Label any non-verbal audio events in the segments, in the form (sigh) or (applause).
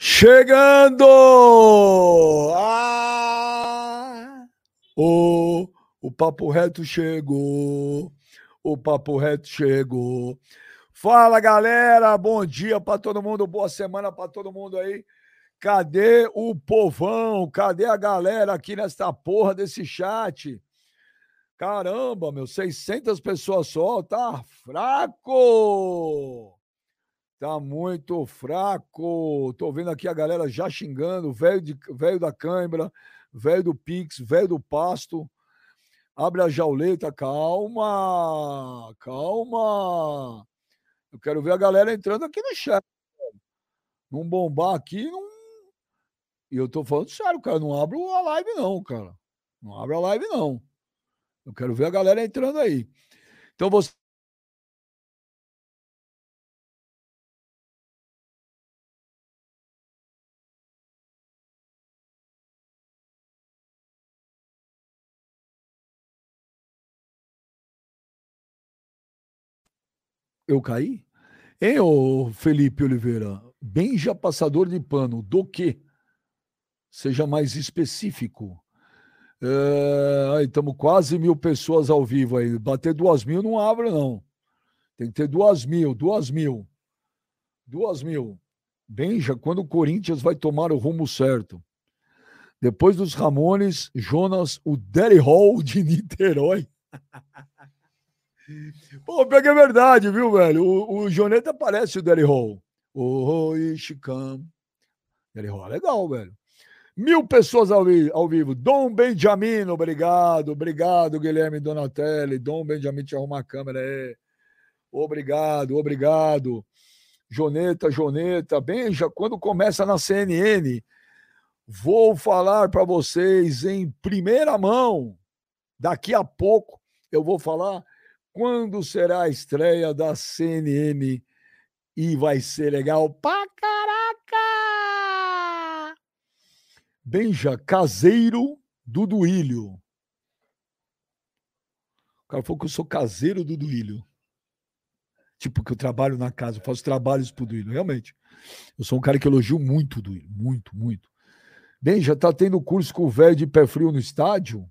Chegando! Ah! O, o Papo Reto chegou. O Papo Reto chegou. Fala, galera. Bom dia para todo mundo. Boa semana para todo mundo aí. Cadê o povão? Cadê a galera aqui nesta porra desse chat? Caramba, meu, 600 pessoas só, tá fraco! Tá muito fraco. Tô vendo aqui a galera já xingando, velho de velho da cãibra, velho do Pix, velho do pasto. Abre a jauleta, calma, calma. Eu quero ver a galera entrando aqui no chat. Não bombar aqui, não. E eu tô falando sério, cara. Não abro a live, não, cara. Não abre a live, não. Eu quero ver a galera entrando aí. Então você Eu caí? Hein, ô Felipe Oliveira? Benja passador de pano, do quê? Seja mais específico. É, aí estamos quase mil pessoas ao vivo aí. Bater duas mil não abre, não. Tem que ter duas mil, duas mil. Duas mil. Benja, quando o Corinthians vai tomar o rumo certo? Depois dos Ramones, Jonas, o Daddy Hall de Niterói. (laughs) Pô, pega é verdade, viu, velho? O, o Joneta parece o Derry Hall. O Ishikam. Derry Hall é legal, velho. Mil pessoas ao, ao vivo. Dom Benjamin, obrigado. Obrigado, Guilherme Donatelli. Dom Benjamin te arruma a câmera aí. Obrigado, obrigado. Joneta, Joneta. Benja, quando começa na CNN, vou falar para vocês em primeira mão. Daqui a pouco eu vou falar quando será a estreia da CNN e vai ser legal pra caraca! Benja Caseiro do Duílio. O cara falou que eu sou caseiro do Duílio. Tipo, que eu trabalho na casa, eu faço trabalhos pro Duílio. Realmente. Eu sou um cara que elogio muito o Duílio. Muito, muito. Benja, tá tendo curso com o velho de pé frio no estádio?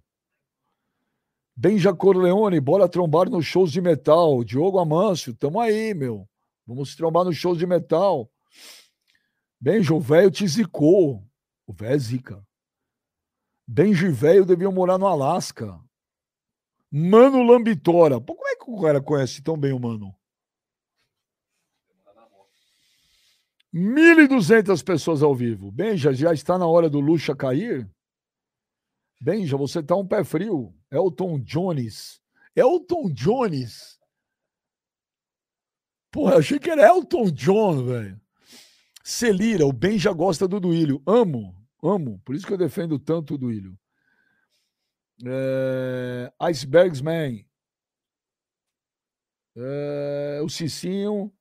Benja Corleone, bora trombar nos shows de metal. Diogo Amâncio, tamo aí, meu. Vamos trombar nos shows de metal. Benja, o velho te zicou. O velho é zica. Benji velho deviam morar no Alasca. Mano Lambitora. Pô, como é que o cara conhece tão bem o Mano? 1.200 pessoas ao vivo. Benja, já está na hora do Luxa cair? Benja, você tá um pé frio. Elton Jones. Elton Jones. Porra, eu achei que era Elton John, velho. Celira, o Benja gosta do Duílio. Amo, amo. Por isso que eu defendo tanto o Duílio. É... Icebergs Man. É... O Cicinho.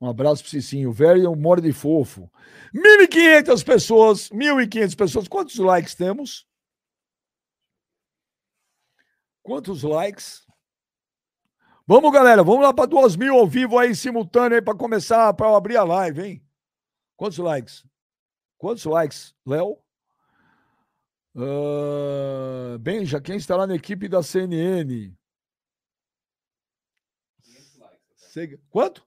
Um abraço pro Cicinho. Velho, um de fofo. 1.500 pessoas. 1.500 pessoas. Quantos likes temos? Quantos likes? Vamos, galera, vamos lá para duas mil ao vivo aí, simultâneo aí, para começar, para abrir a live, hein? Quantos likes? Quantos likes, Léo? Uh, Benja, quem está lá na equipe da CNN? Quanto?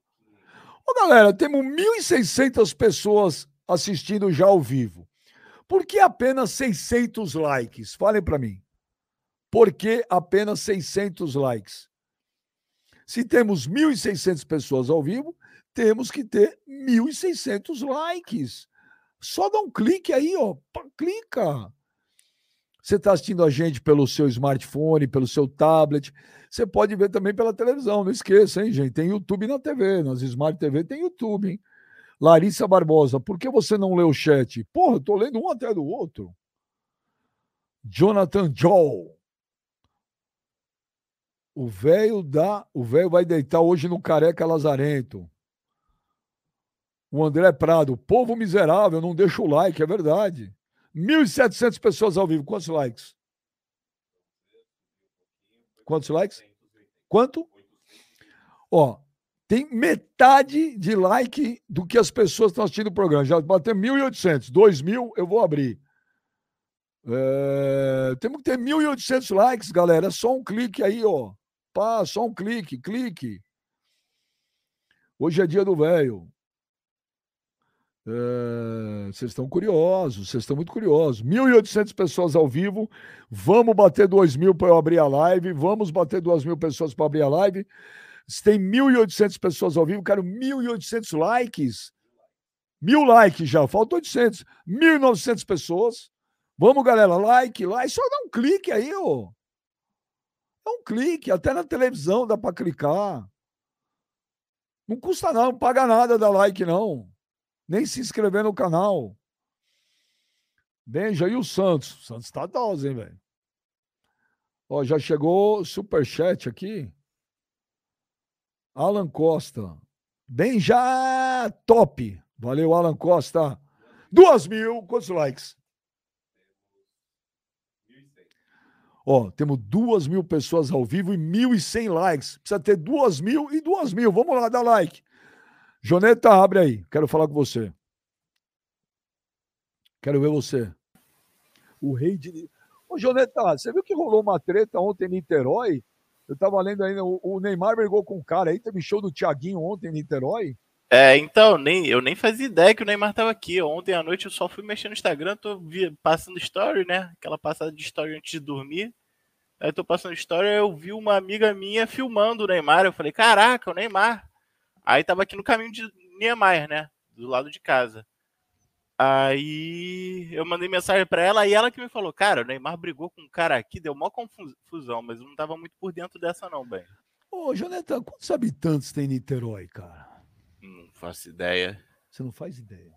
Ô, galera, temos 1.600 pessoas assistindo já ao vivo. Por que apenas 600 likes? Falem para mim. Por que apenas 600 likes? Se temos 1.600 pessoas ao vivo, temos que ter 1.600 likes. Só dá um clique aí, ó. Clica. Você está assistindo a gente pelo seu smartphone, pelo seu tablet. Você pode ver também pela televisão. Não esqueça, hein, gente? Tem YouTube na TV. Nas Smart TV tem YouTube, hein? Larissa Barbosa, por que você não lê o chat? Porra, eu tô lendo um até do outro. Jonathan Joe. O velho dá, o velho vai deitar hoje no Careca Lazarento. O André Prado, povo miserável, não deixa o like, é verdade. 1.700 pessoas ao vivo. Quantos likes? Quantos likes? Quanto? Ó, tem metade de like do que as pessoas estão assistindo o programa. Já bateu 1.800. 2.000 eu vou abrir. É, temos que ter 1.800 likes, galera. É só um clique aí, ó. Pá, só um clique, clique. Hoje é dia do velho. É, vocês estão curiosos, vocês estão muito curiosos. 1.800 pessoas ao vivo. Vamos bater 2.000 para eu abrir a live. Vamos bater 2.000 pessoas para abrir a live. Se tem 1.800 pessoas ao vivo, quero 1.800 likes. Mil likes já, falta 800. 1.900 pessoas. Vamos, galera, like, like. Só dá um clique aí, ó. Dá um clique, até na televisão dá para clicar. Não custa não, não paga nada dar like não. Nem se inscrever no canal. Benja, e o Santos? O Santos tá dose, hein, velho? Ó, já chegou superchat aqui. Alan Costa. Bem já top. Valeu, Alan Costa. Duas mil. Quantos likes? Ó, temos duas mil pessoas ao vivo e mil e cem likes. Precisa ter duas mil e duas mil. Vamos lá, dá like. Joneta, abre aí. Quero falar com você. Quero ver você. O rei de. Ô, Joneta, você viu que rolou uma treta ontem em Niterói? Eu tava lendo ainda, o Neymar brigou com um cara aí, teve show do Thiaguinho ontem em Niterói. É, então, nem, eu nem fazia ideia que o Neymar tava aqui. Ontem à noite eu só fui mexer no Instagram, tô via, passando story, né? Aquela passada de story antes de dormir. Aí tô passando story, eu vi uma amiga minha filmando o Neymar. Eu falei, caraca, o Neymar. Aí tava aqui no caminho de Niemeyer, né? Do lado de casa. Aí eu mandei mensagem para ela e ela que me falou: Cara, o Neymar brigou com um cara aqui, deu uma confusão, mas eu não tava muito por dentro dessa, não, bem. Ô, Jonathan, quantos habitantes tem Niterói, cara? Não faço ideia. Você não faz ideia.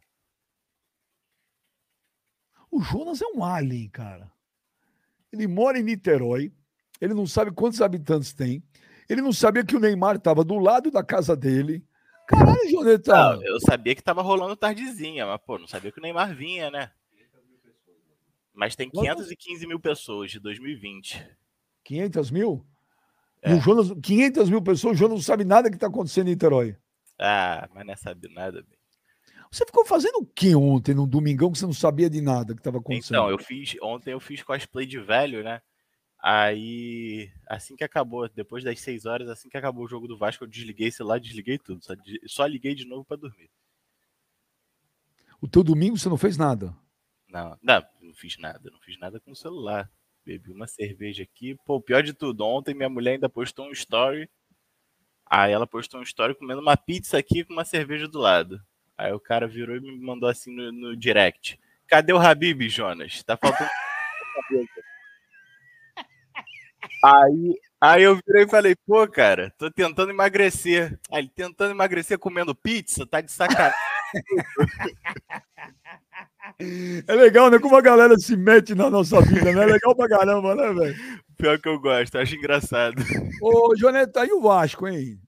O Jonas é um alien, cara. Ele mora em Niterói, ele não sabe quantos habitantes tem, ele não sabia que o Neymar estava do lado da casa dele Caralho, Joneta. eu sabia que tava rolando tardezinha, mas, pô, não sabia que o Neymar vinha, né? Mas tem 515 mil pessoas de 2020. 500 mil? É. E o Jonas, 500 mil pessoas, o Jonas não sabe nada que tá acontecendo em Niterói. Ah, mas não é sabe nada, bem. Você ficou fazendo o que ontem, no domingão, que você não sabia de nada que estava acontecendo? Então, eu fiz, ontem eu fiz cosplay de velho, né? Aí, assim que acabou, depois das 6 horas, assim que acabou o jogo do Vasco, eu desliguei lá, desliguei tudo. Só, só liguei de novo para dormir. O teu domingo você não fez nada? Não, não, não fiz nada. Não fiz nada com o celular. Bebi uma cerveja aqui. Pô, pior de tudo, ontem minha mulher ainda postou um story. Aí ela postou um story comendo uma pizza aqui com uma cerveja do lado. Aí o cara virou e me mandou assim no, no direct. Cadê o Habib, Jonas? Tá faltando. (laughs) Aí, aí eu virei e falei, pô, cara, tô tentando emagrecer. Aí ele tentando emagrecer comendo pizza, tá de sacanagem. (laughs) É legal, né? Como a galera se mete na nossa vida, né? É legal pra caramba, né, velho? Pior que eu gosto, acho engraçado. Ô, Joneta, e o Vasco, hein?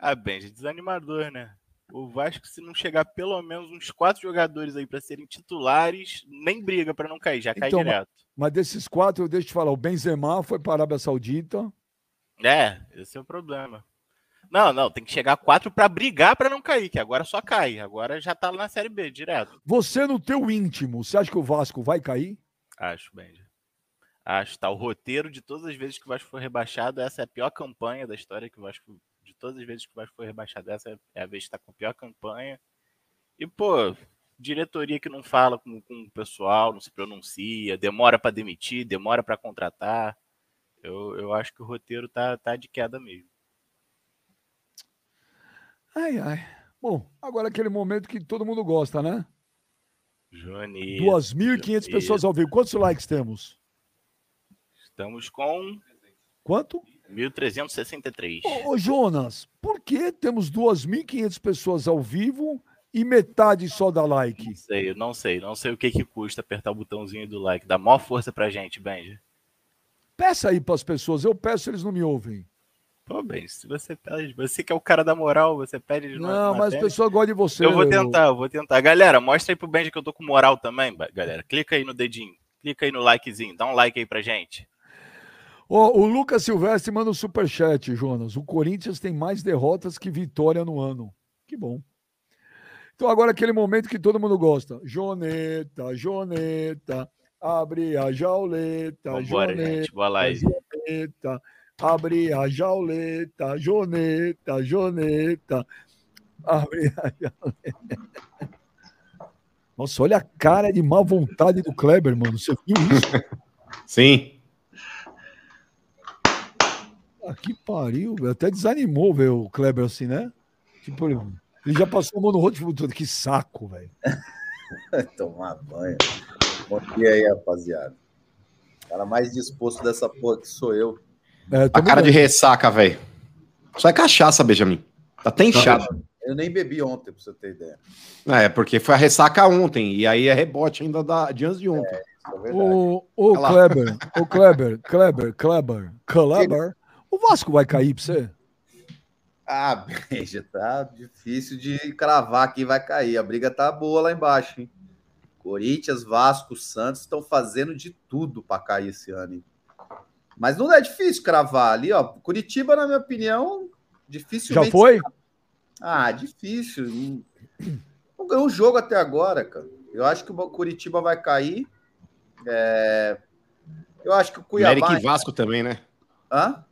Ah, bem, desanimador, né? O Vasco, se não chegar pelo menos uns quatro jogadores aí para serem titulares, nem briga para não cair, já cai então, direto. Mas desses quatro, eu deixo te falar, o Benzema foi para a Arábia Saudita. É, esse é o problema. Não, não, tem que chegar quatro para brigar para não cair, que agora só cai. Agora já tá na Série B, direto. Você no teu íntimo, você acha que o Vasco vai cair? Acho, Benja. Acho, tá. O roteiro de todas as vezes que o Vasco foi rebaixado, essa é a pior campanha da história que o Vasco todas as vezes que o Vasco foi rebaixado, essa é a vez que está com a pior campanha. E, pô, diretoria que não fala com, com o pessoal, não se pronuncia, demora para demitir, demora para contratar. Eu, eu acho que o roteiro tá, tá de queda mesmo. Ai, ai. Bom, agora aquele momento que todo mundo gosta, né? Joani. 2.500 pessoas ao vivo. Quantos likes temos? Estamos com. Quanto? 1363. Ô, ô Jonas, por que temos 2.500 pessoas ao vivo e metade só dá like? Não sei, não sei. Não sei o que, que custa apertar o botãozinho do like. Dá maior força pra gente, Benja. Peça aí pras pessoas. Eu peço, eles não me ouvem. Pô, bem, se você pede, você que é o cara da moral, você pede de Não, mas as pessoas gostam de você. Eu vou tentar, eu vou tentar. Galera, mostra aí pro Benji que eu tô com moral também, galera. Clica aí no dedinho, clica aí no likezinho, dá um like aí pra gente. Ó, o Lucas Silvestre manda um superchat, Jonas. O Corinthians tem mais derrotas que vitória no ano. Que bom. Então agora aquele momento que todo mundo gosta. Joneta, Joneta, abre a jauleta, Vambora, Joneta, gente. Boa live. Joneta, abre a jauleta, Joneta, Joneta, abre a jauleta. Nossa, olha a cara de má vontade do Kleber, mano. Você viu isso? (laughs) Sim. Ah, que pariu, velho. Até desanimou ver o Kleber assim, né? Tipo, ele já passou a mão no rosto e falou, "Puta, que saco, velho. (laughs) Tomar banho. Bom dia aí, rapaziada. O cara mais disposto dessa porra que sou eu. É, A cara de vendo. ressaca, velho. Só é cachaça, Benjamin. Tá até inchado. Eu nem bebi ontem, pra você ter ideia. É, porque foi a ressaca ontem. E aí é rebote ainda da, de antes de ontem. É ô Olha lá. Kleber, ô Kleber, Kleber, Kleber, Kleber. O Vasco vai cair pra você? Ah, (laughs) beija, tá difícil de cravar quem vai cair. A briga tá boa lá embaixo, hein? Corinthians, Vasco, Santos estão fazendo de tudo para cair esse ano, hein? Mas não é difícil cravar ali, ó. Curitiba, na minha opinião, dificilmente. Já foi? Ah, difícil. Não- Não ganhou um jogo até agora, cara. Eu acho que o Curitiba vai cair. É, Eu acho que o Cuiabá. América e Vasco também, né? Hã?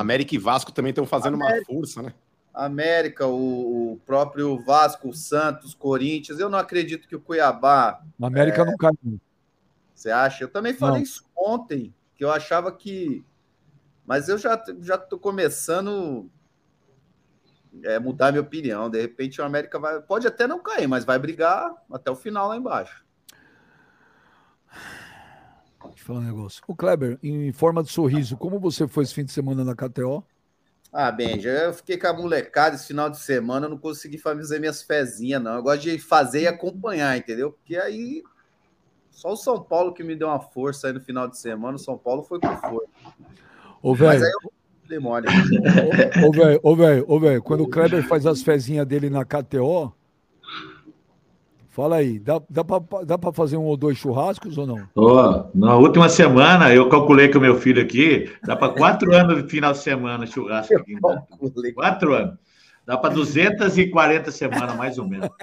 América e Vasco também estão fazendo uma força, né? América, o, o próprio Vasco, o Santos, Corinthians. Eu não acredito que o Cuiabá. Na América não caiu. Você acha? Eu também falei Não. isso ontem, que eu achava que. Mas eu já já tô começando é, mudar minha opinião. De repente o América vai. Pode até não cair, mas vai brigar até o final lá embaixo. Deixa eu falar um negócio. O Kleber, em forma de sorriso, como você foi esse fim de semana na KTO? Ah, Benja, eu fiquei com a molecada esse final de semana, eu não consegui fazer minhas fezinhas, não. Eu gosto de fazer e acompanhar, entendeu? Porque aí só o São Paulo que me deu uma força aí no final de semana. O São Paulo foi com força. Ô, velho, ô, velho, ô, velho, quando o Kleber faz as fezinhas dele na KTO, fala aí, dá, dá, pra fazer um ou dois churrascos ou não? Ó, na última semana, eu calculei com o meu filho aqui, dá para quatro (laughs) anos de final de semana churrasco aqui. Natal. Quatro anos. Dá para 240 semanas, mais ou menos. (laughs)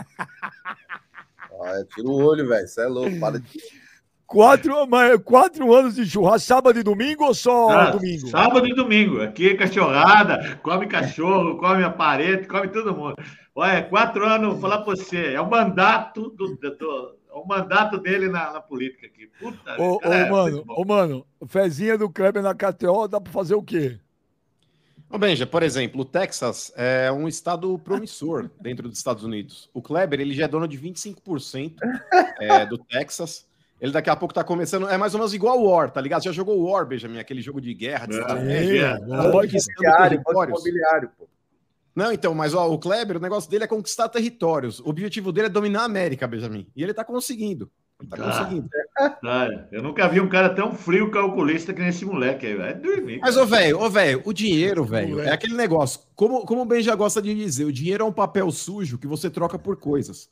Ah, tira o olho, velho. Você é louco. Para de... Quatro, mas quatro anos de churrasco, sábado e domingo ou só Ah, domingo? Sábado e domingo. Aqui é cachorrada, come cachorro, come a parede, come todo mundo. Olha, quatro anos, vou falar para você, é o mandato do, do- é o mandato dele na, na política aqui. Puta, Ô, ô, cara, é mano, ô, mano, fezinha do Kleber na KTO dá pra fazer o quê? Ô, Benja, por exemplo, o Texas é um estado promissor (laughs) dentro dos Estados Unidos. O Kleber, ele já é dono de 25% (laughs) é, do Texas. Ele daqui a pouco tá começando, é mais ou menos igual o War, tá ligado? Já jogou o War, Benjamin, aquele jogo de guerra, de É, estratégia. é, conquistando Imobiliário, pô. Não, então, mas ó, o Kleber, o negócio dele é conquistar territórios. O objetivo dele é dominar a América, Benjamin. E ele tá conseguindo. Ele tá Tá. conseguindo. Tá, (laughs) eu nunca vi um cara tão frio calculista que nesse moleque aí, velho. É dormir. Mas, ô, velho, ô, velho, o dinheiro, velho, é aquele negócio. Como, como o Ben já gosta de dizer, o dinheiro é um papel sujo que você troca por coisas.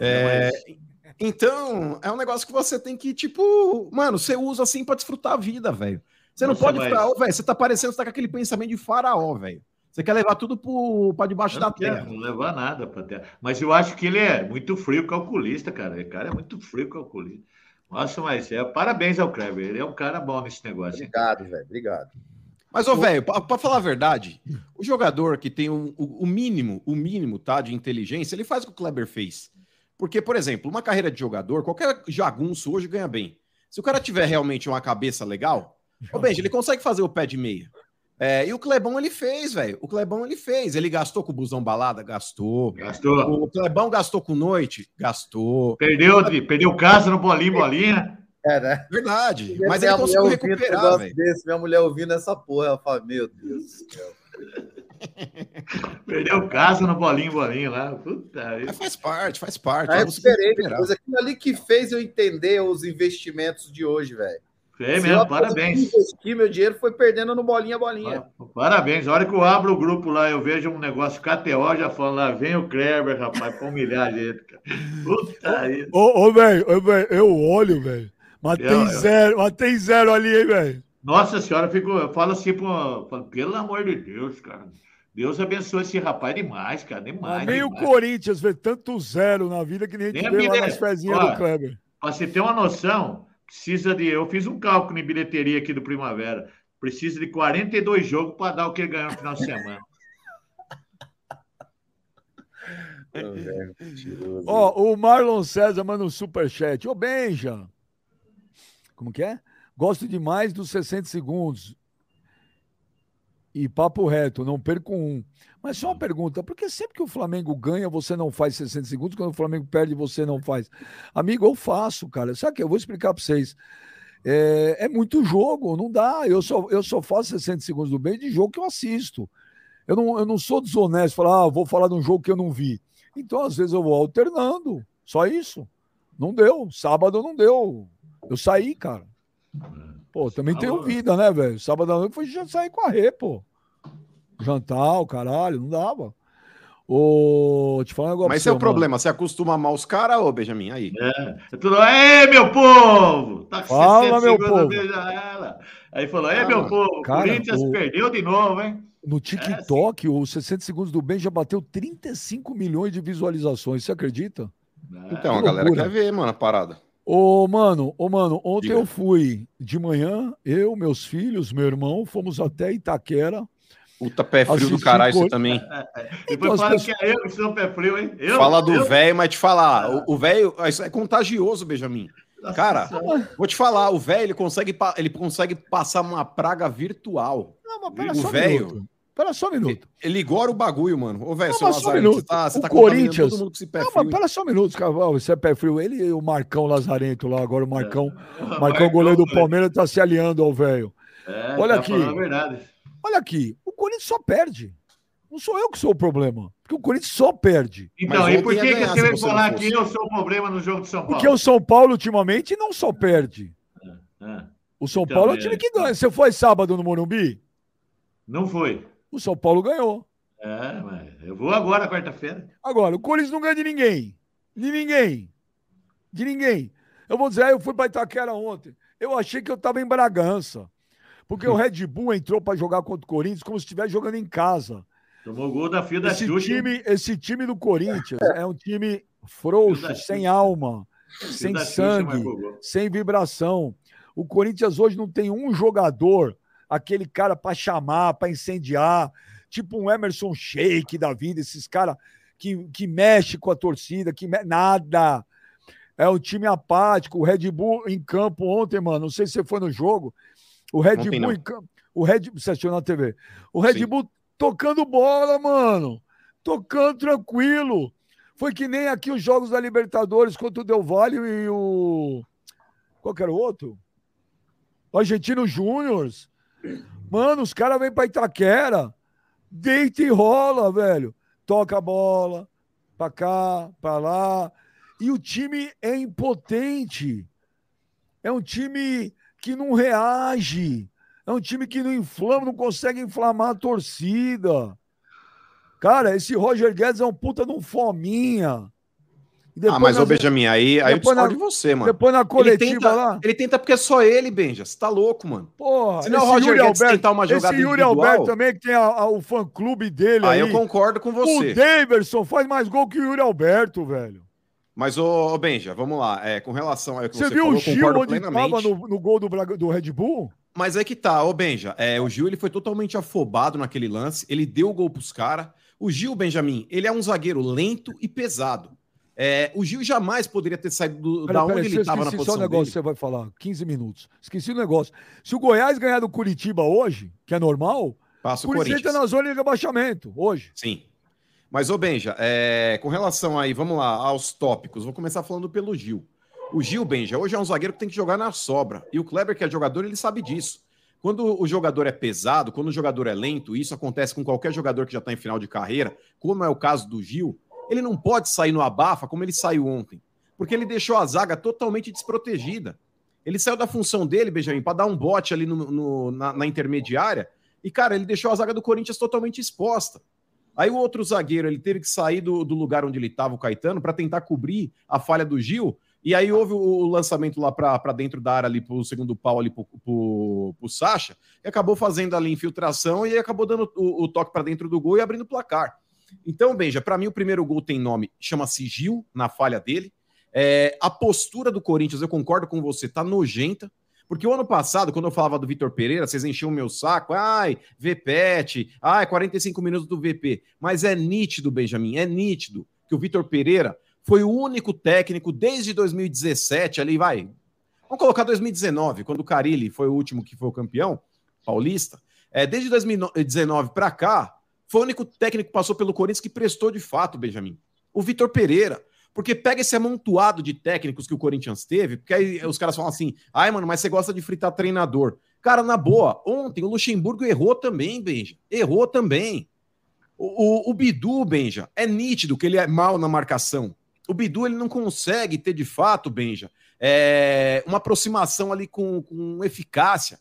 É, Então, é um negócio que você tem que, tipo, mano, você usa assim pra desfrutar a vida, velho. Você não Nossa, pode mas- ficar, ô, velho, você tá parecendo, você tá com aquele pensamento de faraó, velho. Você quer levar tudo pro, pra debaixo Eu da quero terra. não levar nada para terra. Mas eu acho que ele é muito frio calculista, cara. O cara é muito frio calculista. Nossa, mas é, parabéns ao Kleber. Ele é um cara bom nesse negócio. Obrigado, velho. Obrigado. Mas, ô, velho, pra, pra falar a verdade, o jogador que tem o, o mínimo, o mínimo, tá, de inteligência, ele faz o que o Kleber fez. Porque, por exemplo, uma carreira de jogador, qualquer jagunço hoje ganha bem. Se o cara tiver realmente uma cabeça legal, ô, Benji, ele consegue fazer o pé de meia. É, e o Clebão ele fez, velho. O Clebão ele fez. Ele gastou com o busão balada? Gastou. Gastou. O Clebão gastou com noite? Gastou. Perdeu, perdeu casa no bolinho, bolinha. É, né? Verdade. Mas ele conseguiu recuperar, velho. desse, minha mulher ouvindo essa porra, ela fala, meu Deus do céu. (laughs) Perdeu casa no bolinho, bolinho lá. Puta. Mas faz parte, faz parte. Eu conseguiu esperei, depois aquilo ali que fez eu entender os investimentos de hoje, velho. É mesmo, parabéns. investir, meu dinheiro foi perdendo no bolinha, bolinha. Parabéns. A hora que eu abro o grupo lá, eu vejo um negócio KTO, já falando lá, vem o Kleber, rapaz, pra humilhar a gente, cara. Puta vida. Ô, ô, velho, eu olho, velho. Mas Eu- tem eu- zero, mas tem zero ali, hein, velho. Nossa senhora, eu, fico, eu falo assim, pro, falo, pelo amor de Deus, cara. Deus abençoe esse rapaz demais, cara. Demais. Nem demais. o Corinthians vê tanto zero na vida que nem a Nem gente lá bilhete. nas fezinhas Ó, do Kleber. Pra você ter uma noção, precisa de. Eu fiz um cálculo em bilheteria aqui do Primavera. Precisa de 42 jogos para dar o que ele ganhou no final de semana. (laughs) Ó, o Marlon César manda um superchat. Ô, Benja. Como que é? Gosto demais dos 60 segundos. E papo reto, não perco um. Mas só uma pergunta, por que sempre que o Flamengo ganha, você não faz 60 segundos, quando o Flamengo perde, você não faz? Amigo, eu faço, cara. Sabe o que? Eu vou explicar para vocês. É, é muito jogo, não dá. Eu só, eu só faço 60 segundos do bem de jogo que eu assisto. Eu não, eu não sou desonesto, falar, ah, vou falar de um jogo que eu não vi. Então, às vezes, eu vou alternando. Só isso. Não deu. Sábado não deu. Eu saí, cara. Pô, também tenho vida, né, velho? Sábado à noite foi já sair com a rê, pô. Jantar, o caralho, não dava. Ô, te falar um negócio. Mas esse é o problema. Você acostuma mal os caras, ô Benjamin? Aí. É tudo, Ei, meu povo! Tá com Fala, 60 meu segundos, povo. beija ela. Aí falou: Ei, Ah, meu povo, cara, Corinthians o- perdeu de novo, hein? No TikTok, os 60 segundos do bem já bateu 35 milhões de visualizações. Você acredita? Então, a galera quer ver, mano, a parada. Ô, mano, ô, mano, ontem Diga. eu fui de manhã, eu, meus filhos, meu irmão, fomos até Itaquera. Puta pé frio do caralho, você também. Depois Então, as fala pessoas- que é eu que sou pé frio, hein? Eu, Fala do velho, mas te falar, o- o velho, isso é contagioso, Benjamin. Cara, vou te falar, o velho ele consegue, ele consegue passar uma praga virtual. Não, mas pera O só um velho-. Pera só um minuto. Ele igora o bagulho, mano. Ô, velho, seu um Lazarento, minuto. você tá, você O tá contaminando Corinthians- todo mundo com esse pé Não, mas pera só um minuto, cara. Ó, Você é pé frio. Ele e o Marcão Lazarento lá, agora o Marcão. Marcão, Marcão, goleiro do Palmeiras, tá se aliando ao velho. É, Olha tá aqui. falando a verdade. Olha aqui, o Corinthians só perde. Não sou eu que sou o problema. Porque o Corinthians só perde. Então, e por que, que você veio não falar que eu sou o problema no jogo de São Paulo? Porque o São Paulo, ultimamente, não só perde. É, O São Então, Paulo é o é, time que então. ganha. Você foi sábado no Morumbi? Não foi. O São Paulo ganhou. É, mas eu vou agora, quarta-feira. Agora, o Corinthians não ganha de ninguém. De ninguém. De ninguém. Eu vou dizer, ah, eu fui para Itaquera ontem. Eu achei que eu estava em Bragança. Porque o (laughs) Red Bull entrou para jogar contra o Corinthians como se estivesse jogando em casa. Tomou gol da fio da Esse Xuxa. time, esse time do Corinthians é um time frouxo, sem alma, sem sangue, sem vibração. O Corinthians hoje não tem um jogador, aquele cara para chamar, para incendiar, tipo um Emerson Sheik da vida, esses caras que, que mexe com a torcida, que me- nada. É um time apático. O Red Bull em campo ontem, mano, não sei se você foi no jogo. O Red Ontem Bull não. em campo. O Red você assistiu na TV. O Red Sim. Bull tocando bola, mano. Tocando tranquilo. Foi que nem aqui os jogos da Libertadores contra o Del Valle e o. Qual que era o outro? O Argentino Júnior. Mano, os caras vêm pra Itaquera. Deita e rola, velho. Toca a bola. Pra cá, pra lá. E o time é impotente. É um time que não reage. É um time que não inflama, não consegue inflamar a torcida. Cara, esse Roger Guedes é um puta de um fominha. Ah, mas, ô Benjamin, aí, aí eu discordo na- de você, mano. depois na Ele coletiva tenta, lá. ele tenta porque é só ele, Benja. Você tá louco, mano. Porra, Se não é o Roger Yuri Alberto, tentar uma jogada esse Yuri individual- Alberto também, que tem a- a- o fã-clube dele Aí aí. eu concordo com O você. Daverson faz mais gol que o Yuri Alberto, velho. Mas, ô, ô Benja, vamos lá. É, com relação ao que Você, você, viu falou, o Gil onde plenamente. estava no, no gol do, do Red Bull? Mas é que tá, ô Benja. É, o Gil ele foi totalmente afobado naquele lance. Ele deu o gol pros caras. O Gil, Benjamin, ele é um zagueiro lento e pesado. É, o Gil jamais poderia ter saído do, da Peraí, onde ele estava na esqueci só posição o negócio dele. você vai falar. 15 minutos. Esqueci o negócio. Se o Goiás ganhar do Curitiba hoje, que é normal, Passa o Corinthians. entra na zona de rebaixamento hoje. Sim. Mas, ô Benja, é, com relação aí, vamos lá, aos tópicos. Vou começar falando pelo Gil. O Gil, Benja, hoje é um zagueiro que tem que jogar na sobra. E o Kleber, que é jogador, ele sabe disso. Quando o jogador é pesado, quando o jogador é lento, e isso acontece com qualquer jogador que já está em final de carreira, como é o caso do Gil, ele não pode sair no abafa como ele saiu ontem. Porque ele deixou a zaga totalmente desprotegida. Ele saiu da função dele, Benjamin, para dar um bote ali no- no- na, na intermediária. E, cara, ele deixou a zaga do Corinthians totalmente exposta. Aí o outro zagueiro, ele teve que sair do, do lugar onde ele estava, o Caetano, para tentar cobrir a falha do Gil. E aí houve o lançamento lá para dentro da área, ali pro segundo pau, ali pro, pro Sacha, e acabou fazendo ali infiltração e acabou dando o, o toque para dentro do gol e abrindo o placar. Então, Benja, para mim o primeiro gol tem nome, chama-se Gil, na falha dele. É, a postura do Corinthians, eu concordo com você, tá nojenta. Porque o ano passado, quando eu falava do Vitor Pereira, vocês enchiam o meu saco. Ai, VPET, ai, 45 minutos do VP. Mas é nítido, Benjamin, é nítido que o Vitor Pereira foi o único técnico desde 2017, ali vai. Vamos colocar 2019, quando o Carilli foi o último que foi o campeão paulista. É, desde 2019 para cá, foi o único técnico que passou pelo Corinthians que prestou de fato, Benjamin. O Vitor Pereira. Porque pega esse amontoado de técnicos que o Corinthians teve, porque aí os caras falam assim: ai, mano, mas você gosta de fritar treinador. Cara, na boa, ontem o Luxemburgo errou também, Benja. Errou também. O, o, o Bidu, Benja, é nítido que ele é mal na marcação. O Bidu ele não consegue ter de fato, Benja, é, uma aproximação ali com, com eficácia.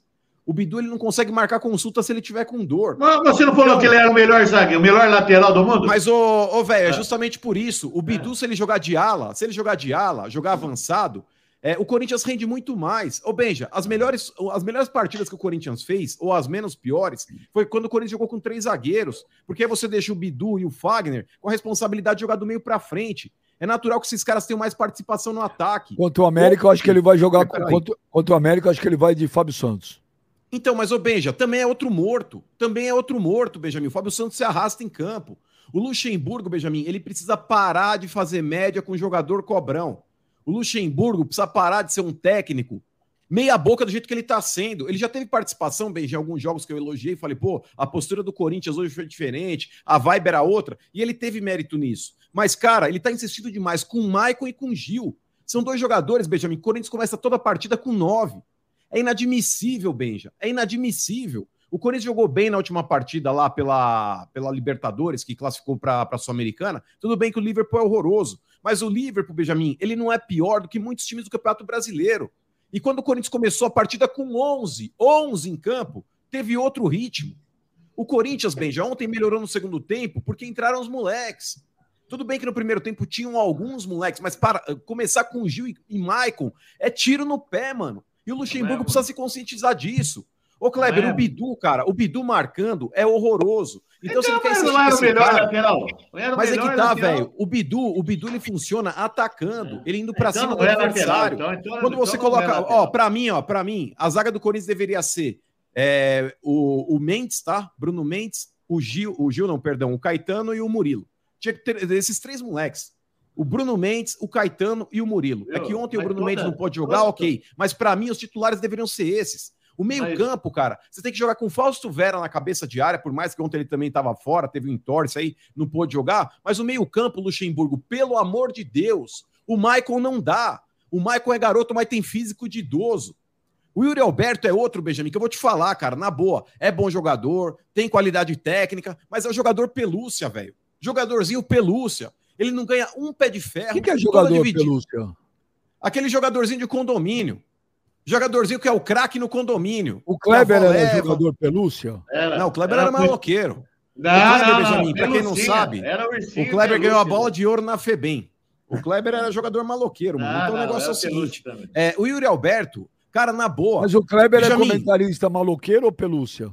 O Bidu ele não consegue marcar consulta se ele tiver com dor. Mas você não falou então, que ele era o melhor zagueiro, o melhor lateral do mundo? Mas, ô, ô velho, é. é justamente por isso. O Bidu, é. se ele jogar de ala, se ele jogar de ala, jogar avançado, é, o Corinthians rende muito mais. Ô, Benja, as melhores, as melhores partidas que o Corinthians fez, ou as menos piores, foi quando o Corinthians jogou com três zagueiros. Porque aí você deixa o Bidu e o Fagner com a responsabilidade de jogar do meio para frente. É natural que esses caras tenham mais participação no ataque. Contra o América, eu acho que ele vai jogar. Contra, contra o América, eu acho que ele vai de Fábio Santos. Então, mas o Benja, também é outro morto. Também é outro morto, Benjamin. O Fábio Santos se arrasta em campo. O Luxemburgo, Benjamin, ele precisa parar de fazer média com o jogador cobrão. O Luxemburgo precisa parar de ser um técnico meia boca do jeito que ele está sendo. Ele já teve participação, Benja, em alguns jogos que eu elogiei, falei, pô, a postura do Corinthians hoje foi diferente, a vibe era outra, e ele teve mérito nisso. Mas, cara, ele está insistindo demais com o Maicon e com o Gil. São dois jogadores, Benjamin. O Corinthians começa toda a partida com nove. É inadmissível, Benja. É inadmissível. O Corinthians jogou bem na última partida lá pela, pela Libertadores, que classificou para a Sul-Americana. Tudo bem que o Liverpool é horroroso, mas o Liverpool, Benjamin, ele não é pior do que muitos times do Campeonato Brasileiro. E quando o Corinthians começou a partida com 11, 11 em campo, teve outro ritmo. O Corinthians, Benja, ontem melhorou no segundo tempo porque entraram os moleques. Tudo bem que no primeiro tempo tinham alguns moleques, mas para começar com Gil e, e Maicon é tiro no pé, mano. E o Luxemburgo é, precisa se conscientizar disso. Ô, Kleber, é. o Bidu, cara, o Bidu marcando é horroroso. Então, então se ele quer não era o melhor lateral. Mas é que tá, velho. O Bidu, o Bidu ele funciona atacando, é. ele indo para então, cima do é adversário. Então, então, Quando você então coloca, é ó, para mim, ó, para mim, a zaga do Corinthians deveria ser é, o, o Mendes, tá? Bruno Mendes, o Gil, o Gil não, perdão, o Caetano e o Murilo. Tinha que ter esses três moleques. O Bruno Mendes, o Caetano e o Murilo. é que ontem o Bruno toda, Mendes não pode jogar, toda, ok. Mas para mim, os titulares deveriam ser esses. O meio-campo, mas... cara, você tem que jogar com Fausto Vera na cabeça de área, por mais que ontem ele também estava fora, teve um entorse aí, não pôde jogar. Mas o meio-campo, Luxemburgo, pelo amor de Deus, o Michael não dá. O Michael é garoto, mas tem físico de idoso. O Yuri Alberto é outro, Benjamin, que eu vou te falar, cara, na boa. É bom jogador, tem qualidade técnica, mas é um jogador pelúcia, velho. Jogadorzinho pelúcia. Ele não ganha um pé de ferro. O que, é jogador pelúcia? Aquele jogadorzinho de condomínio. Jogadorzinho que é o craque no condomínio. O Kleber era jogador pelúcia? Era, não, o Kleber era, era maloqueiro. Não, o Kleber, não, Benjamin, para quem não sabe, o Kleber ganhou a bola de ouro na FEBEM. O Kleber era jogador maloqueiro, mano. Não, então o negócio é o seguinte: é, o Yuri Alberto, cara, na boa. Mas o Kleber é Benjamin, é comentarista maloqueiro ou pelúcia?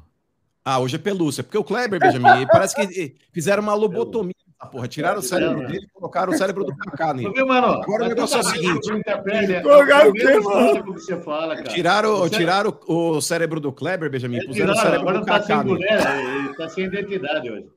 Ah, hoje é pelúcia, porque o Kleber, Benjamin, (laughs) parece que fizeram uma lobotomia ah, porra, tiraram o cérebro dele e colocaram o cérebro do Kaká nele. Viu, mano? Agora o negócio é o seguinte. Colocaram o quê, mano? Você fala, cara. Tiraram, tiraram o cérebro do Kleber, Benjamin, puseram o cérebro do tá Kaká nele. Ele tá sem identidade hoje.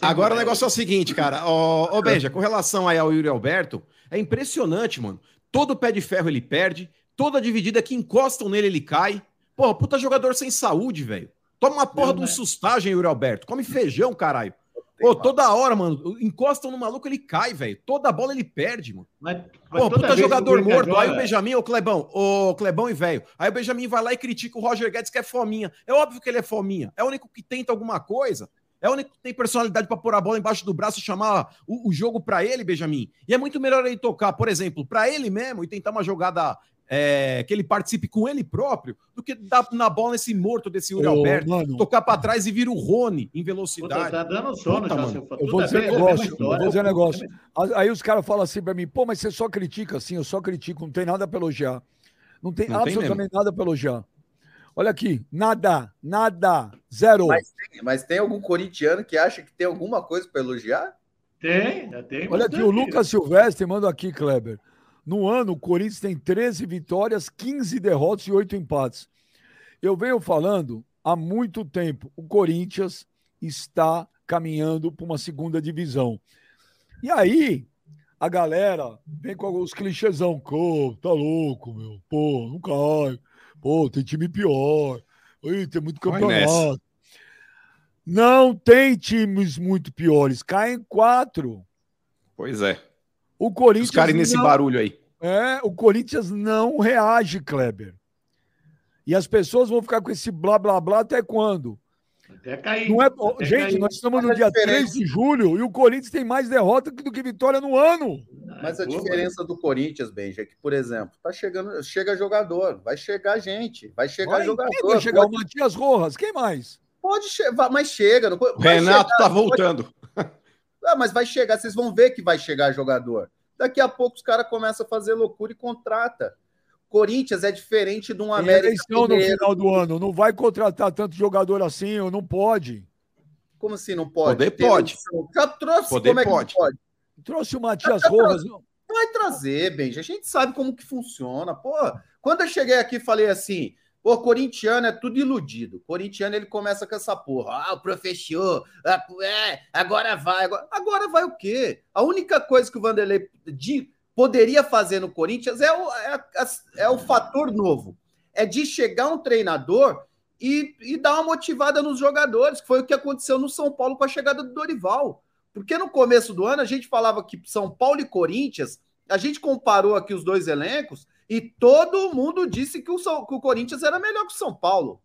Tá Agora o negócio é o seguinte, cara. Ô, ô Benja, com relação aí ao Yuri Alberto, é impressionante, mano. Todo pé de ferro ele perde, toda dividida que encostam nele ele cai. Porra, puta jogador sem saúde, velho. Toma uma porra Meu, de um né? sustagem, Yuri Alberto. Come feijão, caralho. Pô, toda hora, mano, encostam no maluco, ele cai, velho. Toda bola ele perde, mano. Mas, mas Pô, puta jogador morto. Joga... Aí o Benjamin, o Clebão, o Clebão e velho. Aí o Benjamin vai lá e critica o Roger Guedes, que é fominha. É óbvio que ele é fominha. É o único que tenta alguma coisa. É o único que tem personalidade para pôr a bola embaixo do braço e chamar o, o jogo para ele, Benjamin. E é muito melhor ele tocar, por exemplo, para ele mesmo e tentar uma jogada é, que ele participe com ele próprio do que dar na bola nesse morto desse Yuri Ô, Alberto, mano. tocar pra trás e vira o Rony em Puta, velocidade. tá dando sono Puta, já, mano. Eu Tudo vou é dizer um é negócio, eu vou dizer um negócio. Aí os caras falam assim pra mim, pô, mas você só critica assim, eu só critico, não tem nada pra elogiar. Não tem Não tem absolutamente nada pra elogiar. Olha aqui, nada, nada, zero. Mas tem, mas tem algum corintiano que acha que tem alguma coisa para elogiar? Tem, tem. Olha aqui, o. Lucas Silvestre manda aqui, Kleber. No ano, o Corinthians tem 13 vitórias, 15 derrotas e 8 empates. Eu venho falando há muito tempo, o Corinthians está caminhando para uma segunda divisão. E aí, a galera vem com alguns clichêsão. Pô, tá louco, meu. Pô, não cai. Pô, tem time pior. Ih, tem muito campeonato. Não tem times muito piores. Caem quatro. Pois é. O Corinthians. Os caras nesse não- barulho aí. É, o Corinthians não reage, Kleber. E as pessoas vão ficar com esse blá blá blá até quando? Até cair. Não é... Até Gente, cair. nós estamos Mas no dia diferença- 3 de julho e o Corinthians tem mais derrota do que vitória no ano. Mas a diferença do Corinthians, Benja, é que, por exemplo, tá chegando, chega jogador, vai chegar gente, vai chegar Vai, jogador. vai chegar? Pode, O Matias Rojas, quem mais? pode chegar, mas chega. Não, Renato chegar, tá pode- voltando. (laughs) Ah, mas vai chegar, vocês vão ver que vai chegar jogador. Daqui a pouco os caras começam a fazer loucura e contrata. Corinthians é diferente de um Tem América eleição no final do ano. Não vai contratar tanto jogador assim, ou não pode. Como assim não pode? Poder Tem pode. trouxe, Poder como é que não pode. pode? Trouxe o Matias Rojas. Vai trazer, Benja. A gente sabe como que funciona. Pô, quando eu cheguei aqui e falei assim, pô, corintiano é tudo iludido. Corintiano ele começa com essa porra. Ah, o professor, é, agora vai. Agora, agora vai o quê? A única coisa que o Vanderlei de- poderia fazer no Corinthians é o, é, é o fator novo. É de chegar um treinador e, e dar uma motivada nos jogadores, que foi o que aconteceu no São Paulo com a chegada do Dorival. Porque no começo do ano a gente falava que São Paulo e Corinthians, a gente comparou aqui os dois elencos e todo mundo disse que o, São- que o Corinthians era melhor que o São Paulo.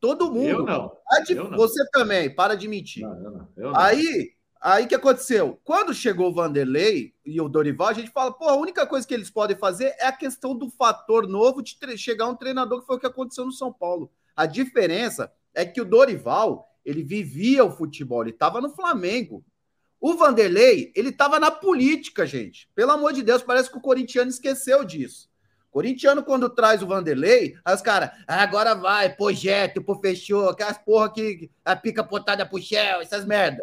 Todo mundo. Eu não. De- eu não. Você também, para de mentir. Não, eu não. Eu. Aí, aí que aconteceu? Quando chegou o Vanderlei e o Dorival, a gente fala, pô, a única coisa que eles podem fazer é a questão do fator novo de tre- chegar um treinador que foi o que aconteceu no São Paulo. A diferença é que o Dorival, ele vivia o futebol, ele estava no Flamengo. O Vanderlei, ele estava na política, gente. Pelo amor de Deus, parece que o corintiano esqueceu disso. Corintiano, quando traz o Vanderlei, aí os caras, agora vai, projeto, pô, fechou, aquelas porra que a pica potada pro Shell, essas merda.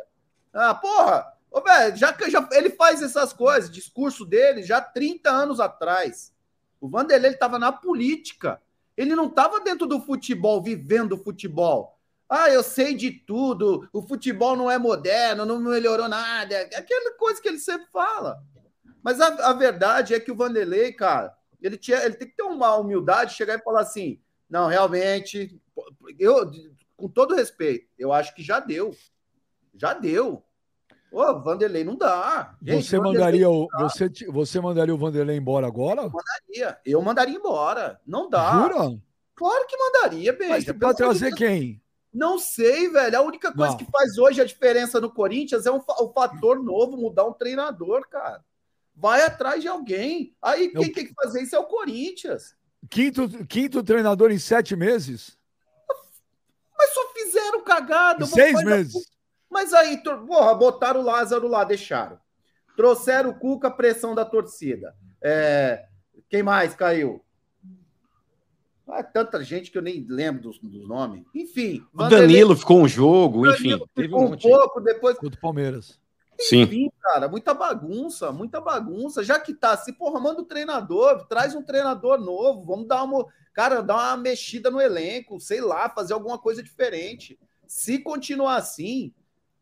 Ah, porra! Ô, velho, já, já, ele faz essas coisas, discurso dele já 30 anos atrás. O Vanderlei estava na política. Ele não estava dentro do futebol, vivendo o futebol. Ah, eu sei de tudo, o futebol não é moderno, não melhorou nada. É Aquela coisa que ele sempre fala. Mas a, a verdade é que o Vanderlei, cara, ele, tinha, ele tem que ter uma humildade, chegar e falar assim: não, realmente, eu, com todo respeito, eu acho que já deu. Já deu. Ô, Vanderlei não dá. Gente, você, Vanderlei mandaria o, você, ti- você mandaria o Vanderlei embora agora? mandaria. Eu mandaria embora. Não dá. Jura? Claro que mandaria, bem. Mas para trazer quem? Não sei, velho. A única coisa Não. que faz hoje a diferença no Corinthians é um, o fator novo, mudar um treinador, cara. Vai atrás de alguém. Aí Eu- quem tem que fazer isso é o Corinthians. Quinto, quinto treinador em sete meses? Mas só fizeram cagada. Eu seis meses? Mas aí, porra, botaram o Lázaro lá, deixaram. Trouxeram o Cuca, pressão da torcida. É, Quem mais caiu? Ah, tanta gente que eu nem lembro dos, dos nomes. Enfim. O Danilo ficou um jogo, enfim. Danilo Teve ficou um um monte. aí. pouco, depois Contra o Palmeiras. Sim. Enfim, cara, muita bagunça, muita bagunça. Já que tá assim, porra, manda o treinador, traz um treinador novo, vamos dar uma, cara, dar uma mexida no elenco, sei lá, fazer alguma coisa diferente. Se continuar assim,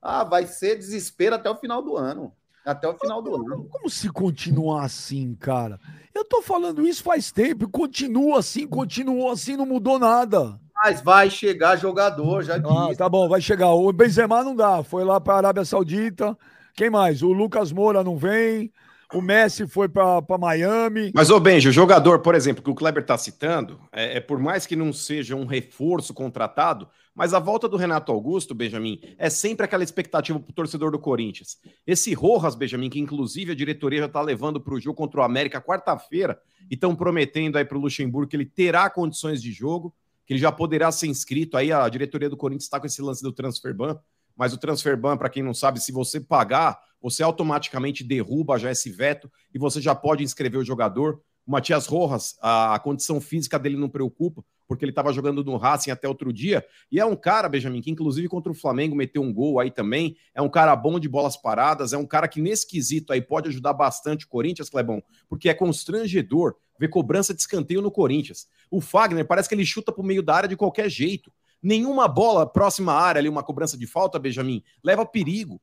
ah, vai ser desespero até o final do ano. Até o final do ano. Como se continuar assim, cara? Eu tô falando isso faz tempo, continua assim, continuou assim, não mudou nada. Mas vai chegar jogador, já Ah, disse. tá bom, vai chegar. O Benzema não dá, foi lá para a Arábia Saudita. Quem mais? O Lucas Moura não vem. O Messi foi para Miami. Mas, ô Benji, o jogador, por exemplo, que o Kleber tá citando, é, é por mais que não seja um reforço contratado, Mas a volta do Renato Augusto, Benjamin, é sempre aquela expectativa pro torcedor do Corinthians. Esse Rojas, Benjamin, que inclusive a diretoria já tá levando pro jogo contra o América quarta-feira e estão prometendo aí pro Luxemburgo que ele terá condições de jogo, que ele já poderá ser inscrito. Aí a diretoria do Corinthians está com esse lance do transfer ban, mas o transfer ban, para quem não sabe, se você pagar, você automaticamente derruba já esse veto e você já pode inscrever o jogador. O Matias Rojas, a, condição física dele não preocupa, porque ele estava jogando no Racing até outro dia. E é um cara, Benjamin, que inclusive contra o Flamengo meteu um gol aí também. É um cara bom de bolas paradas, é um cara que nesse quesito aí pode ajudar bastante o Corinthians, Clebão, porque é constrangedor ver cobrança de escanteio no Corinthians. O Fagner parece que ele chuta para o meio da área de qualquer jeito. Nenhuma bola próxima à área ali, uma cobrança de falta, Benjamin, leva perigo.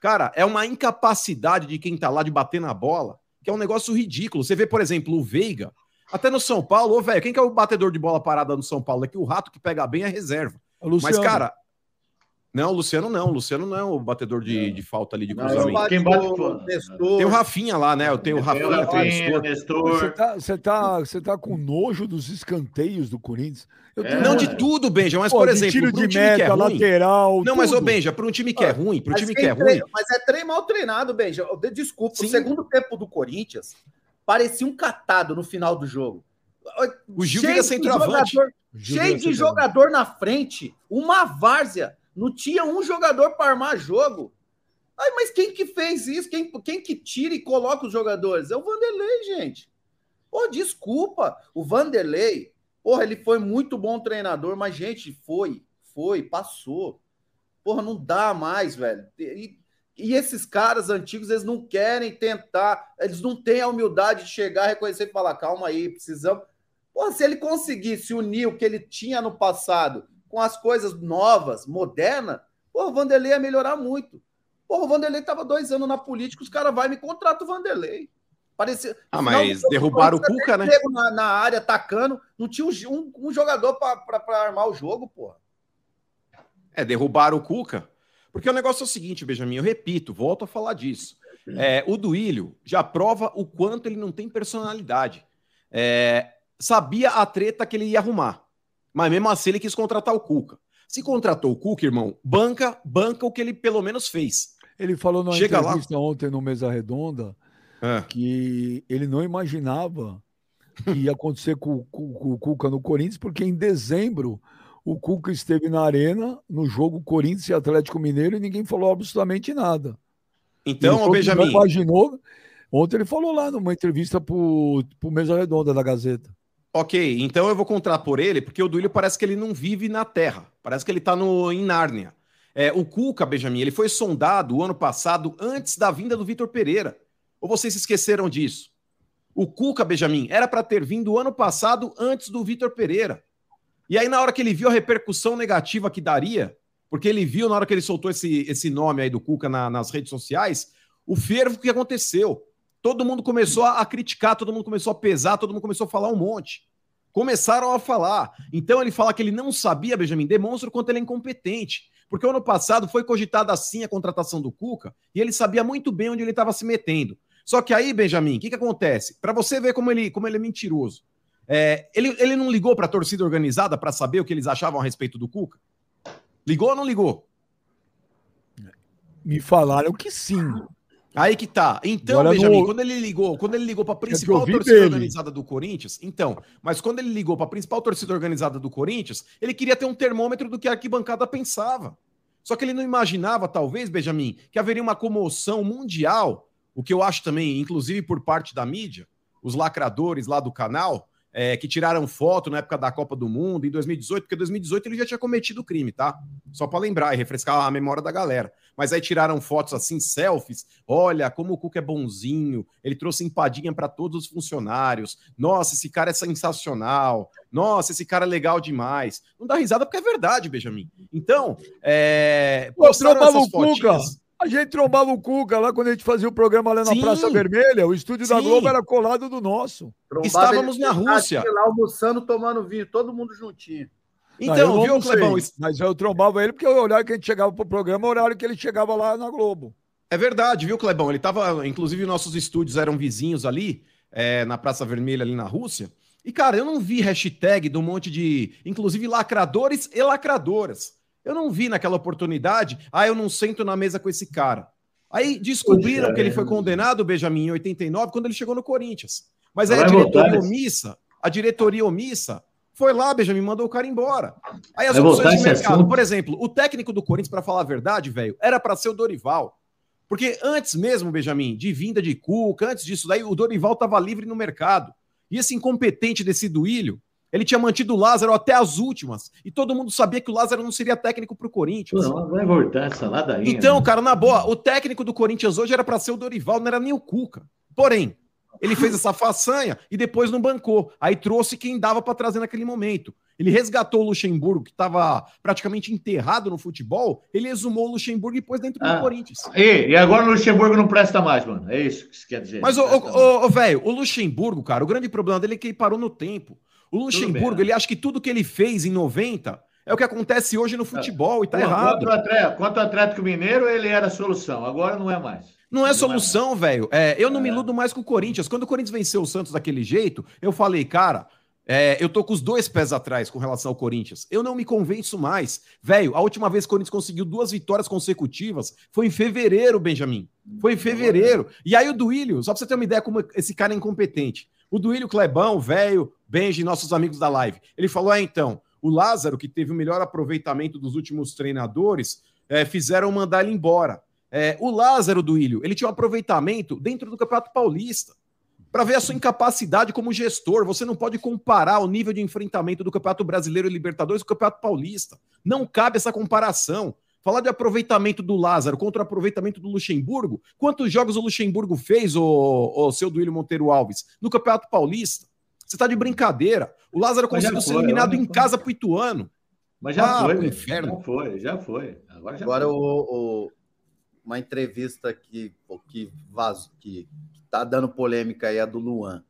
Cara, é uma incapacidade de quem tá lá de bater na bola que é um negócio ridículo. Você vê, por exemplo, o Veiga, até no São Paulo, ô, velho, quem que é o batedor de bola parada no São Paulo? É que o rato que pega bem é reserva. Mas, cara, não, o Luciano não. O Luciano não é o batedor de, de falta ali de cruzamento. Não, quem bate Tem o Rafinha lá, né? Eu tenho o Rafinha, o Rafinha Nestor. Você tá, você, tá, você tá com nojo dos escanteios do Corinthians? É. Não de tudo, Benja, mas Pô, por exemplo, tiro de um meta, que é ruim, lateral. Não, tudo. mas ô Benja, para um time que é ruim, para um time que é ruim. Mas é trem mal treinado, Benja. Desculpa, Sim. o segundo tempo do Corinthians parecia um catado no final do jogo. O Gil cheio vira centroavante. Jogador, cheio de jogador na frente, uma várzea. Não tinha um jogador para armar jogo. Ai, mas quem que fez isso? Quem, quem que tira e coloca os jogadores? É o Vanderlei, gente. Pô, desculpa. O Vanderlei, porra, ele foi muito bom treinador, mas, gente, foi, foi, passou. Porra, não dá mais, velho. E, e esses caras antigos, eles não querem tentar, eles não têm a humildade de chegar, reconhecer e falar, calma aí, precisamos. Porra, se ele conseguisse unir o que ele tinha no passado com as coisas novas, modernas, pô, o Vanderlei ia melhorar muito. Pô, o Vanderlei estava dois anos na política, os caras vão e me contratam o Vanderlei. Parecia, ah, mas derrubaram o Cuca, né? Na, na, área atacando, não tinha um, um jogador para armar o jogo, porra. É, derrubaram o Cuca. Porque o negócio é o seguinte, Benjamin, eu repito, volto a falar disso. É, o Duílio já prova o quanto ele não tem personalidade. É, sabia a treta que ele ia arrumar. Mas mesmo assim ele quis contratar o Cuca. Se contratou o Cuca, irmão, banca, banca o que ele pelo menos fez. Ele falou na Chega entrevista lá. ontem no Mesa Redonda é. que ele não imaginava que ia acontecer com, com, com, o Cuca no Corinthians, porque em dezembro o Cuca esteve na arena no jogo Corinthians e Atlético Mineiro e ninguém falou absolutamente nada. Então, o Benjamin. imaginou. Ontem ele falou lá numa entrevista para o Mesa Redonda da Gazeta. Ok, então eu vou contrapor ele, porque o Duílio parece que ele não vive na Terra. Parece que ele está em Nárnia. É, o Cuca, Benjamin, ele foi sondado o ano passado antes da vinda do Vitor Pereira. Ou vocês se esqueceram disso? O Cuca, Benjamin, era para ter vindo o ano passado antes do Vitor Pereira. E aí, na hora que ele viu a repercussão negativa que daria, porque ele viu na hora que ele soltou esse, esse nome aí do Cuca na, nas redes sociais, o fervo que aconteceu todo mundo começou a, criticar, todo mundo começou a pesar, todo mundo começou a falar um monte. Começaram a falar. Então ele fala que ele não sabia, Benjamin, demonstra o quanto ele é incompetente. Porque ano passado foi cogitada assim a contratação do Cuca e ele sabia muito bem onde ele estava se metendo. Só que aí, Benjamin, o que, que acontece? Para você ver como ele, como ele é mentiroso. É, ele, ele não ligou para a torcida organizada para saber o que eles achavam a respeito do Cuca? Ligou ou não ligou? Me falaram que sim. Aí que tá. Então, Agora Benjamin, no... quando ele ligou, quando ele ligou para a principal torcida dele. organizada do Corinthians, então, mas quando ele ligou para a principal torcida organizada do Corinthians, ele queria ter um termômetro do que a arquibancada pensava. Só que ele não imaginava, talvez, Benjamin, que haveria uma comoção mundial, o que eu acho também, inclusive por parte da mídia, os lacradores lá do canal, é, que tiraram foto na época da Copa do Mundo, em 2018, porque em 2018 ele já tinha cometido crime, tá? Só para lembrar e refrescar a memória da galera. Mas aí tiraram fotos assim, selfies. Olha como o Cuca é bonzinho, ele trouxe empadinha para todos os funcionários. Nossa, esse cara é sensacional. Nossa, esse cara é legal demais. Não dá risada porque é verdade, Benjamin. Então, é. Pô, essas fotinhas... A gente trombava o Cuca lá quando a gente fazia o programa lá na Sim. Praça Vermelha. O estúdio Sim. da Globo era colado do nosso. Trombava Estávamos na Rússia. Lá almoçando, tomando vinho, todo mundo juntinho. Então, não, viu, Clebão? Mas eu trombava ele porque o horário que a gente chegava pro programa, o horário que ele chegava lá na Globo. É verdade, viu, Clebão? Ele tava. Inclusive, nossos estúdios eram vizinhos ali, é, na Praça Vermelha, ali na Rússia. E, cara, eu não vi hashtag de um monte de. Inclusive, lacradores e lacradoras Eu não vi naquela oportunidade, ah, eu não sento na mesa com esse cara. Aí descobriram Poxa, que ele é. foi condenado, Benjamin, em 89, quando ele chegou no Corinthians. Mas aí a diretoria omissa, a diretoria omissa, foi lá, Benjamin, mandou o cara embora. Aí as Vai opções de mercado, assunto? por exemplo, o técnico do Corinthians, para falar a verdade, velho, era para ser o Dorival. Porque antes mesmo, Benjamin, de vinda de Cuca, antes disso daí, o Dorival estava livre no mercado. E esse incompetente desse Duílio, ele tinha mantido o Lázaro até as últimas. E todo mundo sabia que o Lázaro não seria técnico para o Corinthians. Pô, vai voltar essa ladainha. Então, né? cara, na boa, o técnico do Corinthians hoje era para ser o Dorival, não era nem o Cuca. Porém, ele fez essa façanha e depois não bancou. Aí trouxe quem dava para trazer naquele momento. Ele resgatou o Luxemburgo, que estava praticamente enterrado no futebol. Ele exumou o Luxemburgo e pôs dentro do Ah. Corinthians. E, e agora o Luxemburgo não presta mais, mano. É isso que você quer dizer. Mas, Não ô, presta mais. ô, ô, velho, o Luxemburgo, cara, o grande problema dele é que ele parou no tempo. O Luxemburgo, bem, né? ele acha que tudo que ele fez em 90 é o que acontece hoje no futebol e tá Pô, errado. Quanto ao Atlético, quanto ao Atlético Mineiro, ele era a solução. Agora não é mais. Não é é solução, velho. É, eu não me É. iludo mais com o Corinthians. Quando o Corinthians venceu o Santos daquele jeito, eu falei, cara, é, eu tô com os dois pés atrás com relação ao Corinthians. Eu não me convenço mais. Velho, a última vez que o Corinthians conseguiu duas vitórias consecutivas foi em fevereiro, Benjamin. Foi em fevereiro. E aí o Duílio, só pra você ter uma ideia como esse cara é incompetente. O Duílio Clebão, velho, Benji, nossos amigos da live, ele falou: ah, então, o Lázaro, que teve o melhor aproveitamento dos últimos treinadores, é, fizeram mandar ele embora. É, o Lázaro do Ilho, ele tinha um aproveitamento dentro do Campeonato Paulista. Para ver a sua incapacidade como gestor, você não pode comparar o nível de enfrentamento do Campeonato Brasileiro e Libertadores com o Campeonato Paulista. Não cabe essa comparação. Falar de aproveitamento do Lázaro contra o aproveitamento do Luxemburgo. Quantos jogos o Luxemburgo fez, o, o seu Duílio Monteiro Alves, no Campeonato Paulista? Você está de brincadeira. O Lázaro conseguiu ser foi, eliminado já em casa pro Ituano. Mas já Ah, foi, pro velho. inferno. Já foi, já foi. Agora já Agora, foi. o, o- uma entrevista que, que, que, que tá dando polêmica aí, é a do Luan.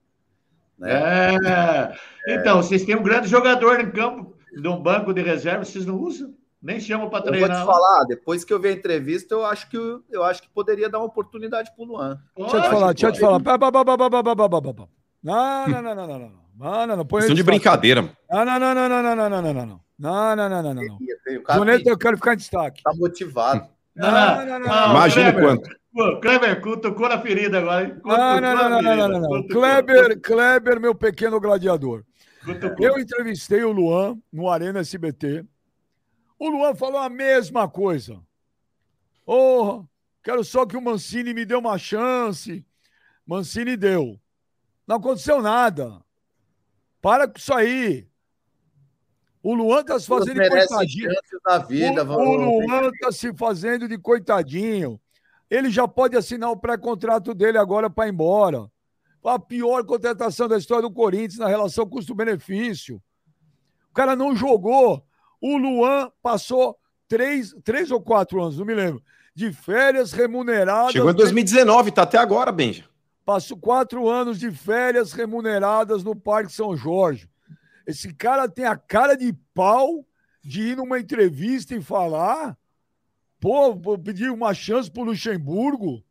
Né? É. Então, vocês têm um grande jogador em campo, num banco de reserva, vocês não usam? Nem chamam para Eu vou te treinar. falar, depois que eu vi a entrevista, eu acho que, eu acho que poderia dar uma oportunidade pro Luan. Deixa eu te falar, deixa eu te falar. Não, não, não, não, não, não. Não, não, não. Põe ele de brincadeira. Não, não, não, não, não, não, não, não, não, não, não. Não, não, não, não, Bonito, eu quero ficar em destaque. tá motivado. Não, não, não, não. Imagina quanto. Pô, Kleber, cutucou na ferida agora, hein? Não, não, não, não, não, não, não. Kleber, Kleber, meu pequeno gladiador. Eu entrevistei o Luan no Arena SBT. O Luan falou a mesma coisa. Oh, quero só que o Mancini me dê uma chance. Mancini deu. Não aconteceu nada. Para com isso aí. O Luan tá se fazendo de coitadinho. na vida. O, o Luan tá se fazendo de coitadinho. Ele já pode assinar o pré-contrato dele agora para ir embora. A pior contratação da história do Corinthians na relação custo-benefício. O cara não jogou. O Luan passou três, três ou quatro anos, não me lembro, de férias remuneradas. Chegou em 2019, tá até agora, Benja. Passou quatro anos de férias remuneradas no Parque São Jorge. Esse cara tem a cara de pau de ir numa entrevista e falar. Pô, pedir uma chance pro Luxemburgo.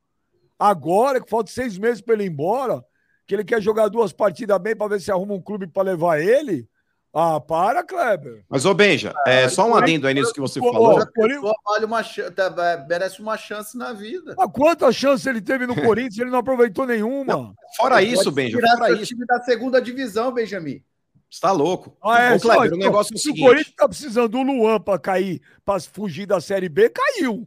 Agora, que falta seis meses para ele ir embora, que ele quer jogar duas partidas bem para ver se arruma um clube para levar ele. Ah, para, Kleber. Mas, ô Benja, é, só um adendo aí nisso que você Pô, falou. pessoa vale uma tá, é, merece uma chance na vida. Mas quantas chances ele teve no Corinthians? Ele não aproveitou nenhuma. Fora Ele isso, Benja, tirar fora isso. time da segunda divisão, Benjamin. Você tá louco. Ah, é, Ô, só, Kleber, o então, negócio é o se o seguinte. Corinthians tá precisando do Luan para cair, para fugir da Série B, caiu.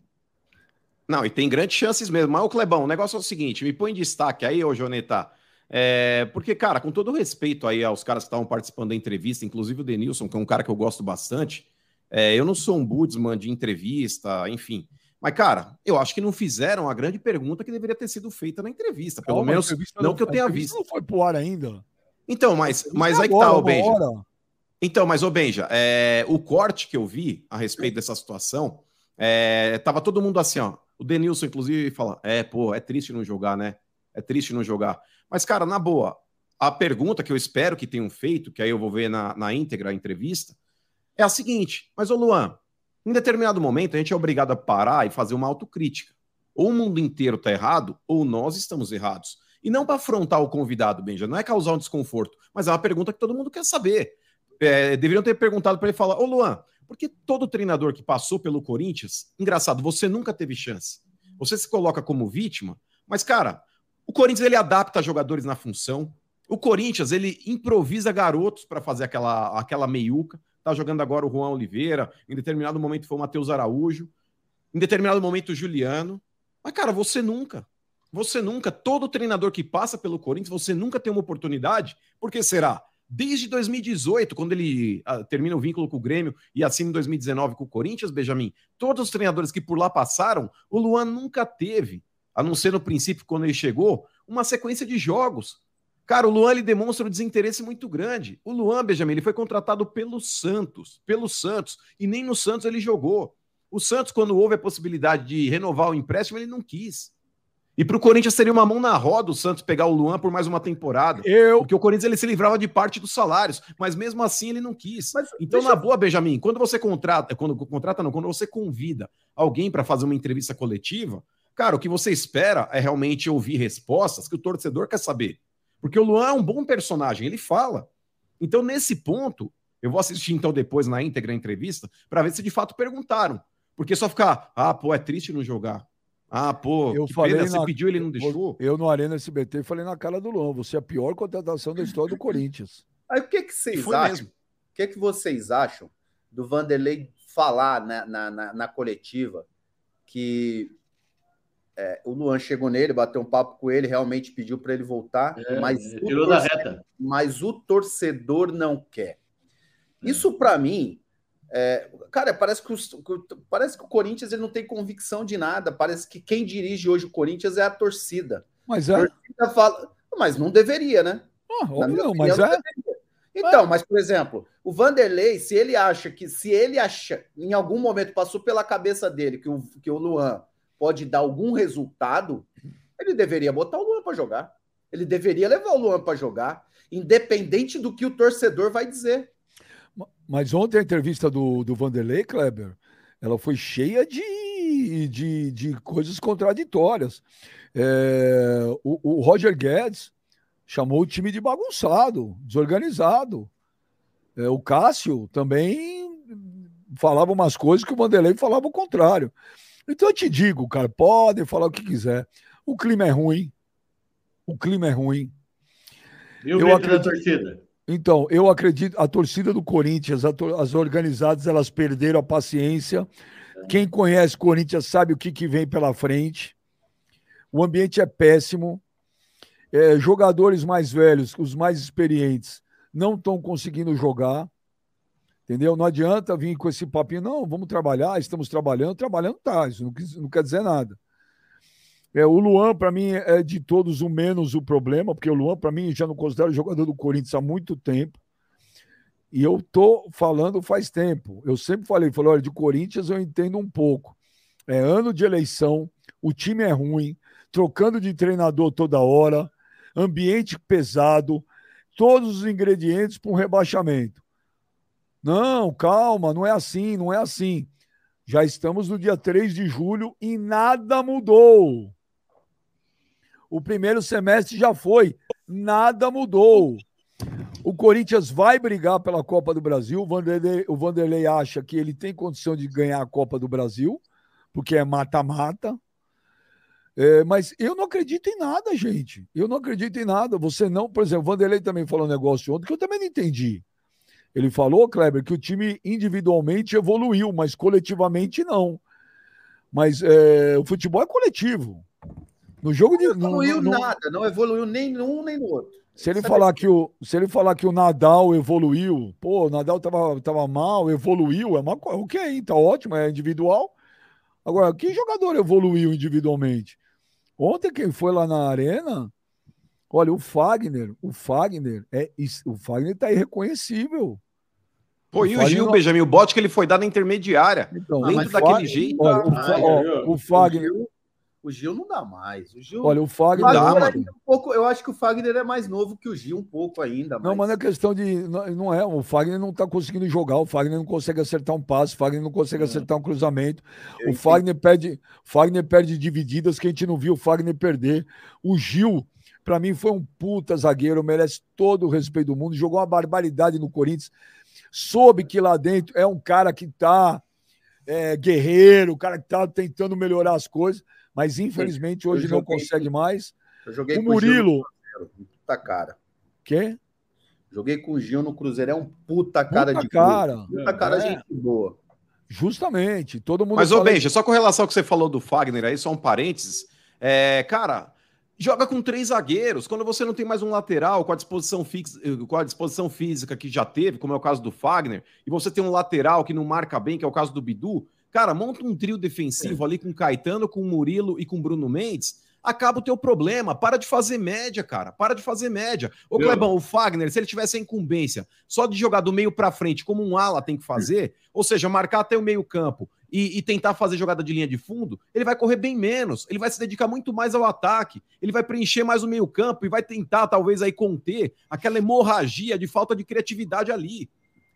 Não, e tem grandes chances mesmo. Mas, ô Clebão, o negócio é o seguinte: me põe em destaque aí, ô Joneta. É, porque, cara, com todo respeito aí aos caras que estavam participando da entrevista, inclusive o Denilson, que é um cara que eu gosto bastante, é, eu não sou um budsman de entrevista, enfim. Mas, cara, eu acho que não fizeram a grande pergunta que deveria ter sido feita na entrevista. Pelo Calma, menos entrevista não que eu tenha visto. Não foi pro ar ainda. Então, mas, mas aí que Agora, tá, ô Benja. hora. Então, mas, ô Benja, é, o corte que eu vi a respeito dessa situação, é, tava todo mundo assim, ó. O Denilson, inclusive, fala: é, pô, é triste não jogar, né? É triste não jogar. Mas, cara, na boa, a pergunta que eu espero que tenham feito, que aí eu vou ver na, na íntegra a entrevista, é a seguinte: mas, ô Luan, em determinado momento a gente é obrigado a parar e fazer uma autocrítica. Ou o mundo inteiro tá errado, ou nós estamos errados. E não para afrontar o convidado, Benja, não é causar um desconforto, mas é uma pergunta que todo mundo quer saber. É, deveriam ter perguntado para ele falar: Ô Luan, Porque todo treinador que passou pelo Corinthians, engraçado, você nunca teve chance. Você se coloca como vítima, mas, cara, Corinthians ele adapta jogadores na função. O Corinthians ele improvisa garotos para fazer aquela, aquela meiuca. Tá jogando agora o Juan Oliveira, em determinado momento foi o Matheus Araújo, em determinado momento o Juliano. Mas, cara, você nunca. Você nunca, todo treinador que passa pelo Corinthians, você nunca tem uma oportunidade. Por que será? Desde 2018, quando ele uh, termina o vínculo com o Grêmio e assina em 2019 com o Corinthians, Benjamin, todos os treinadores que por lá passaram, o Luan nunca teve, a não ser no princípio, quando ele chegou, uma sequência de jogos. Cara, o Luan ele demonstra um desinteresse muito grande. O Luan, Benjamin, ele foi contratado pelo Santos, pelo Santos, e nem no Santos ele jogou. O Santos, quando houve a possibilidade de renovar o empréstimo, ele não quis. E para o Corinthians seria uma mão na roda o Santos pegar o Luan por mais uma temporada. Eu... Porque o Corinthians ele se livrava de parte dos salários, mas mesmo assim ele não quis. Mas, então, deixa- na boa, Benjamin, quando você contrata, quando contrata não, quando você convida alguém para fazer uma entrevista coletiva, cara, o que você espera é realmente ouvir respostas que o torcedor quer saber. Porque o Luan é um bom personagem, ele fala. Então, nesse ponto, eu vou assistir então depois na íntegra a entrevista para ver se de fato perguntaram. Porque só ficar, ah, pô, é triste não jogar. Ah, pô, Eu que falei pena, você na- pediu ele não deixou. Eu no Arena SBT falei na cara do Luan, você é a pior contratação da história do Corinthians. (laughs) Aí o que, que vocês foi acham? mesmo. O que, que vocês acham do Vanderlei falar na, na, na- na coletiva que é, o Luan chegou nele, bateu um papo com ele, realmente pediu para ele voltar, É, mas, o tirou da torce- reta. mas o torcedor não quer. Isso para mim, é, cara, parece que, os- o- parece que o Corinthians ele não tem convicção de nada. Parece que quem dirige hoje o Corinthians é a torcida. Mas A é. torcida fala, mas não deveria, né? Ah, não, mas opinião, é. não deveria. Então, mas por exemplo, o Vanderlei, se ele acha que, se ele acha, em algum momento passou pela cabeça dele que o, que o Luan pode dar algum resultado, ele deveria botar o Luan para jogar. Ele deveria levar o Luan para jogar, independente do que o torcedor vai dizer. Mas ontem a entrevista do, do Vanderlei, Kleber, ela foi cheia de, de, de coisas contraditórias. É, o, o Roger Guedes chamou o time de bagunçado, desorganizado. É, o Cássio também falava umas coisas que o Vanderlei falava o contrário. Então eu te digo, cara, podem falar o que quiser. O clima é ruim. O clima é ruim. E o Eu da acredito- torcida? Então, eu acredito, a torcida do Corinthians, a tor- as organizadas, elas perderam a paciência. Quem conhece Corinthians sabe o que, que vem pela frente. O ambiente é péssimo. É, jogadores mais velhos, os mais experientes, não estão conseguindo jogar. Entendeu? Não adianta vir com esse papinho, não, vamos trabalhar, estamos trabalhando, trabalhando tá, isso não, não quer dizer nada. É, o Luan, para mim, é de todos o menos o problema, porque o Luan, para mim, já não considero jogador do Corinthians há muito tempo. E eu tô falando faz tempo. Eu sempre falei, falei, olha, de Corinthians eu entendo um pouco. É ano de eleição, o time é ruim, trocando de treinador toda hora, ambiente pesado, todos os ingredientes para um rebaixamento. Não, calma, não é assim, não é assim. Já estamos no dia 3 de julho e nada mudou. O primeiro semestre já foi, nada mudou. O Corinthians vai brigar pela Copa do Brasil. O Vanderlei, o Vanderlei acha que ele tem condição de ganhar a Copa do Brasil, porque é mata-mata. É, mas eu não acredito em nada, gente. Eu não acredito em nada. Você não, por exemplo, o Vanderlei também falou um negócio ontem que eu também não entendi. Ele falou, Kleber, que o time individualmente evoluiu, mas coletivamente não. Mas é, o futebol é coletivo. No jogo de. Não evoluiu no- no- nada, não evoluiu nem num nem no outro. se ele Sabe falar que o, se ele falar que o Nadal evoluiu, pô, o Nadal tava, tava mal, evoluiu, é uma coisa, ok, tá ótimo, é individual. Agora, que jogador evoluiu individualmente? Ontem quem foi lá na arena, olha, o Fagner, o Fagner é, o Fagner tá irreconhecível. Pô, e o Fagner Gil, não- Benjamin, o bote que ele foi dar na intermediária. Então, Dentro mas daquele Fagner- jeito. Olha, o, Ah, é, o Fagner, O Gil, o Gil não dá mais. O Gil. olha, o Fagner dá, um pouco, eu acho que o Fagner é mais novo que o Gil, um pouco ainda. Não, mas não é questão de. Não, é. O Fagner não tá conseguindo jogar. O Fagner não consegue acertar um passe. O Fagner não consegue acertar um cruzamento. Eu o entendi. Fagner perde, Fagner perde divididas que a gente não viu o Fagner perder. O Gil, pra mim, foi um puta zagueiro, merece todo o respeito do mundo. Jogou uma barbaridade no Corinthians. Soube que lá dentro é um cara que tá é, guerreiro, o cara que tá tentando melhorar as coisas, mas infelizmente hoje não joguei- consegue mais. Eu joguei O com Gil no Murilo, Cruzeiro, Puta cara. quê? Joguei com o Gil no Cruzeiro. É um puta cara Puta de cara. Puta cara, É. gente boa. Justamente, todo mundo Mas, ô fala- Benja, só com relação ao que você falou do Fagner aí, só um parênteses. É, cara, joga com três zagueiros. Quando você não tem mais um lateral com a disposição, fix... com a disposição física que já teve, como é o caso do Fagner, e você tem um lateral que não marca bem, que é o caso do Bidu, cara, monta um trio defensivo ali com o Caetano, com o Murilo e com o Bruno Mendes. Acaba o teu problema. Para de fazer média, cara. Para de fazer média. Ô? Clebão, o Fagner, se ele tivesse a incumbência só de jogar do meio para frente, como um ala tem que fazer, ou seja, marcar até o meio-campo e, e tentar fazer jogada de linha de fundo, ele vai correr bem menos, ele vai se dedicar muito mais ao ataque, ele vai preencher mais o meio-campo e vai tentar, talvez, aí conter aquela hemorragia de falta de criatividade ali.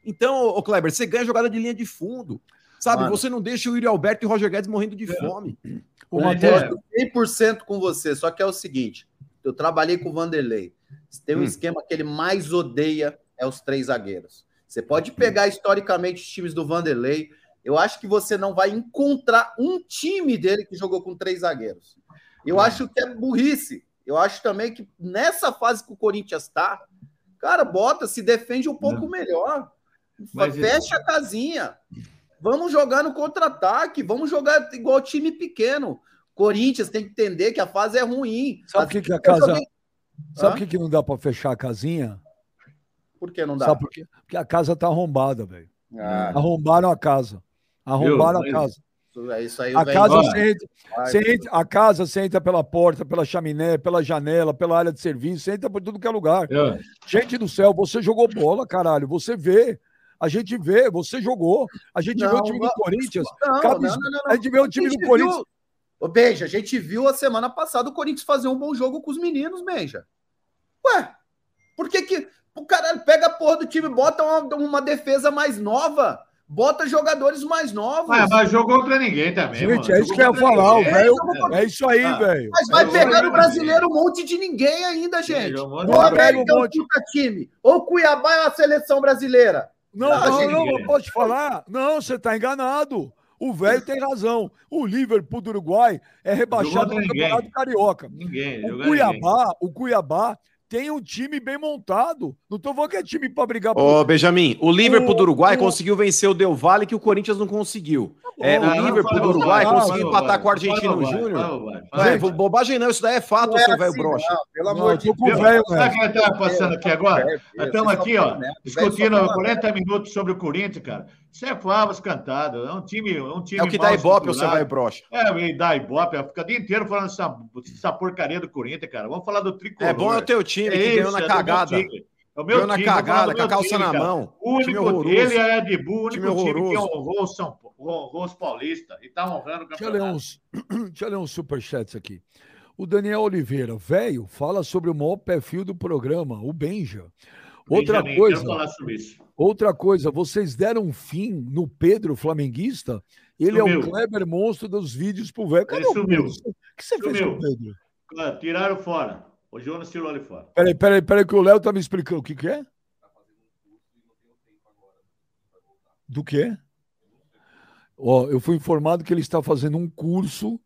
Então, ô Kleber, você ganha jogada de linha de fundo. Sabe, Mano. você não deixa o Yuri Alberto e o Roger Guedes morrendo de É. fome. O Matheus- é, 100% com você, só que é o seguinte: eu trabalhei com o Vanderlei. Tem um Hum. esquema que ele mais odeia é os três zagueiros. Você pode pegar historicamente os times do Vanderlei. Eu acho que você não vai encontrar um time dele que jogou com três zagueiros. Eu acho que é burrice. Eu acho também que nessa fase que o Corinthians está, cara, bota, se defende um pouco melhor. Mas Fecha a casinha. Vamos jogar no contra-ataque, vamos jogar igual time pequeno. Corinthians tem que entender que a fase é ruim. Sabe o que, que a casa. joguei- Sabe o que, que não dá pra fechar a casinha? Por que não dá? Sabe por quê? Porque a casa tá arrombada, velho. Ah, Arrombaram a casa. Arrombaram Viu? a casa. isso- é isso aí. A casa, você entra, você entra- a casa você entra pela porta, pela chaminé, pela janela, pela área de serviço, você entra por tudo que é lugar. eu- Gente do céu, você jogou bola, caralho. Você vê. A gente vê, você jogou. A gente vê o Não, time do não. Corinthians. Não, Cabe- não, não, não, A gente vê o time do Corinthians. viu- Ô, Beija, a gente viu a semana passada o Corinthians fazer um bom jogo com os meninos, Beija. Ué, por que que o caralho pega a porra do time, bota uma, uma defesa mais nova, bota jogadores mais novos. Mas, mas jogou contra ninguém também. Gente, mano. é isso que eu ia falar. Velho. É, É isso aí, Ah. velho. Mas vai Eu- pegar no brasileiro um monte de ninguém ainda, gente. o ninguém. América é um monte. puta time, ou o Cuiabá é uma seleção brasileira. Não, Ah, não, não, ninguém. eu posso te falar. Não, você tá enganado. O velho tem razão. O Liverpool do Uruguai é rebaixado no. Campeonato Carioca. Ninguém. O jogou ninguém. Cuiabá, o Cuiabá tem um time bem montado. Não tô falando que é time pra brigar por. Ô, Benjamin, o Liverpool do Uruguai o- conseguiu vencer o Del Valle que o Corinthians não conseguiu. É, o Liverpool do Uruguai conseguiu empatar com o Argentino Júnior. é, bobagem não, isso daí é fato, Não é seu velho assim, broxa. não, pelo amor de Deus. Sabe o que tá passando aqui agora? Nós estamos aqui, ó, discutindo 40 minutos sobre o Corinthians, cara. Isso é favas cantado. É um time. É, um time É o que dá ibope, o seu estruturado. velho broxa. É, e dá ibope. Fica o dia inteiro falando essa, essa porcaria do Corinthians, cara. Vamos falar do tricolor. É bom é o teu time que É ganhou isso, na é do meu cagada. É o meu na time, falar cagada, com a calça time, na cara. mão. O único, ele é de Bull, o único Time time, que horroroso. honrou o São Paulo, honrou os Paulista e tá honrando o Deixa eu ler campeonato. uns, (clears throat) deixa eu ler uns superchats aqui. O Daniel Oliveira, velho, fala sobre o maior perfil do programa, o Benja. Outra Benjamin, coisa, Quero falar sobre isso. outra coisa, vocês deram um fim no Pedro flamenguista? Ele é o Sumiu. Kleber monstro dos vídeos pro velho. Cadê Ele o sumiu. O que você fez com Sumiu. o Pedro? Tiraram fora. O Jonas tirou ali fora. Peraí, peraí, peraí, que o Léo tá me explicando. O que, que é? Do quê? Ó, eu fui informado que ele está fazendo um curso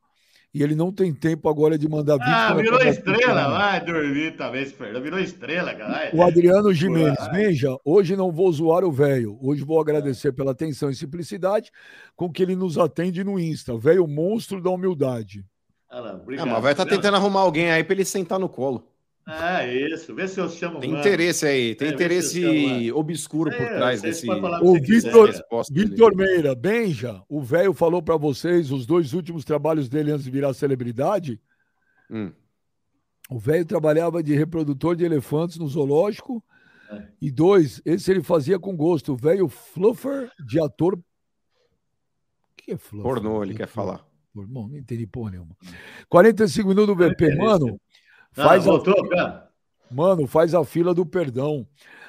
e ele não tem tempo agora de mandar vídeo. Ah, para virou estrela. Vai dormir também, Fernando. Virou estrela, cara. O Adriano Jimenez, veja, hoje não vou zoar o velho. Hoje vou agradecer pela atenção e simplicidade com que ele nos atende no Insta. Velho monstro da humildade. Ah, Ah, mas vai estar tentando arrumar alguém aí pra ele sentar no colo. Ah, isso. Vê se eu chamo Tem mano. interesse aí, tem É, interesse obscuro por É, trás vocês desse. o Vitor-. Vitor Meira, Benja, o velho falou para vocês os dois últimos trabalhos dele antes de virar celebridade. Hum. O velho trabalhava de reprodutor de elefantes no zoológico. É. E dois, esse ele fazia com gosto. O velho fluffer de ator. O que é fluffer? Pornô, ele quer falar. Bom, não entendi porra nenhuma. 45 minutos do VP, mano. Ah, Faz a, voltou, cara? mano, faz a fila do perdão.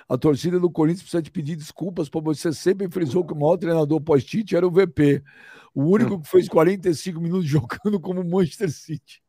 A torcida do Corinthians precisa te pedir desculpas, porque você sempre frisou que o maior treinador pós-Tite era o VP. O único que fez 45 minutos (laughs) jogando como Manchester City.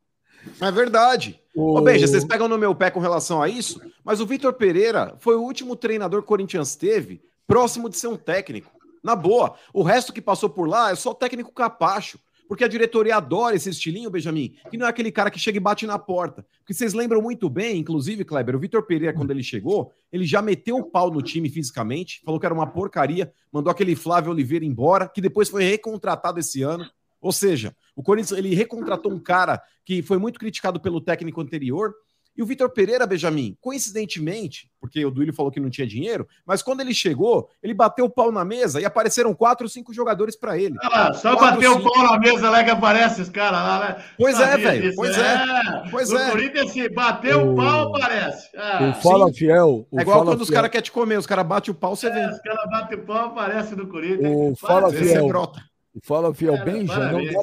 É verdade. Ô, O- Beija, vocês pegam no meu pé com relação a isso, mas o Vitor Pereira foi o último treinador que o Corinthians teve próximo de ser um técnico. Na boa. O resto que passou por lá é só técnico capacho. Porque a diretoria adora esse estilinho, Benjamin, que não é aquele cara que chega e bate na porta. Porque vocês lembram muito bem, inclusive, Kleber, o Vitor Pereira, quando ele chegou, ele já meteu o pau no time fisicamente, falou que era uma porcaria, mandou aquele Flávio Oliveira embora, que depois foi recontratado esse ano. Ou seja, o Corinthians ele recontratou um cara que foi muito criticado pelo técnico anterior e o Vitor Pereira, Benjamin, coincidentemente, porque o Duílio falou que não tinha dinheiro, mas quando ele chegou, ele bateu o pau na mesa e apareceram quatro ou cinco jogadores para ele. Ah, só quatro, bateu cinco. o pau na mesa lá que aparece os caras lá, né? Pois é, velho. Pois é. é. Pois é. Corinthians, assim, bateu o pau, aparece. Ah, o Fala sim. Fiel. O é igual quando fiel. os caras querem te comer, os caras batem o pau, você é, vê. Os caras batem o pau, aparece no Corinthians. O Fala Fiel. O Fala Fiel, é, não dá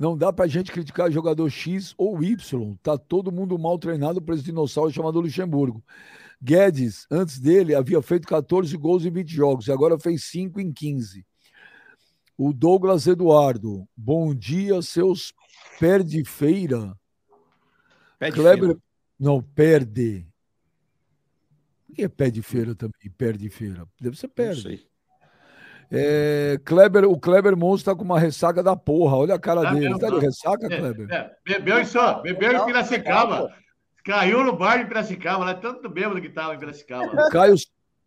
não dá pra gente criticar jogador X ou Y. Tá todo mundo mal treinado por esse dinossauro chamado Luxemburgo. Guedes, antes dele, havia feito 14 gols em 20 jogos e agora fez 5 em 15. O Douglas Eduardo, bom dia, seus perde feira. Pé Kleber, feira. não, perde. O que é pé de feira também? Perde feira. Deve ser perde. É, Kleber, o Kleber Monstro tá com uma ressaca da porra. Olha a cara ah, dele. Tá de ressaca, é, Kleber? É, bebeu isso, bebeu em Piracicaba. Caiu no bar de Piracicaba, lá tanto bêbado que tava em Piracicaba. (laughs) Caio,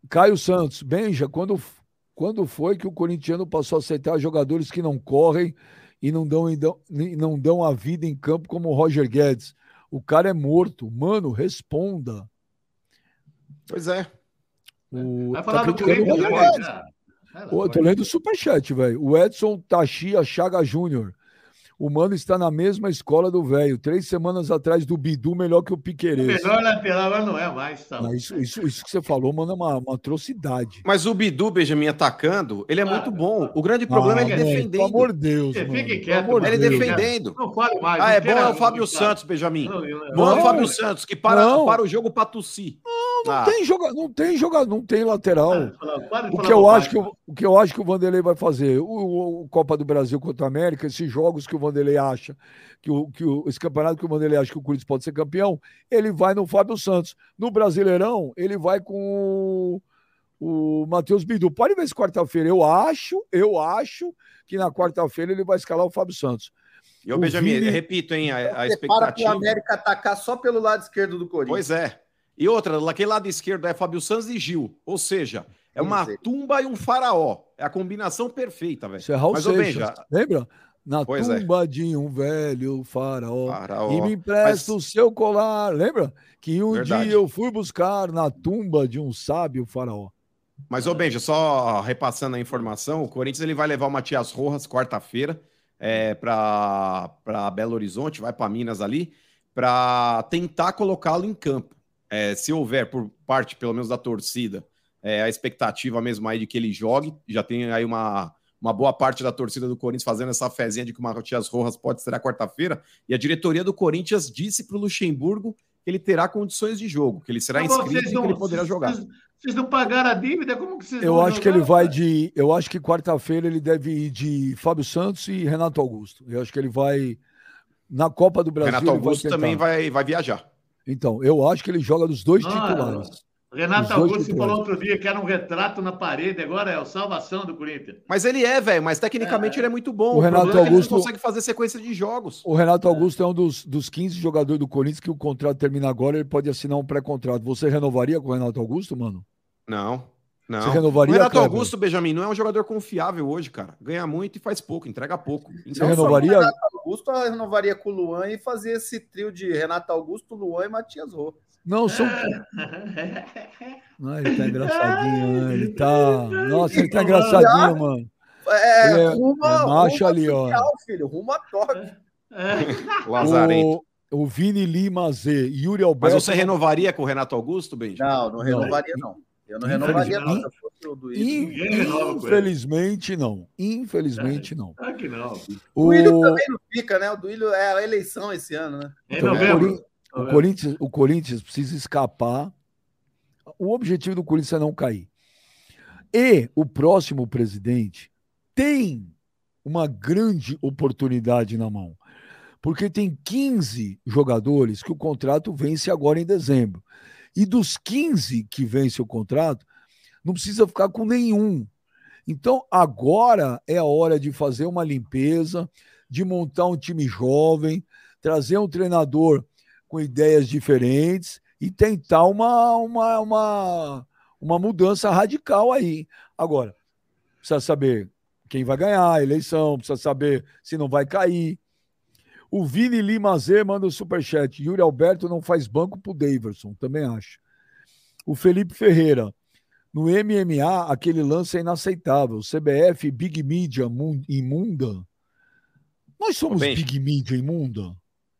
Caio Santos, Benja, quando, quando foi que o corintiano passou a aceitar jogadores que não correm e não dão, não dão a vida em campo como o Roger Guedes? O cara é morto. Mano, responda. Pois é. O, Vai tá falar do Corinthians, Pô, tô lendo o superchat, velho. O Edson Tachia Chaga Júnior. O mano está na mesma escola do velho. Três semanas atrás do Bidu, melhor que o Piqueires. Melhor lateral agora não é mais. Tá? Não, isso, isso, isso que você falou, mano, é uma, uma atrocidade. Mas o Bidu, Benjamin, atacando, ele é ah, muito bom. O grande problema ah, é ele mano, defendendo. Pelo amor de Deus. Mano. Fique quieto. Ele Deus, defendendo. Não fale mais. Ah, é bom é o Fábio Santos, Benjamin. Não, não, bom é o Fábio Santos, que para, para o jogo para tossir. Não, não ah. tem joga, não tem joga, não tem lateral. o que eu acho que o que eu acho que o Vanderlei vai fazer, o, o Copa do Brasil contra a América, esses jogos que o Vanderlei acha que o, que o esse campeonato que o Vanderlei acha que o Corinthians pode ser campeão, ele vai no Fábio Santos. No Brasileirão, ele vai com o, o Matheus Bidu. Pode ver se quarta-feira. Eu acho, eu acho que na quarta-feira ele vai escalar o Fábio Santos. E o Benjamin, Vini... repito, hein, a, a expectativa. Para o América atacar só pelo lado esquerdo do Corinthians. Pois é. E outra, aquele lado esquerdo é Fábio Santos e Gil. Ou seja, é uma tumba e um faraó. É a combinação perfeita, velho. Isso é Raul Mas, Seixas, Benja... lembra? Na pois é. tumba é. de um velho faraó, faraó. E me empresta Mas... o seu colar. Lembra? Que um Verdade. dia eu fui buscar na tumba de um sábio faraó. Mas, ô Benja, só repassando a informação, o Corinthians ele vai levar o Matias Rojas quarta-feira é, para Belo Horizonte, vai para Minas ali, para tentar colocá-lo em campo é, se houver por parte, pelo menos da torcida, é, a expectativa mesmo aí de que ele jogue, já tem aí uma, uma boa parte da torcida do Corinthians fazendo essa fezinha de que o Matias Rojas pode ser a quarta-feira, e a diretoria do Corinthians disse para o Luxemburgo que ele terá condições de jogo, que ele será Mas inscrito e que ele poderá jogar. Vocês, vocês, não pagaram a dívida? Como que vocês Eu acho jogar, que ele vai de. Eu acho que quarta-feira ele deve ir de Fábio Santos e Renato Augusto. Eu acho que ele vai. Na Copa do Brasil. Renato Augusto vai também vai, vai viajar. Então, eu acho que ele joga dos dois ah, titulares. Renato Augusto falou outro dia que era um retrato na parede, agora é a salvação do Corinthians. Mas ele é, velho, mas tecnicamente é. ele é muito bom. O, o Renato Augusto é ele consegue fazer sequência de jogos. O Renato Augusto é um dos, dos 15 jogadores do Corinthians que o contrato termina agora, ele pode assinar um pré-contrato. Você renovaria com o Renato Augusto, mano? Não. Não. Você renovaria, o Renato Kleber? Augusto, Benjamin, não é um jogador confiável hoje, cara. Ganha muito e faz pouco, entrega pouco. Você então, renovaria? O Renato Augusto renovaria com o Luan e fazia esse trio de Renato Augusto, Luan e Matias Rô. Não, são. Não, (laughs) ele tá engraçadinho, né? Ele tá. Nossa, ele tá engraçadinho, mano. É, ele é, rumo, é macho ali, ó. filho, rumo a toque. (laughs) Lazarento. O, o Vini Lima Z, Yuri Alberto. Mas você renovaria com o Renato Augusto, Benji? Não, não renovaria, não. Eu não renovaria, não. Se fosse o Infelizmente, não. Infelizmente, não. Ah, que não. O Duílio também não fica, né? O Duílio é a eleição esse ano, né? Em então, novembro. O Corinthians, o Corinthians precisa escapar. O objetivo do Corinthians é não cair. E o próximo presidente tem uma grande oportunidade na mão. Porque tem 15 jogadores que o contrato vence agora em dezembro. E dos 15 que vence o contrato, Não precisa ficar com nenhum. Então, agora é a hora de fazer uma limpeza, de montar um time jovem, trazer um treinador com ideias diferentes e tentar uma, uma, uma, uma mudança radical aí. Agora, precisa saber quem vai ganhar a eleição, precisa saber se não vai cair. O Vini Lima Z manda o um superchat. Yuri Alberto não faz banco pro Daverson, também acho. O Felipe Ferreira. No MMA, aquele lance é inaceitável. CBF, Big Media imunda. Nós somos Big Media imunda?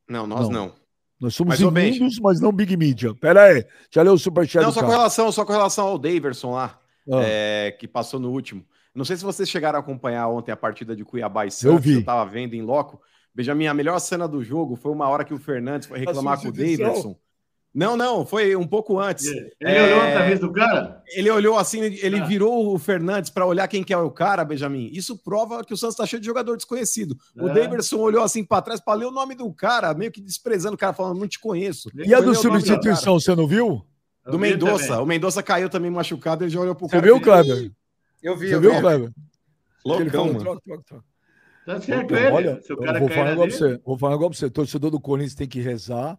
Não, nós não. não. Nós somos mas, imundos, mas não Big Media. Pera aí, já leu o superchat Não, só com, relação, só com relação ao Daverson lá, ah. é, que passou no último. Não sei se vocês chegaram a acompanhar ontem a partida de Cuiabá e Santos. Eu vi. Eu tava vendo em loco. Benjamin, a melhor cena do jogo foi uma hora que o Fernandes foi reclamar com o Daverson. Não, não, foi um pouco antes. Ele é... olhou a camisa do cara? Ele olhou assim, ele ah. virou o Fernandes para olhar quem que é o cara, Benjamin. Isso prova que o Santos está cheio de jogador desconhecido. É. O Daverson olhou assim para trás para ler o nome do cara, meio que desprezando o cara, falando, não te conheço. E a do substituição, você não viu? Do Mendonça. O Mendonça caiu também machucado, ele já olhou pro cara. Você viu, Kleber? Eu vi, Você eu viu, Kleber? Loucão, mano. Troca, troca, troca. Tá certo ele. Olha, eu vou falar, um negócio pra você, vou falar negócio pra você. Torcedor do Corinthians tem que rezar.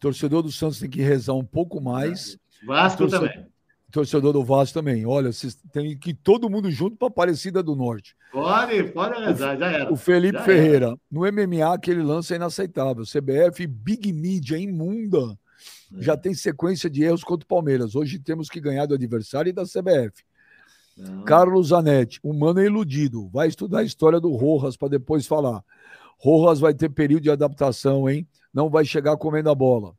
Torcedor do Santos tem que rezar um pouco mais. Vasco torcedor, também. Torcedor do Vasco também. Olha, vocês têm que ir todo mundo junto para Aparecida do Norte. Pode, pode rezar, já era. O Felipe já Ferreira, era. no MMA, aquele lance é inaceitável. CBF, Big Media, imunda. É. Já tem sequência de erros contra o Palmeiras. Hoje temos que ganhar do adversário e da CBF. Não. Carlos Zanetti, humano é iludido. Vai estudar a história do Rojas para depois falar. Rojas vai ter período de adaptação, hein? Não vai chegar comendo a bola.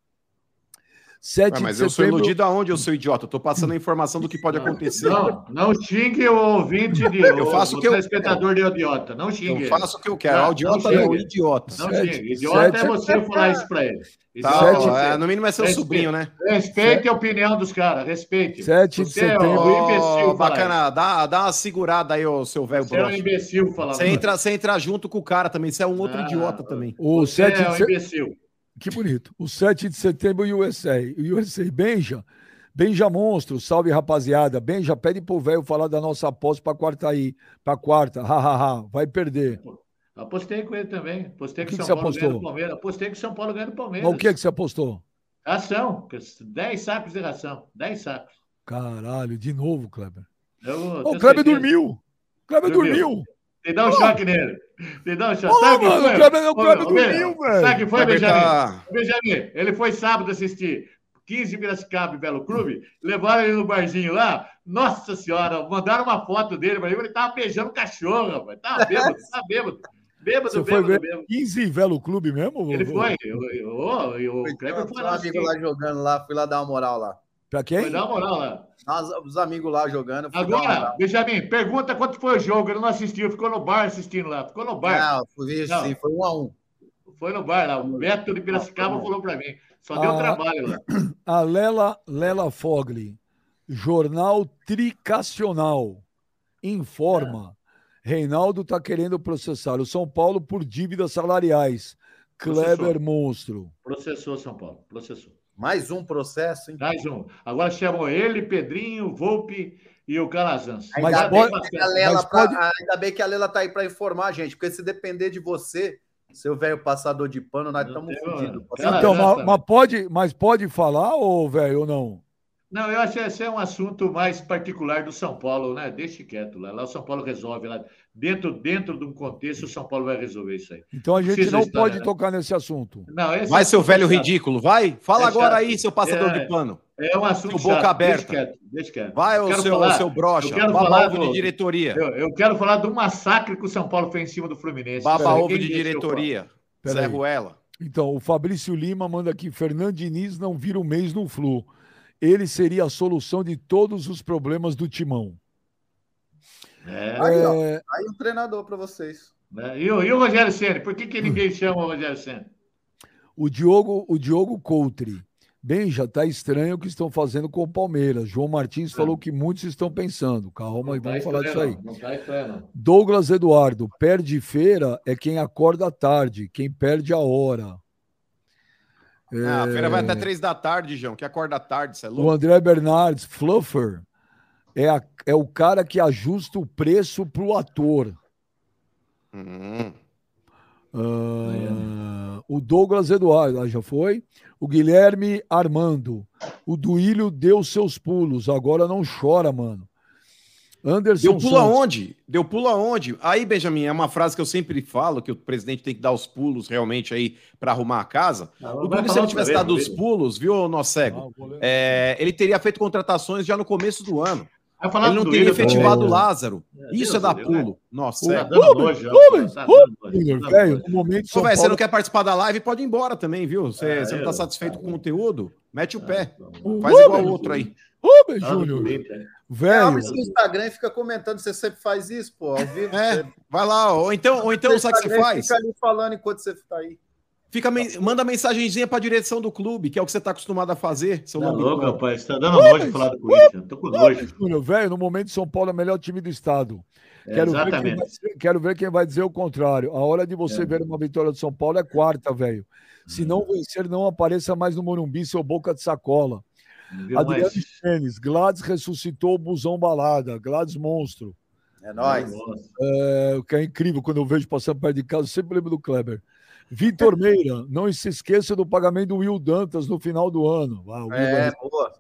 7 Ué, mas eu setembro... sou iludido aonde eu sou idiota? Eu tô passando a informação do que pode acontecer. Não, não xingue o ouvinte de eu faço o, que eu espectador de idiota. Não xingue. Eu faço o que eu quero. Não, idiota não, não idiota. Não xingue. Idiota é você falar isso para ele. Tá, é, no mínimo é seu respeite, sobrinho, né? Respeite a opinião dos caras, respeite. 7 de setembro. É um imbecil. Bacana, dá, dá uma segurada aí, ô seu velho. Você é um imbecil falando. Você entra, você entra junto com o cara também, você é um outro ah, idiota também. O 7 é um imbecil. Que bonito. O 7 de setembro, USA. O USA, Benja. Benja Monstro, salve rapaziada. Benja, pede pro velho falar da nossa aposta pra quarta aí. Pra quarta, hahaha, vai perder. Apostei com ele também. Apostei que, que, São Paulo ganha do Palmeiras. Apostei que São Paulo ganha do Palmeiras. Mas o que, é que você apostou? Ração. 10 sacos de ração. 10 sacos. Caralho, de novo, Kleber. Eu, o Kleber dormiu. O Kleber dormiu. dormiu. Tem dá um choque nele. Tem dá um choque. Oh, sabe mano, o Kleber, o Kleber dormiu, velho. Sabe que foi, Benjamin? Tá... Benjamin, ele foi sábado assistir 15 de Piracicaba e Belo Clube, levaram ele no barzinho lá. Nossa senhora, mandaram uma foto dele pra ele, ele tava beijando cachorro, rapaz. Tava bêbado, (laughs) tava bêbado. Bêbado, Você bêbado, foi bêbado. 15 Velo Clube mesmo? Ele foi. O Kleber foi lá. amigo lá jogando lá, fui lá dar uma moral lá. Pra quem? Foi dar uma moral lá. os amigos lá jogando. Agora, Benjamin, pergunta quanto foi o jogo. Ele não assistiu, ficou no bar assistindo lá. Ficou no bar. Não, fui, não. sim, foi um a um. Foi no bar lá. O Beto de Piracicaba ah, falou pra mim. Só deu a, trabalho lá. A Lela, Lela Fogli, Jornal Tricacional, informa. É. Reinaldo está querendo processar o São Paulo por dívidas salariais. Kleber processou. Monstro. Processou São Paulo, processou. Mais um processo, hein? Mais um. Agora chamam ele, Pedrinho, Volpe e o Calazans. Ainda, bem, pode, a Lela pra, pode... ainda bem que a Lela tá aí para informar a gente, porque se depender de você, seu velho passador de pano, nós estamos fodidos. Então, mas, mas, pode, mas pode falar, ou velho, ou não? Não, eu acho que esse é um assunto mais particular do São Paulo, né? Deixe quieto lá. Lá o São Paulo resolve. Lá dentro, dentro de um contexto, o São Paulo vai resolver isso aí. Então a gente Precisa não pode né? tocar nesse assunto. Não, vai, seu velho ridículo, vai. Fala é agora aí, seu passador é, de pano. É um assunto seu boca aberta. Deixa quieto, deixa quieto. Vai, o seu, falar, seu brocha. Baba ovo de diretoria. Eu, eu, quero falar do massacre que o São Paulo fez em cima do Fluminense. Baba ovo de diretoria. Zé Ruela. Então, o Fabrício Lima manda aqui: Fernando Diniz não vira um mês no Flu ele seria a solução de todos os problemas do timão. É. Aí, ó, é. aí um treinador para vocês. É. E, o, e o Rogério Senna? Por que, que ninguém (laughs) chama o Rogério Senna? O Diogo, o Diogo Coutre. Bem, já está estranho o que estão fazendo com o Palmeiras. João Martins falou que muitos estão pensando. Calma, não vamos tá falar disso aí. Não, não tá estranho, Douglas Eduardo, perde feira é quem acorda tarde, quem perde a hora. É... a feira vai até três da tarde, João. Que acorda tarde, você é louco? O André Bernardes, Fluffer. É, a- é o cara que ajusta o preço pro ator. Hum. Ah, o Douglas Eduardo, ah, já foi. O Guilherme Armando. O Duílio deu seus pulos, agora não chora, mano. Anderson Deu pulo Santos. aonde? Deu pulo aonde? Aí, Benjamin, é uma frase que eu sempre falo, que o presidente tem que dar os pulos realmente aí para arrumar a casa. Não, O Dudu, se ele tivesse dado os pulos, viu, nosso cego? Ler. É, ele teria feito contratações já no começo do ano. Ele não teria efetivado É. o Lázaro. É, Isso Deus é dar do céu, né? pulo. Nossa, Tá dando Rubens, tá tá velho, no momento Ô, velho, você não quer participar da live? Pode ir embora também, viu? Você, É, você não tá satisfeito com o conteúdo? Mete o pé. O Faz igual o Rubens, outro aí. Rubens, Tá Júnior. Twitter. Velho, Abre seu Instagram e fica comentando. Você sempre faz isso, pô, ao vivo. É, Você- vai lá. Ou então, ou então sabe o que você faz? Fica ali falando enquanto você tá aí. Fica, men- manda mensagenzinha pra direção do clube, que é o que você tá acostumado a fazer, seu Tá louco, rapaz. Você tá dando nojo de falar do Corinthians. Tô com nojo. Júnior, velho, no momento São Paulo é o melhor time do estado. Quero ver, quem vai, quero ver quem vai dizer o contrário. A hora de você É. ver uma vitória do São Paulo é quarta, velho. Se não vencer, não apareça mais no Morumbi, seu boca de sacola. Adriano mais? Tênis, Gladys ressuscitou o busão balada, Gladys monstro. É nóis. É, o que é incrível quando eu vejo passando perto de casa, eu sempre lembro do Kleber. Vitor Meira, não se esqueça do pagamento do Will Dantas no final do ano. Ah, Will É, boa.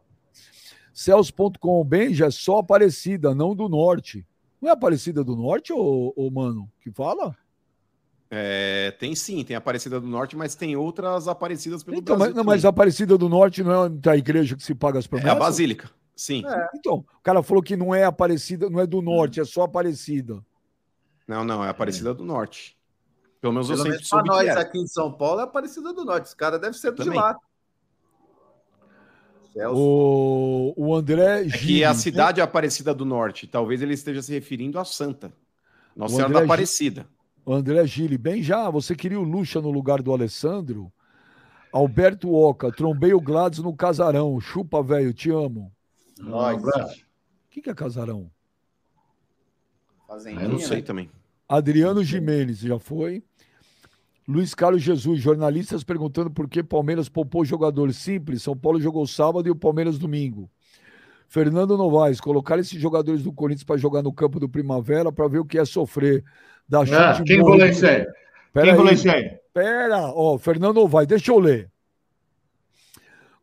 Celso.com, Benja, é só Aparecida, não do Norte. Não é Aparecida do Norte, ô, ô mano, que fala? É, tem sim, tem a Aparecida do Norte, mas tem outras Aparecidas pelo Então, mas, Brasil. não, mas a Aparecida do Norte não é da igreja que se paga as promessas? É a Basílica, sim. Então, o cara falou que não é Aparecida, não é do Norte, é só Aparecida. Não, não, é a Aparecida do Norte. Pelo menos eu Pelo sempre menos pra soube nós aqui em São Paulo é Aparecida do Norte. Esse cara deve ser de Também. lá. O, o André É que a né? cidade é Aparecida do Norte. Talvez ele esteja se referindo a Santa. Nossa Senhora da Aparecida. O André Gili, bem já, você queria o Lucha no lugar do Alessandro? Alberto Oca, trombei o Gladys no casarão. Chupa, velho, te amo. Nós. abraço. O que, que é casarão? Fazendinha, Eu não sei né? também. Adriano Jimenez, já foi. Luiz Carlos Jesus, jornalistas perguntando por que Palmeiras poupou jogadores simples. São Paulo jogou sábado e o Palmeiras domingo. Fernando Novaes, colocar esses jogadores do Corinthians para jogar no campo do Primavera para ver o que é sofrer. Da Ah, quem falou isso aí? Pera Quem falou isso aí? Pera, ó, Fernando Novaes, deixa eu ler.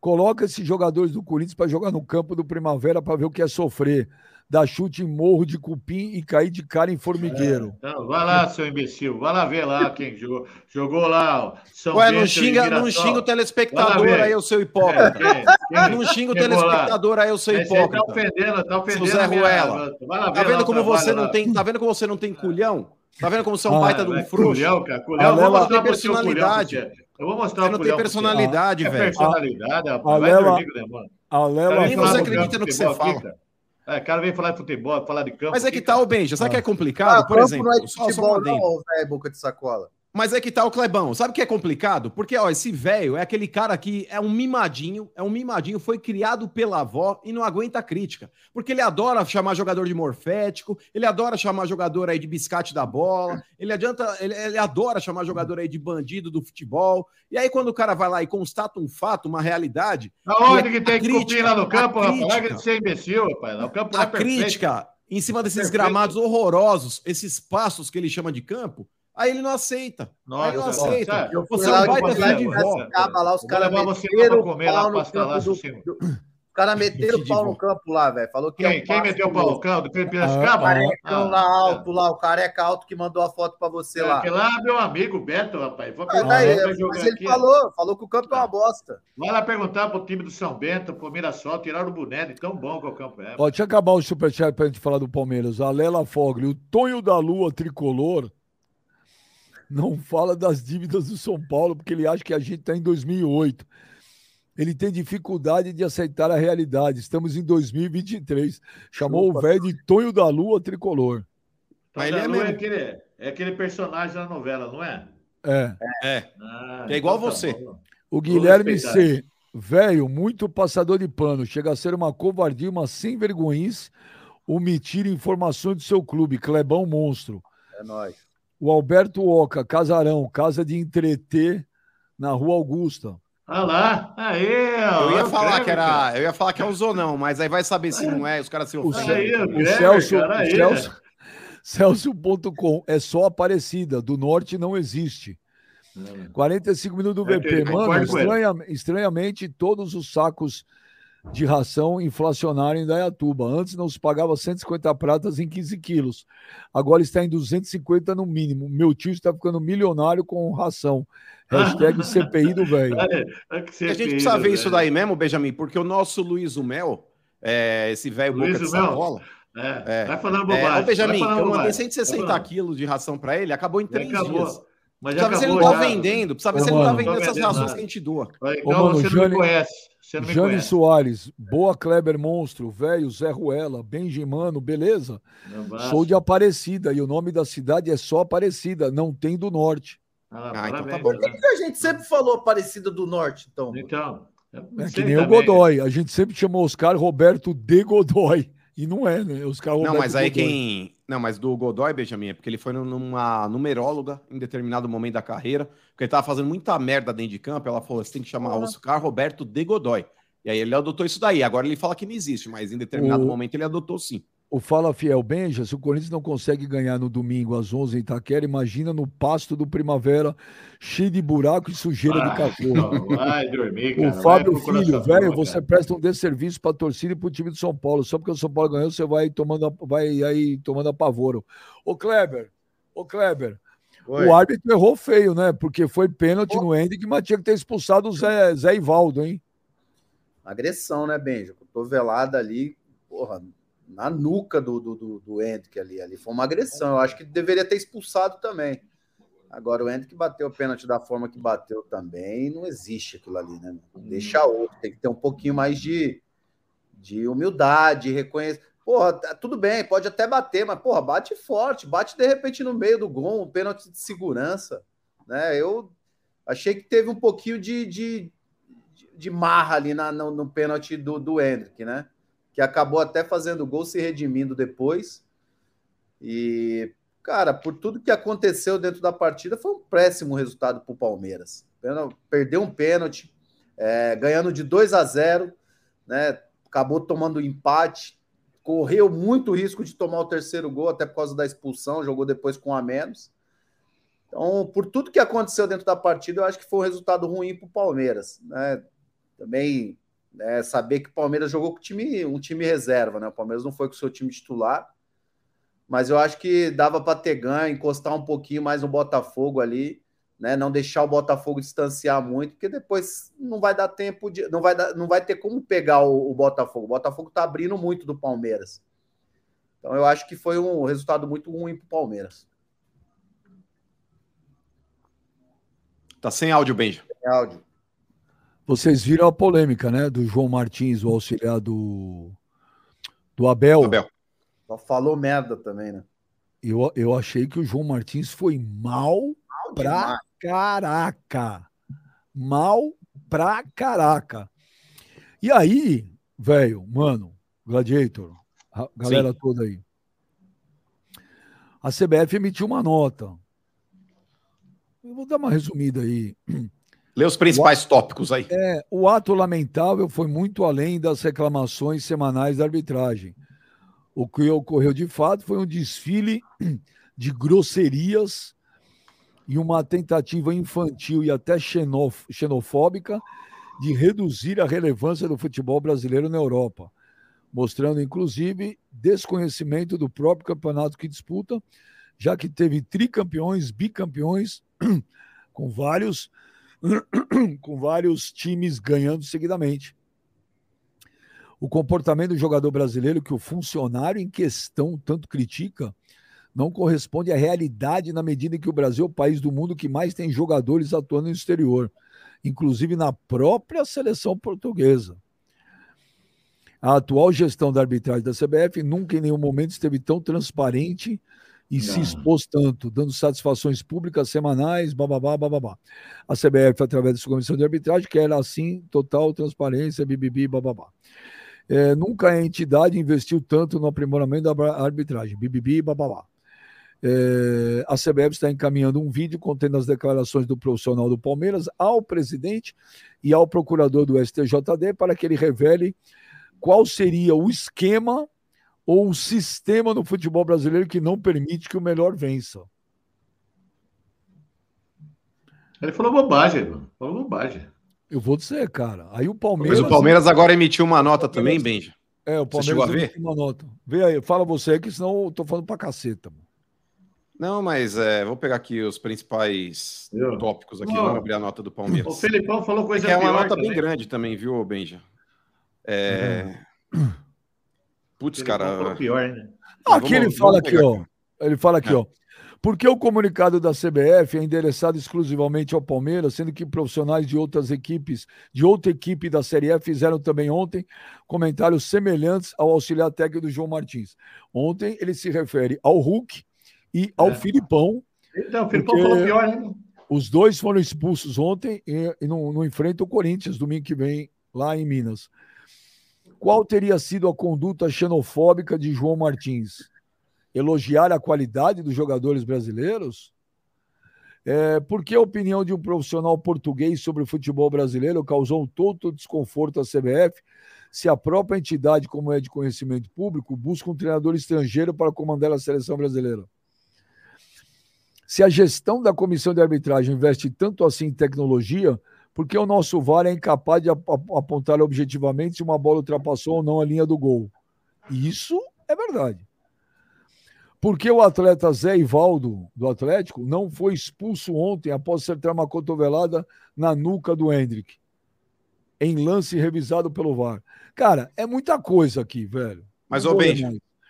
Coloca esses jogadores do Corinthians para jogar no campo do Primavera para ver o que é sofrer. Dar chute em morro de cupim e cair de cara em formigueiro. Então, vai lá, seu imbecil. Vai lá ver lá quem jogou. Jogou lá, ó. São Ué, Bento não xinga, não xinga o Vai telespectador lá aí, o seu hipócrita. Quem? Quem? Não xinga o Chegou lá. telespectador aí, o seu Esse tá hipócrita. ofendendo, tá ofendendo. Zé a minha- Ruela. Vai lá Tá lá vendo o como você não lá. tem, tá vendo como você não tem culhão? Tá vendo como você é um Ah, baita de Vai, um frouxo? Culhão, cara. Culhão. A Eu vou Lela- mostrar culhão personalidade. você. Eu vou mostrar Você o não tem culhão personalidade, É velho. personalidade, A rapaz. Vai Lela- dormir, demônio. A Lela Nem você acredita no que você fala. É, o cara vem falar de futebol, falar de campo. Mas é que tá, o Benja, sabe o que é Ah, complicado? Por campo exemplo, não é de só, só um futebol, adendo. não, velho, boca de sacola. Mas é que tá o Clebão. Sabe o que é complicado? Porque, ó, esse velho é aquele cara que é um mimadinho, é um mimadinho, foi criado pela avó e não aguenta a crítica. Porque ele adora chamar jogador de morfético, ele adora chamar jogador aí de biscate da bola, ele adianta, ele, ele adora chamar jogador aí de bandido do futebol. E aí, quando o cara vai lá e constata um fato, uma realidade, Aonde que tem que crítica, cumprir lá no campo, rapaz? Crítica. ser imbecil, rapaz. O campo não a é crítica em cima desses gramados horrorosos, esses passos que ele chama de campo, aí ele não aceita. Nossa, aí não aceita. Eu fui Você lá não de vai ter de acaba lá, os caras meteram o comer lá pau no lá, campo do... Do- Os caras meteram o pau no campo lá, velho. Falou que é Quem, um quem meteu o pau? O Caldo? Pedro Ah, Piracicaba? Carecão Ah, lá alto, lá, o careca alto que mandou a foto pra você lá. Aquele lá é meu amigo Beto, rapaz. Vou Ah, daí, jogar mas ele aqui. falou, falou que o campo é uma bosta. Vai lá perguntar pro time do São Bento, pro Mirassol, tiraram o boné de tão bom que o campo é. Ó, deixa eu acabar o superchat pra gente falar do Palmeiras. A Lela Fogli, o Tonho da Lua tricolor não fala das dívidas do São Paulo, porque ele acha que a gente está em 2008. Ele tem dificuldade de aceitar a realidade. Estamos em 2023. Chamou Chupa. o velho de Tonho da Lua tricolor. Mas ele é é, mesmo. aquele, é aquele personagem da novela, não é? É. É. Ah, É igual então tá você. O Guilherme. C. Velho, muito passador de pano. Chega a ser uma covardia, uma sem vergonhice omitir informações do seu clube. Clebão Monstro. É nóis. O Alberto Oca, Casarão, casa de entreter na Rua Augusta. Olha lá, aí, Eu ia falar que era, eu ia falar que é o Zonão, mas aí vai saber se não é, os caras se ofendem. O o Celso, cara, o. Celso, Celso.com é só Aparecida, do norte não existe. 45 minutos do VP. Mano, estranha- estranhamente, todos os sacos de ração inflacionaram em Dayatuba. Antes não se pagava 150 pratas em 15 quilos. Agora está em 250 no mínimo. Meu tio está ficando milionário com ração. (laughs) Hashtag CPI do velho. Que E a gente precisa ver isso daí mesmo, Benjamin, porque o nosso Luiz Mel, é, esse velho boca de sacola, É, É. Vai falando é, bobagem. ô Benjamin, eu mandei bobagem. 160 Vai falando. quilos de ração pra ele, acabou em três acabou. dias. Mas já Precisa ver se ele não tá já. vendendo, precisa ver se ele não tá vendendo Não tá essas vendendo rações nada. que a gente doa. Então Ô, mano, você não Jane- me conhece. Você não me Jane conhece. Soares, boa Kleber Monstro, velho Zé Ruela, Benjimano, beleza? Não. Sou de Aparecida e o nome da cidade é só Aparecida, não tem do norte. Ah, Ah, então tá parabéns, bom. né? Por que a gente sempre falou Aparecida do Norte, então? Então. não É que nem o também. Godoy. A gente sempre chamou Oscar Roberto de Godoy. E não é, né? Oscar Roberto Não, mas aí Godoy. quem. Não, mas do Godoy, Benjamin, é porque ele foi numa numeróloga em determinado momento da carreira, porque ele tava fazendo muita merda dentro de campo. Ela falou: você tem que chamar Oscar Roberto de Godoy. E aí ele adotou isso daí. Agora ele fala que não existe, mas em determinado O- momento ele adotou sim. O Fala Fiel Benja, se o Corinthians não consegue ganhar no domingo às 11 em Itaquera, imagina no pasto do Primavera, cheio de buraco e sujeira de Ah, cachorro. não, vai dormir, O cara. Fábio vai procurar Filho, velho, você cara. presta um desserviço para a torcida e para o time do São Paulo. Só porque o São Paulo ganhou, você vai tomando, a- vai aí tomando apavoro. Ô Kleber, ô Kleber, Oi. o árbitro errou feio, né? Porque foi pênalti no Hendrick, mas tinha que ter expulsado o Zé, Zé Ivaldo, hein? Agressão, né, Benja? Cotovelada ali, porra, na nuca do, do, do, do Hendrick ali. Ali foi uma agressão. Eu acho que deveria ter expulsado também. Agora, o Hendrick bateu o pênalti da forma que bateu também, não existe aquilo ali, né? Deixa outro, tem que ter um pouquinho mais de, de humildade, reconhecer. Porra, tá- tudo bem, pode até bater, mas, porra, bate forte, bate de repente no meio do gol, um pênalti de segurança, né? Eu achei que teve um pouquinho de, de, de marra ali na, no, no pênalti do, do Hendrick, né? Que acabou até fazendo gol, se redimindo depois. E, cara, por tudo que aconteceu dentro da partida, foi um péssimo resultado para o Palmeiras. Perdeu um pênalti, é, ganhando de 2 a 0, né? Acabou tomando empate, correu muito risco de tomar o terceiro gol, até por causa da expulsão, jogou depois com a menos. Então, por tudo que aconteceu dentro da partida, eu acho que foi um resultado ruim para o Palmeiras. Né? Também né, saber que o Palmeiras jogou com time, um time reserva, né? O Palmeiras não foi com o seu time titular, mas eu acho que dava para ter ganho, encostar um pouquinho mais no Botafogo ali, né? Não deixar o Botafogo distanciar muito, porque depois não vai dar tempo de. Não vai, dar, não vai ter como pegar o, o Botafogo. O Botafogo está abrindo muito do Palmeiras. Então eu acho que foi um resultado muito ruim para o Palmeiras. Tá sem áudio, Benja. É áudio. Vocês viram a polêmica, né? Do João Martins, o auxiliar do, do Abel. Abel. Só falou merda também, né? Eu, eu achei que o João Martins foi mal pra caraca. Mal pra caraca. E aí, velho, mano, Gladiator, a galera Sim. toda aí. A CBF emitiu uma nota. Eu vou dar uma resumida aí. Lê os principais tópicos aí. É, o ato lamentável foi muito além das reclamações semanais da arbitragem. O que ocorreu de fato foi um desfile (clears throat) de grosserias e uma tentativa infantil e até xenof- xenofóbica de reduzir a relevância do futebol brasileiro na Europa, mostrando inclusive desconhecimento do próprio campeonato que disputa, já que teve tricampeões, bicampeões, (clears throat) com vários (clears throat) com vários times ganhando seguidamente. O comportamento do jogador brasileiro que o funcionário em questão tanto critica não corresponde à realidade na medida em que o Brasil é o país do mundo que mais tem jogadores atuando no exterior, inclusive na própria seleção portuguesa. A atual gestão da arbitragem da CBF nunca em nenhum momento esteve tão transparente e se expôs tanto, dando satisfações públicas semanais, bababá, bababá. A CBF, através da sua comissão de arbitragem, quer assim total transparência, bibibi, bababá. É, nunca a entidade investiu tanto no aprimoramento da arbitragem, bibibi, bababá. É, a CBF está encaminhando um vídeo contendo as declarações do profissional do Palmeiras ao presidente e ao procurador do STJD para que ele revele qual seria o esquema ou o sistema no futebol brasileiro que não permite que o melhor vença. Ele falou bobagem, mano. Falou bobagem. Eu vou dizer, cara. Aí o Palmeiras. Mas o Palmeiras agora emitiu uma nota também, Benja. É, o Palmeiras chegou a ver? emitiu uma nota. Vê aí, fala você que senão eu tô falando pra caceta. Mano. Não, mas é, vou pegar aqui os principais Eu. tópicos aqui. Não. Vamos abrir a nota do O Palmeiras. Felipão falou coisa Que é uma pior nota bem também. grande também, viu, Benja? É... Putz, cara. pior, né? Ah, Vamos- aqui ele vamos fala aqui, ó. Ele fala aqui, É. ó. Porque o comunicado da CBF é endereçado exclusivamente ao Palmeiras, sendo que profissionais de outras equipes, de outra equipe da Série F, fizeram também ontem comentários semelhantes ao auxiliar técnico do João Martins. Ontem ele se refere ao Hulk e ao É. Filipão. Então, o Porque- falou pior, né? Os dois foram expulsos ontem e, e não, não enfrentam o Corinthians domingo que vem lá em Minas. Qual teria sido a conduta xenofóbica de João Martins? Elogiar a qualidade dos jogadores brasileiros? É, por que a opinião de um profissional português sobre o futebol brasileiro causou um todo desconforto à CBF se a própria entidade, como é de conhecimento público, busca um treinador estrangeiro para comandar a seleção brasileira? Se a gestão da comissão de arbitragem investe tanto assim em tecnologia, por que o nosso VAR é incapaz de ap- ap- apontar objetivamente se uma bola ultrapassou ou não a linha do gol? Isso é verdade. Por que o atleta Zé Ivaldo, do Atlético, não foi expulso ontem após acertar uma cotovelada na nuca do Hendrick? Em lance revisado pelo VAR. Cara, é muita coisa aqui, velho. Mas, ô mais.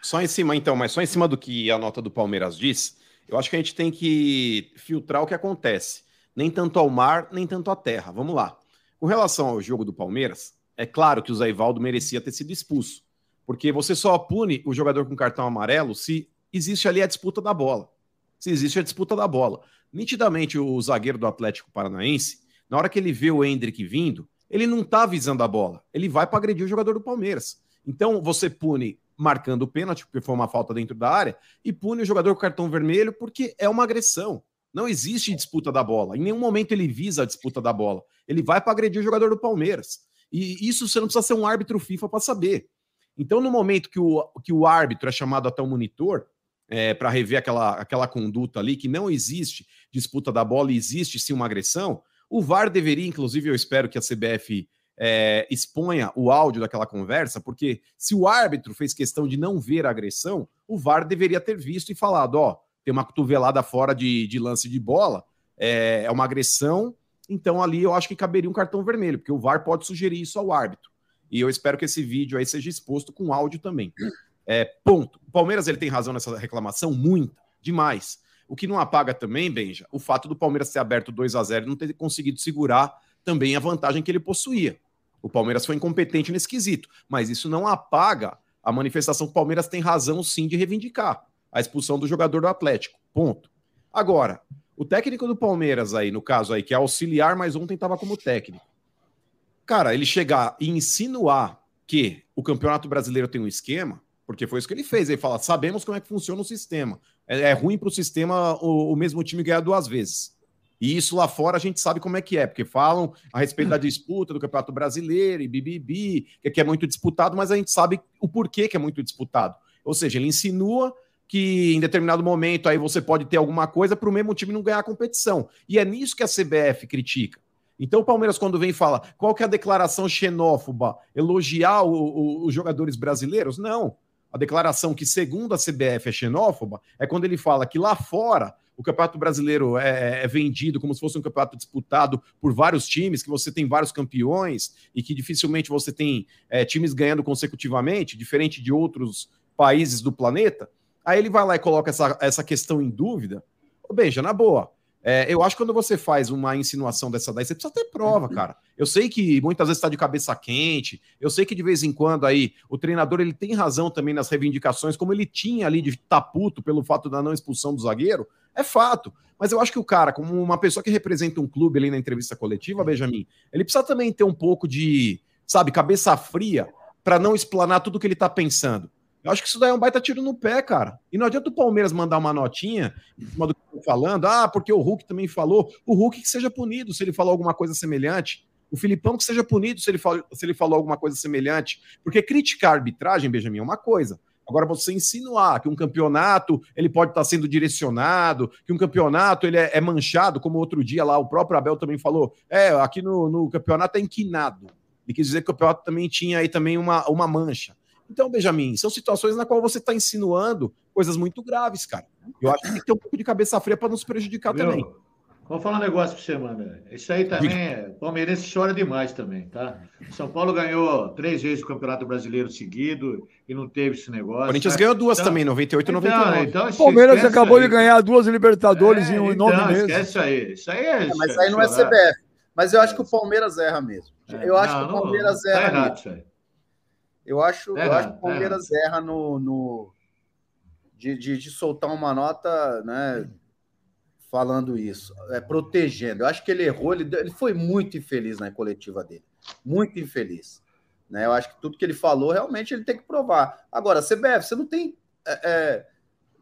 só em cima, então, mas só em cima do que a nota do Palmeiras diz, eu acho que a gente tem que filtrar o que acontece. Nem tanto ao mar, nem tanto à terra. Vamos lá. Com relação ao jogo do Palmeiras, é claro que o Zé Ivaldo merecia ter sido expulso. Porque você só pune o jogador com cartão amarelo se existe ali a disputa da bola. Se existe a disputa da bola. Nitidamente, o zagueiro do Atlético Paranaense, na hora que ele vê o Hendrick vindo, ele não tá visando a bola. Ele vai para agredir o jogador do Palmeiras. Então, você pune marcando o pênalti, porque foi uma falta dentro da área, e pune o jogador com cartão vermelho, porque é uma agressão. Não existe disputa da bola. Em nenhum momento ele visa a disputa da bola. Ele vai para agredir o jogador do Palmeiras. E isso você não precisa ser um árbitro FIFA para saber. Então, no momento que o, que o árbitro é chamado até o monitor, é, para rever aquela, aquela conduta ali, que não existe disputa da bola e existe sim uma agressão, o VAR deveria, inclusive, eu espero que a CBF é, exponha o áudio daquela conversa, porque se o árbitro fez questão de não ver a agressão, o VAR deveria ter visto e falado: ó, tem uma cotovelada fora de, de lance de bola, é, é uma agressão, então ali eu acho que caberia um cartão vermelho, porque o VAR pode sugerir isso ao árbitro. E eu espero que esse vídeo aí seja exposto com áudio também. É, ponto. O Palmeiras ele tem razão nessa reclamação, muita, demais. O que não apaga também, Benja, o fato do Palmeiras ter aberto 2 a 0 e não ter conseguido segurar também a vantagem que ele possuía. O Palmeiras foi incompetente nesse quesito, mas isso não apaga a manifestação que o Palmeiras tem razão sim de reivindicar a expulsão do jogador do Atlético. Ponto. Agora, o técnico do Palmeiras aí, no caso aí, que é auxiliar, mas ontem estava como técnico. Cara, ele chegar e insinuar que o Campeonato Brasileiro tem um esquema, porque foi isso que ele fez. Ele fala: sabemos como é que funciona o sistema. É, é ruim para o sistema o, o mesmo time ganhar duas vezes. E isso lá fora a gente sabe como é que é, porque falam a respeito da disputa do Campeonato Brasileiro e bibibi, que aqui é muito disputado, mas a gente sabe o porquê que é muito disputado. Ou seja, ele insinua que em determinado momento aí você pode ter alguma coisa para o mesmo time não ganhar a competição. E é nisso que a CBF critica. Então o Palmeiras, quando vem fala qual que é a declaração xenófoba, elogiar o- o- os jogadores brasileiros? Não. A declaração que, segundo a CBF, é xenófoba é quando ele fala que lá fora o Campeonato Brasileiro é, é vendido como se fosse um campeonato disputado por vários times, que você tem vários campeões e que dificilmente você tem é, times ganhando consecutivamente, diferente de outros países do planeta. Aí ele vai lá e coloca essa, essa questão em dúvida. Ô, Beija, na boa. é, eu acho que quando você faz uma insinuação dessa daí, você precisa ter prova, cara. Eu sei que muitas vezes está de cabeça quente, eu sei que de vez em quando aí o treinador ele tem razão também nas reivindicações, como ele tinha ali de estar puto pelo fato da não expulsão do zagueiro, é fato. Mas eu acho que o cara, como uma pessoa que representa um clube ali na entrevista coletiva, Benjamin, ele precisa também ter um pouco de, sabe, cabeça fria para não explanar tudo que ele está pensando. Eu acho que isso daí é um baita tiro no pé, cara. E não adianta o Palmeiras mandar uma notinha em cima do que eu tô falando, ah, porque o Hulk também falou. O Hulk que seja punido se ele falou alguma coisa semelhante. O Filipão que seja punido se ele, falou, se ele falou alguma coisa semelhante. Porque criticar a arbitragem, Benjamin, é uma coisa. Agora, você insinuar que um campeonato ele pode estar sendo direcionado, que um campeonato ele é, é manchado, como outro dia lá o próprio Abel também falou, é, aqui no, no campeonato é inquinado. Ele quis dizer que o campeonato também tinha aí também uma, uma mancha. Então, Benjamin, são situações na qual você está insinuando coisas muito graves, cara. Eu acho que tem que ter um pouco de cabeça fria para nos prejudicar Viu? também. Vou falar um negócio para você, mano. Isso aí também, é... palmeirense chora demais também, tá? São Paulo ganhou três vezes o Campeonato Brasileiro seguido e não teve esse negócio. O Corinthians né? ganhou duas Então- também, 98 e Então, 99. então, O Palmeiras esquece acabou aí. de ganhar duas Libertadores É, em um- então, nove meses. Esquece isso aí. Isso aí é. É, mas aí não é. CBF. Mas eu acho que o Palmeiras erra mesmo. É, Eu acho não, que o não, Palmeiras tá erra. errado nisso. isso aí. Eu acho, Tá eu acho que o Palmeiras erra no, no- de, de, de soltar uma nota, né? Falando isso, é, protegendo. Eu acho que ele errou, ele, ele foi muito infeliz na coletiva dele. Muito infeliz. Né? Eu acho que tudo que ele falou, realmente, ele tem que provar. Agora, CBF, você não tem. é, é,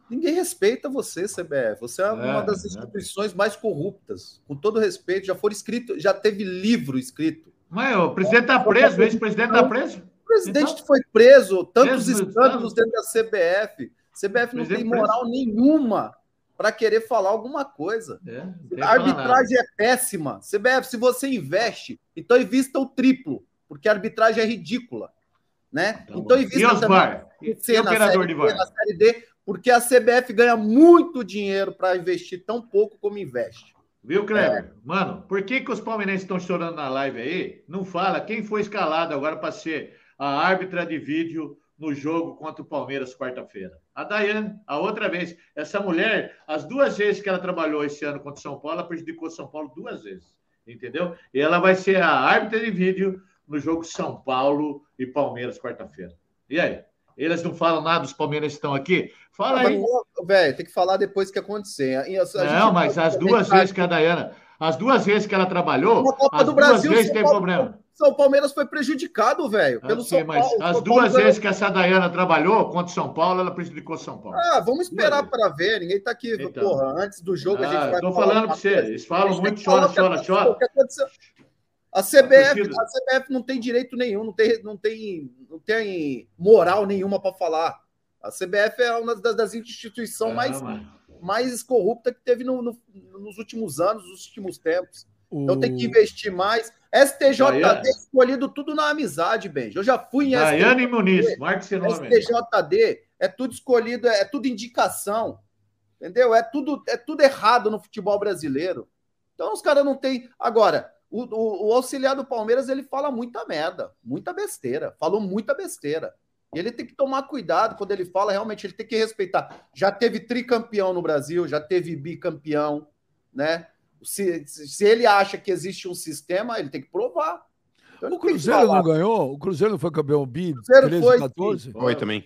ninguém respeita você, CBF. Você é uma É, das é. instituições mais corruptas. Com todo respeito, já foram escrito, já teve livro escrito. Mas o presidente tá preso, o ex-presidente tá preso. O presidente Então? foi preso, tantos Preso, escândalos preso. dentro da CBF. CBF não tem moral nenhuma para querer falar alguma coisa. É, A arbitragem é péssima. CBF, se você investe, então invista o triplo, porque a arbitragem é ridícula. Né? Tá então invista E os também VAR? E, e C, o na série de VAR? na série D, porque a CBF ganha muito dinheiro para investir tão pouco como investe. Viu, Kleber? É. Mano, por que, que os palmeirenses estão chorando na live aí? Não fala quem foi escalado agora para ser a árbitra de vídeo no jogo contra o Palmeiras quarta-feira. A Daiane, a outra vez. Essa mulher, as duas vezes que ela trabalhou esse ano contra o São Paulo, ela prejudicou São Paulo duas vezes. Entendeu? E ela vai ser a árbitra de vídeo no jogo São Paulo e Palmeiras quarta-feira. E aí? Eles não falam nada, os palmeirenses estão aqui? Fala aí. Mas, Velho, tem que falar depois que acontecer. A- a Não, mas as duas vezes que a Dayana, as duas vezes que ela trabalhou, as duas Brasil, vezes tem Paulo- problema. São Palmeiras foi prejudicado, velho, Eu pelo sei, São mas Paulo. as São duas Paulo ganhou- vezes que essa Dayana trabalhou contra o São Paulo, ela prejudicou São Paulo. Ah, vamos esperar para ver. Ninguém tá aqui, Então. porra. Antes do jogo a gente Ah, vai tô falando uma pra você, eles A falam muito, chora, chora, chora. A CBF, torcida- a CBF não tem direito nenhum, não tem, não tem, não tem moral nenhuma para falar. A CBF é uma das, das instituições Ah, mais, mano. mais corrupta que teve no- no- nos últimos anos, nos últimos tempos. Então tem que investir mais. STJD Daiane. escolhido tudo na amizade, Benji. Eu já fui em Daiane Muniz, marque esse nome. STJD é tudo escolhido, é tudo indicação. Entendeu? É tudo, é tudo errado no futebol brasileiro. Então os caras não têm. Agora, o, o- o auxiliar do Palmeiras ele fala muita merda, muita besteira. Falou muita besteira. E ele tem que tomar cuidado quando ele fala, realmente, ele tem que respeitar. Já teve tricampeão no Brasil, já teve bicampeão, né? Se, se ele acha que existe um sistema, ele tem que provar. Então, O Cruzeiro não ganhou? O Cruzeiro não foi campeão bi? Cruzeiro 13, foi, 14? Foi também.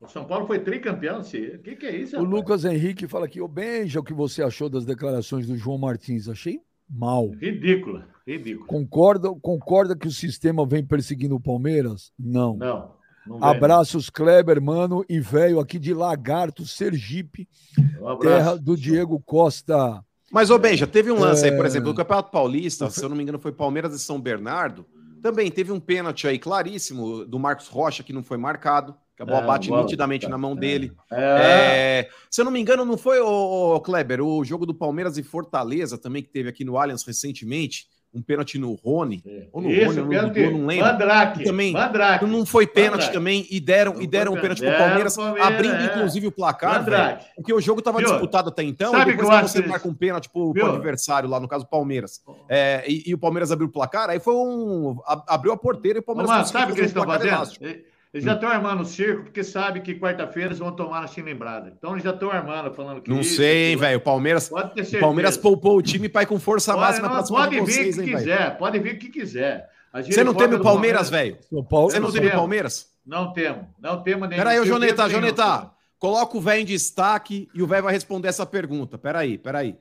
O São Paulo foi tricampeão, sim. O que, que é isso? O rapaz? Lucas Henrique fala aqui, ô Benja, o que você achou das declarações do João Martins? Achei mal. Ridícula, ridícula. Concorda, concorda que o sistema vem perseguindo o Palmeiras? Não. Não. não Abraços, Kleber, mano, e velho aqui de Lagarto, Sergipe. Um terra do Diego Costa. Mas, ô Benja, teve um lance aí, por É. exemplo, no Campeonato Paulista, se eu não me engano, foi Palmeiras e São Bernardo. Também teve um pênalti aí claríssimo do Marcos Rocha, que não foi marcado, que a bola É, bate bola- nitidamente na mão dele. É. É, se eu não me engano, não foi, o Kleber, o jogo do Palmeiras e Fortaleza também, que teve aqui no Allianz recentemente, um pênalti no Rony. Ou no Rony, Isso, ou no pênalti. Dudu, não lembro. Mandrake. Também- Mandrake. Não foi pênalti Mandrake. também e deram, Não e deram um pênalti pro. Palmeiras, Palmeiras, abrindo é. inclusive o placar, velho. Porque o jogo estava disputado até então, Sabe e depois que você marca um pênalti pro, adversário lá, no caso o Palmeiras, é, e, e o Palmeiras abriu o placar, aí foi um. abriu a porteira e o Palmeiras conseguiu sabe o que eles estão fazendo? elástico. Eles já estão armando o circo porque sabe que quarta-feira eles vão tomar na Chilembrada. Então eles já estão armando, falando que. Não isso, sei, hein, velho. O Palmeiras, Pode ter o certeza. Palmeiras poupou o time para ir com força Pode, máxima cima pode de vir o vocês, que hein, quiser, pode vir o que quiser. Você não teme o Palmeiras, velho? Você não teme o. Palmeiras? Não temo, não temo nenhum. Peraí, ô Joneta. Joneta. Coloca o velho em destaque e o velho vai responder essa pergunta. Peraí, peraí.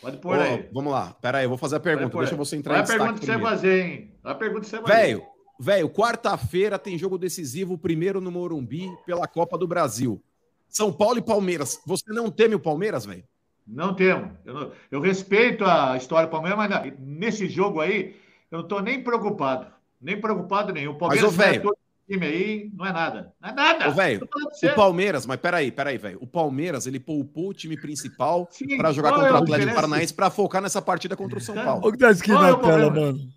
Pode pôr Ô, aí. Vamos lá, peraí, eu vou fazer a pergunta. Deixa aí. você entrar Qual é em a destaque pergunta que você vai fazer, hein? A pergunta que você vai fazer. Velho, velho, quarta-feira tem jogo decisivo, o primeiro no Morumbi, pela Copa do Brasil. São Paulo e Palmeiras. Você não teme o Palmeiras, velho? Não temo. Eu, não- eu respeito a história do Palmeiras, mas não- nesse jogo aí, eu não estou nem preocupado. Nem preocupado nenhum. O Palmeiras ô, velho- ganha todo time aí, não é nada. Não é nada. Ô, Tô você. O Palmeiras, mas peraí, peraí, velho. O Palmeiras, ele poupou o time principal pra jogar qual contra é o Atlético? Paranaense pra focar nessa partida contra o São Então, Paulo. Olha o que tá escrito Qual é na o tela, problema? mano.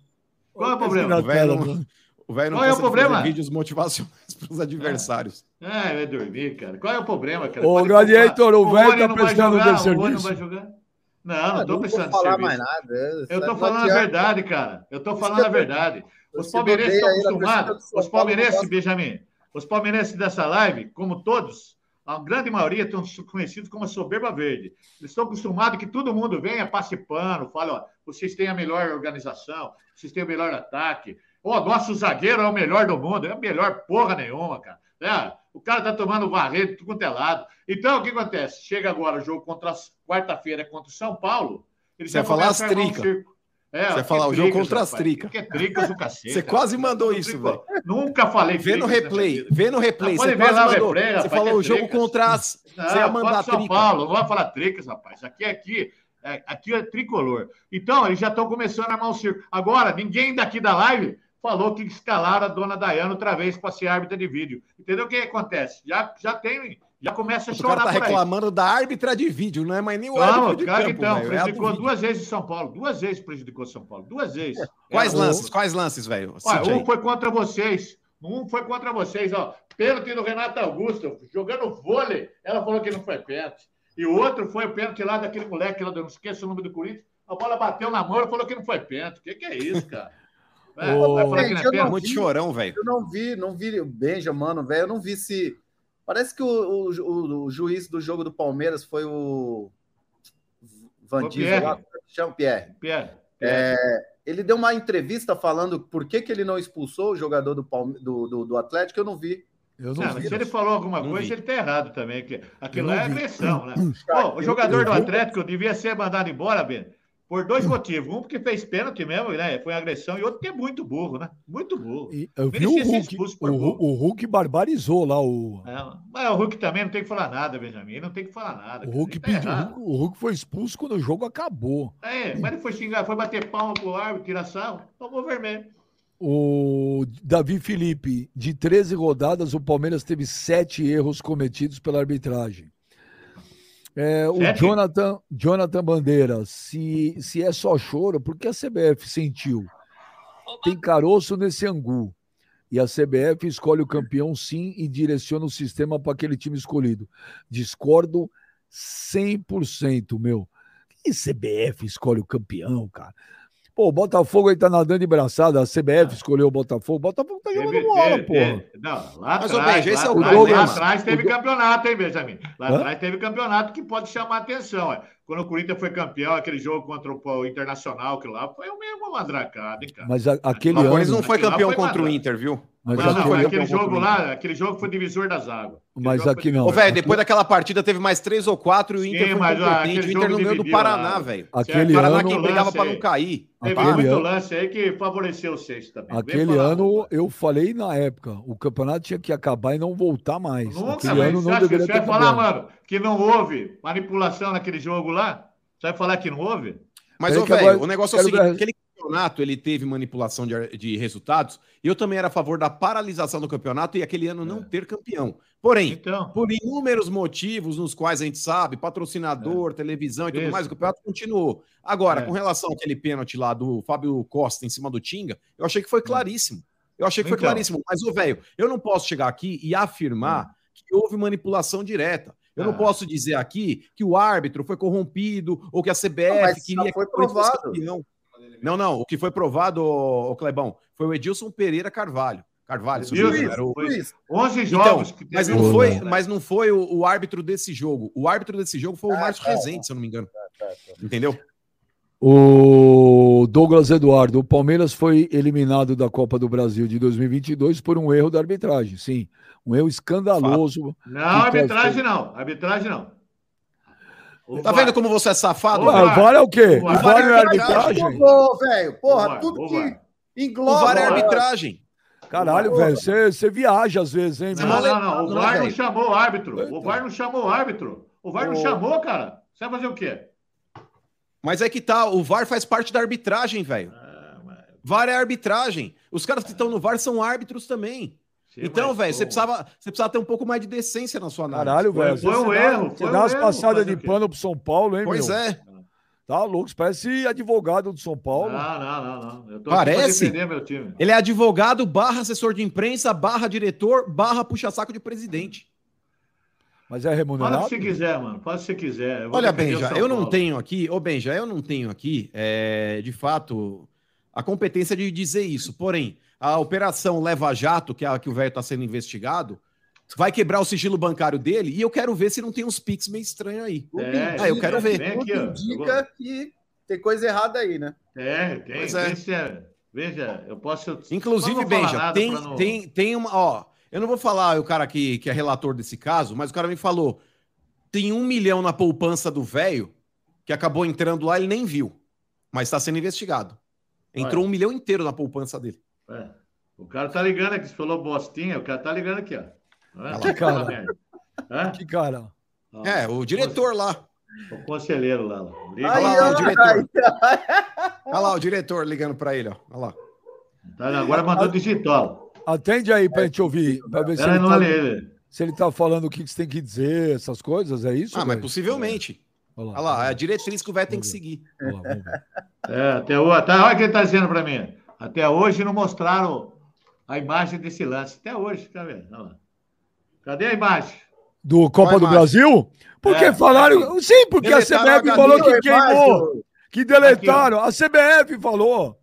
Qual é o tá escrito problema? velho tela, não- mano. O velho não Qual é o problema? fazer vídeos motivacionais (laughs) pros adversários. Ah, vai dormir, cara. Qual é o problema, cara? Ô, Pode Gladiator, o velho tá prestando jogar, de o Rony não serviço? vai jogar. Não, Ah, não tô vou precisando de falar serviço. mais nada. Eu tô Não falando a verdade, cara. Eu tô Isso falando a eu- verdade. Os palmeirenses estão acostumados. Os palmeirenses. Benjamin, os palmeirenses dessa live, como todos, a grande maioria estão conhecidos como a soberba verde. Eles estão acostumados que todo mundo venha, passe pano, fale, ó, vocês têm a melhor organização, vocês têm o melhor ataque. Ó, nosso zagueiro é o melhor do mundo. É a melhor porra nenhuma, cara. É, o cara tá tomando varredo tudo quanto é lado. Então, o que acontece? Chega agora o jogo contra as- quarta-feira contra o São Paulo. Eles Você já vai falar as a armar trica. circo. É, Você vai falar o jogo tricas, contra as rapaz. trica. Que é tricas do cacete. Você quase mandou isso, trico- Nunca falei Vê no tricas replay, vê no replay. Ah, Você quase o mandou. replay, Você rapaz, falou que é o jogo tricas. contra as. Não, Você ia mandar contra a São. Paulo, não vai falar tricas, rapaz. Aqui é aqui. É, aqui é tricolor. Então, eles já estão começando a armar o circo. Agora, ninguém daqui da live falou que escalaram a dona Dayana outra vez para ser árbitra de vídeo. Entendeu o que acontece? Já, já tem, já começa a O chorar cara tá reclamando da árbitra de vídeo, não é mais nem o Não, árbitro de cara, campo, então, velho, é prejudicou vídeo. duas vezes São Paulo. Duas vezes prejudicou São Paulo. Duas vezes. Quais É, lances? Quais lances, velho? Um foi contra vocês. Um foi contra vocês, ó. Pênalti do Renato Augusto, jogando vôlei. Ela falou que não foi pênalti. E o outro foi o pênalti lá daquele moleque lá, eu não esqueço o nome do Corinthians. A bola bateu na mão e falou que não foi pênalti. O que, que é isso, cara? É, Ô, vai falar que não gente, é eu não pênalti? Muito chorão, velho. Eu não vi, não vi o Benja, mano, velho. Eu não vi se. Parece que o, o, o- o juiz do jogo do Palmeiras foi o. Van Foi o Diesel, Pierre. lá, chama Pierre. Pierre, É, ele deu uma entrevista falando por que, que ele não expulsou o jogador do, Palme- do, do, do Atlético, eu não vi. Eu Não, não se ele falou alguma Não coisa, vi. ele tá errado também. Que aquilo lá é agressão, né? O jogador do. Atlético devia ser mandado embora, Ben, por dois motivos. Um, porque fez pênalti mesmo, né? Foi agressão, e outro, porque é muito burro, né? Muito burro. E Eu vi o Hulk. O, o Hulk barbarizou lá o. É, mas o Hulk também não tem que falar nada, Benjamin. Ele não tem que falar nada. O. Hulk, tá pediu, o. Hulk- o Hulk foi expulso quando o jogo acabou. É, mas ele foi xingar, foi bater palma pro árbitro, tirar sarro, tomou vermelho. O Davi Felipe, de 13 rodadas, o Palmeiras teve sete erros cometidos pela arbitragem. É, o? Jonathan, Jonathan Bandeira, se, se é só choro, por que a CBF sentiu? Tem caroço nesse angu. E a CBF escolhe o campeão sim e direciona o sistema para aquele time escolhido. Discordo 100%, meu. Que CBF escolhe o campeão, cara? Pô, o Botafogo aí tá nadando de braçada, a CBF escolheu o Botafogo. O Botafogo tá jogando Teve- bola, teve- porra. Não, lá Mas, atrás, esse lá, é o atrás, problema. lá atrás teve campeonato, hein, Benjamin? Lá Hã? atrás teve campeonato que pode chamar atenção. É. Quando o Corinthians foi campeão, aquele jogo contra o, o Internacional, que lá foi o mesmo madracada, hein, cara? Mas a- aquele Mas o ano. Corinthians não foi lá campeão foi contra o. Inter, viu? Mas não, não, foi mas campeão aquele o jogo lá, aquele jogo foi divisor das águas. Aquele Mas aqui foi não. Ô, velho, depois daquela partida teve mais três ou quatro e o Inter Sim, foi mas, ah, competente. O Inter no meio do Paraná, a- velho. Aquele O Paraná ano, que lance brigava pra aí. não cair. Teve Aquele muito ano- lance aí que favoreceu vocês também. Vem aquele falar, ano eu falei na época, o campeonato tinha que acabar e não voltar mais. Nunca, aquele mas ano você não acha que deveria você ter vai falar, mano, que não houve manipulação naquele jogo lá? Você vai falar que não houve? Mas, ô, velho, o negócio é o seguinte: aquele campeonato ele teve manipulação de, de resultados, eu também era a favor da paralisação do campeonato e aquele ano não É. ter campeão. Porém, Então, por inúmeros motivos nos quais a gente sabe, patrocinador, televisão e tudo Isso. mais, o campeonato continuou. Agora, É. com relação àquele pênalti lá do Fábio Costa em cima do Tinga, eu achei que foi claríssimo. Eu achei que foi Então. claríssimo. Mas, ô, velho, eu não posso chegar aqui e afirmar que houve manipulação direta. Eu não Ah. posso dizer aqui que o árbitro foi corrompido ou que a CBF Não, queria foi que o provado. campeão. Não, não. O que foi provado, ô, Clebão, foi o Edilson Pereira Carvalho. Carvalho, Edilson, engano, era o- foi- Luiz, 11 então, jogos que mas não o- foi, mas não foi o, o árbitro desse jogo. O árbitro desse jogo foi o Ah, Márcio tá, Rezende, se eu não me engano. Entendeu? O Douglas Eduardo, o Palmeiras foi eliminado da Copa do Brasil de 2022 por um erro da arbitragem. Sim, um erro escandaloso. Não, arbitragem não. Arbitragem não. O Tá VAR. vendo como você é safado? Ô, velho? VAR. o VAR é o quê? O O VAR é arbitragem? Velho, porra, tudo que O engloba. VAR é arbitragem. Caralho, O- velho, você você viaja às vezes, hein, Não, não não. O VAR não chamou o árbitro. O VAR não chamou o árbitro. O VAR não chamou, cara. Você vai fazer o quê? Mas é que tá, o VAR faz parte da arbitragem, velho. Ah, mas- VAR é arbitragem. Os caras que estão no VAR são árbitros também. Então, velho, você precisava, você precisava ter um pouco mais de decência na sua análise. Caralho, velho. foi um erro, Você dá um umas passadas de quê? pano pro São Paulo, hein, Pois meu? é. Tá louco, você parece advogado do São Paulo. Não, não, não, não. Eu tô Parece? aqui pra defender meu time. Ele é advogado, barra assessor de imprensa, barra diretor, barra puxa-saco de presidente. Mas é Fala o remunerado? que você quiser, mano. Fala o que você quiser. Olha, Benja, eu não tenho aqui, ô Benja, eu não tenho aqui, é, de fato, a competência de dizer isso. Porém, a operação Leva Jato, que é a que o velho está sendo investigado, vai quebrar o sigilo bancário dele e eu quero ver se não tem uns pics meio estranhos aí. É, Ah, eu quero ver. Aqui, ó. indica que tem coisa errada aí, né? É, tem. Pois é. É- Veja, eu posso. Inclusive, Benja, tem, não- tem, tem uma. Ó, eu não vou falar o cara que, que é relator desse caso, mas o cara me falou: tem um milhão na poupança do velho que acabou entrando lá, ele nem viu, mas está sendo investigado. Entrou Olha. um milhão inteiro na poupança dele. É. O cara tá ligando aqui, você falou bostinha, o cara tá ligando aqui, ó. Tá Que cara? Hã? (laughs) Que cara. Ó, É, o diretor lá. O conselheiro lá. lá. Liga Aí, lá. o diretor. Olha lá o diretor ligando para ele, ó. Olha lá. Tá, agora mandou digital. Atende aí pra gente ouvir, pra ver se ele, não tá, olha ele. se ele tá falando o que que você tem que dizer, essas coisas, é isso? Ah, mas velho? possivelmente. Olha Olha lá, é a diretriz que o velho tem que seguir. Olha lá, vamos ver. É, até hoje. Tá, olha o que ele tá dizendo pra mim. Até hoje não mostraram a imagem desse lance. Até hoje, tá vendo? Cadê a imagem? Do Copa do. Brasil? Porque É, falaram. Sim, porque Deletaram a a CBF HD, falou que queimou, que deletaram. A CBF falou.